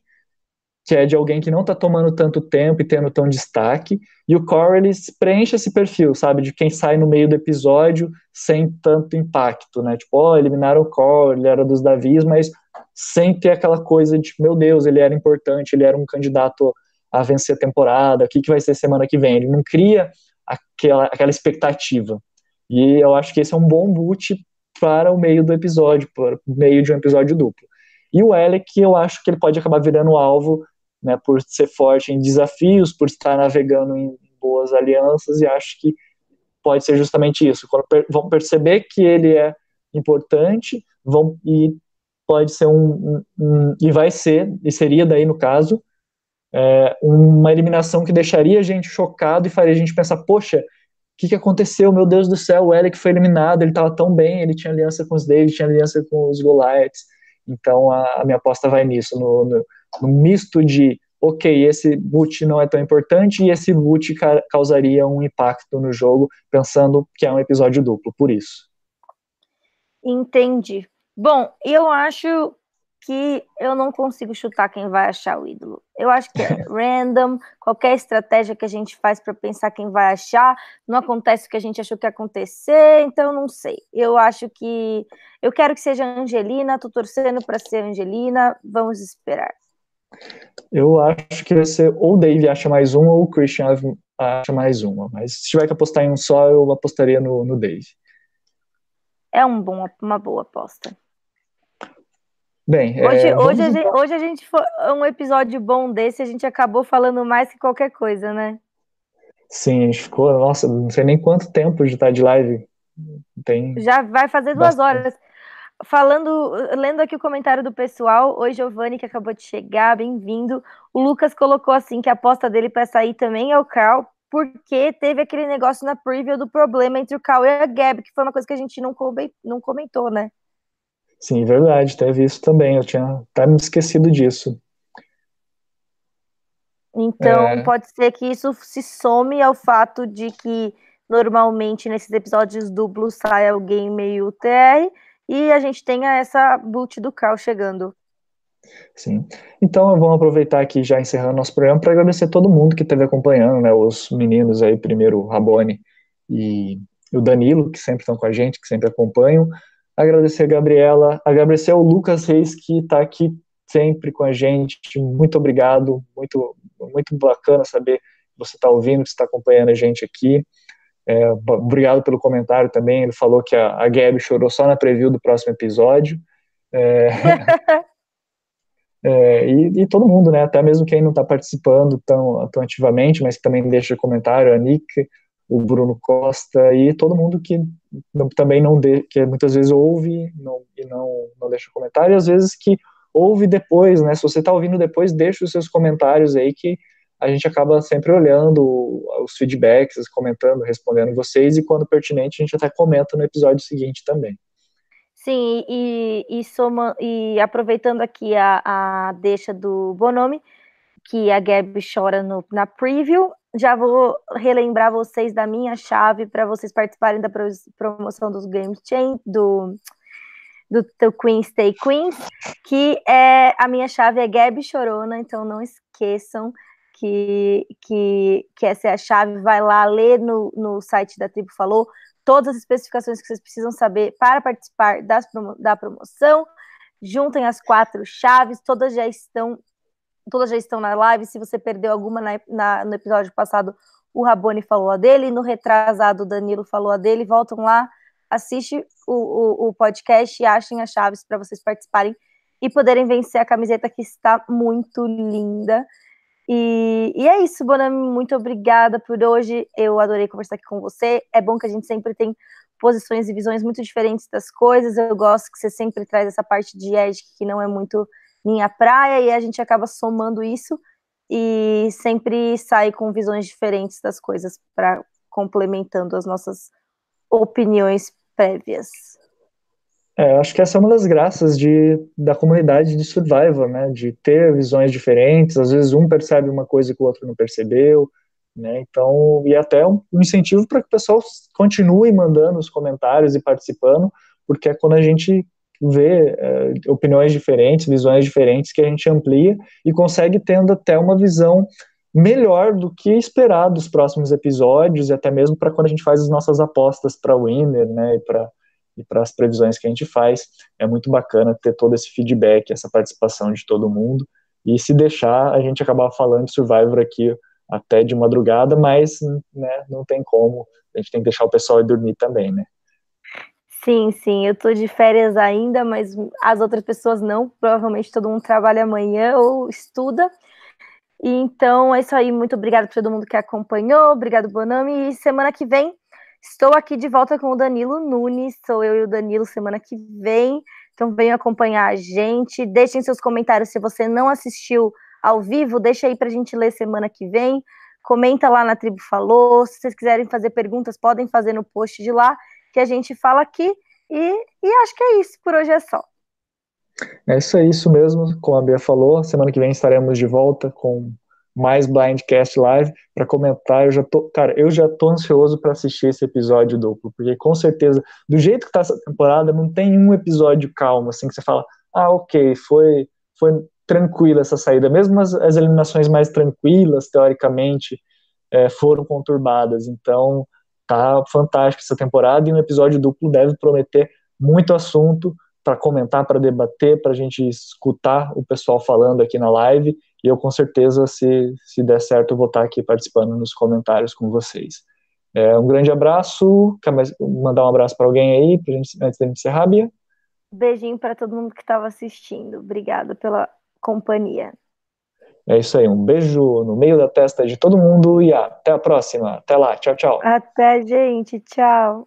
que é de alguém que não está tomando tanto tempo e tendo tão destaque, e o Core ele preenche esse perfil, sabe, de quem sai no meio do episódio sem tanto impacto, né? Tipo, ó, oh, eliminaram o Core, ele era dos Davis, mas sem ter aquela coisa de, meu Deus, ele era importante, ele era um candidato a vencer a temporada, o que, que vai ser semana que vem? Ele não cria aquela, aquela expectativa. E eu acho que esse é um bom boot para o meio do episódio, para o meio de um episódio duplo. E o Alec, eu acho que ele pode acabar virando alvo né, por ser forte em desafios, por estar navegando em boas alianças, e acho que pode ser justamente isso. Quando per vão perceber que ele é importante, vão e pode ser um, um, um, e vai ser e seria daí no caso é, uma eliminação que deixaria a gente chocado e faria a gente pensar, poxa, que, que aconteceu? Meu Deus do céu, o Eric foi eliminado, ele estava tão bem, ele tinha aliança com os David, tinha aliança com os Goliaths. Então a, a minha aposta vai nisso, no, no, no, misto de, ok, esse boot não é tão importante e esse boot ca causaria um impacto no jogo, pensando que é um episódio duplo, por isso. Entendi. Bom, eu acho que eu não consigo chutar quem vai achar o ídolo. Eu acho que é random, qualquer estratégia que a gente faz para pensar quem vai achar, não acontece o que a gente achou que ia acontecer, então não sei. Eu acho que eu quero que seja Angelina, tô torcendo para ser Angelina, vamos esperar. Eu acho que vai ser ou o Dave acha mais um ou o Christian acha mais uma, mas se tiver que apostar em um só, eu apostaria no, no Dave. É um bom, uma boa aposta. Bem, hoje, é, hoje, a gente, hoje a gente foi um episódio bom desse, a gente acabou falando mais que qualquer coisa, né? Sim, a gente ficou, nossa, não sei nem quanto tempo de estar de live. Tem Já vai fazer duas bastante. horas. Falando, lendo aqui o comentário do pessoal, oi Giovanni, que acabou de chegar, bem-vindo. O Lucas colocou assim que a aposta dele para sair também é o Carl, porque teve aquele negócio na preview do problema entre o Carl e a Gab, que foi uma coisa que a gente não comentou, né? Sim, verdade, teve isso também. Eu tinha até me esquecido disso. Então, é... pode ser que isso se some ao fato de que normalmente nesses episódios duplos sai alguém meio TR e a gente tenha essa boot do Carl chegando. Sim. Então, vamos aproveitar aqui, já encerrando nosso programa, para agradecer todo mundo que esteve acompanhando, né? Os meninos aí, primeiro o Rabone e o Danilo, que sempre estão com a gente, que sempre acompanham agradecer a Gabriela, agradecer ao Lucas Reis, que está aqui sempre com a gente. Muito obrigado, muito, muito bacana saber que você está ouvindo, que está acompanhando a gente aqui. É, obrigado pelo comentário também. Ele falou que a, a Gabi chorou só na preview do próximo episódio. É, é, e, e, todo mundo, né? Até mesmo quem não está participando tão, tão ativamente, mas também deixa comentário, a Nick, o Bruno Costa e todo mundo que não, também não de, que muitas vezes ouve não, e não, não deixa comentário, e às vezes que ouve depois, né? Se você está ouvindo depois, deixa os seus comentários aí que a gente acaba sempre olhando os feedbacks, comentando, respondendo vocês, e quando pertinente a gente até comenta no episódio seguinte também. Sim, e, e, soma, e aproveitando aqui a, a deixa do Bonomi, que a Gabi chora no, na preview, já vou relembrar vocês da minha chave para vocês participarem da promoção dos Game Chain, do, do, do Queen Stay Queens, que é a minha chave é Gabi Chorona, então não esqueçam que, que, que essa é a chave, vai lá ler no, no site da Tribo Falou todas as especificações que vocês precisam saber para participar das, da promoção. Juntem as quatro chaves, todas já estão todas já estão na live. Se você perdeu alguma na, na, no episódio passado, o Rabone falou a dele, no retrasado o Danilo falou a dele. Voltam lá, assiste o, o, o podcast e achem as chaves para vocês participarem e poderem vencer a camiseta que está muito linda. E, e, é isso, Bonami, muito obrigada por hoje. Eu adorei conversar aqui com você. É bom que a gente sempre tem posições e visões muito diferentes das coisas. Eu gosto que você sempre traz essa parte de Edge que não é muito minha praia e a gente acaba somando isso e sempre sai com visões diferentes das coisas para complementando as nossas opiniões prévias. É, acho que essa é uma das graças de, da comunidade de Survivor, né? De ter visões diferentes, às vezes um percebe uma coisa que o outro não percebeu, né? Então, e até um, um incentivo para que o pessoal continue mandando os comentários e participando, porque é quando a gente vê é, opiniões diferentes, visões diferentes que a gente amplia e consegue tendo até uma visão melhor do que esperar dos próximos episódios e até mesmo para quando a gente faz as nossas apostas para o Winner, né? E para e para as previsões que a gente faz. É muito bacana ter todo esse feedback, essa participação de todo mundo. E se deixar, a gente acabar falando de Survivor aqui até de madrugada, mas né, não tem como. A gente tem que deixar o pessoal ir dormir também, né? Sim, sim, eu tô de férias ainda, mas as outras pessoas não. Provavelmente todo mundo trabalha amanhã ou estuda. Então é isso aí. Muito obrigada por todo mundo que acompanhou. Obrigado, Bonami. E semana que vem Estou aqui de volta com o Danilo Nunes, sou eu e o Danilo semana que vem. Então venham acompanhar a gente. Deixem seus comentários se você não assistiu ao vivo, deixa aí para a gente ler semana que vem. Comenta lá na Tribo Falou. Se vocês quiserem fazer perguntas, podem fazer no post de lá, que a gente fala aqui. E, e acho que é isso, por hoje é só. É isso, é isso mesmo, como a Bia falou. Semana que vem estaremos de volta com mais Blindcast Live para comentar. Eu já tô, cara, eu já tô ansioso para assistir esse episódio duplo, porque com certeza, do jeito que tá essa temporada, não tem um episódio calmo assim que você fala: "Ah, OK, foi foi tranquila essa saída, mesmo as, as eliminações mais tranquilas, teoricamente, é, foram conturbadas. Então, tá fantástico essa temporada e um episódio duplo deve prometer muito assunto para comentar, para debater, para a gente escutar o pessoal falando aqui na live e eu, com certeza, se, se der certo, vou estar aqui participando nos comentários com vocês. É, um grande abraço. Quer mais, mandar um abraço para alguém aí, gente, antes da gente encerrar, Bia? Beijinho para todo mundo que estava assistindo. Obrigada pela companhia. É isso aí. Um beijo no meio da testa de todo mundo e até a próxima. Até lá. Tchau, tchau. Até, gente. Tchau.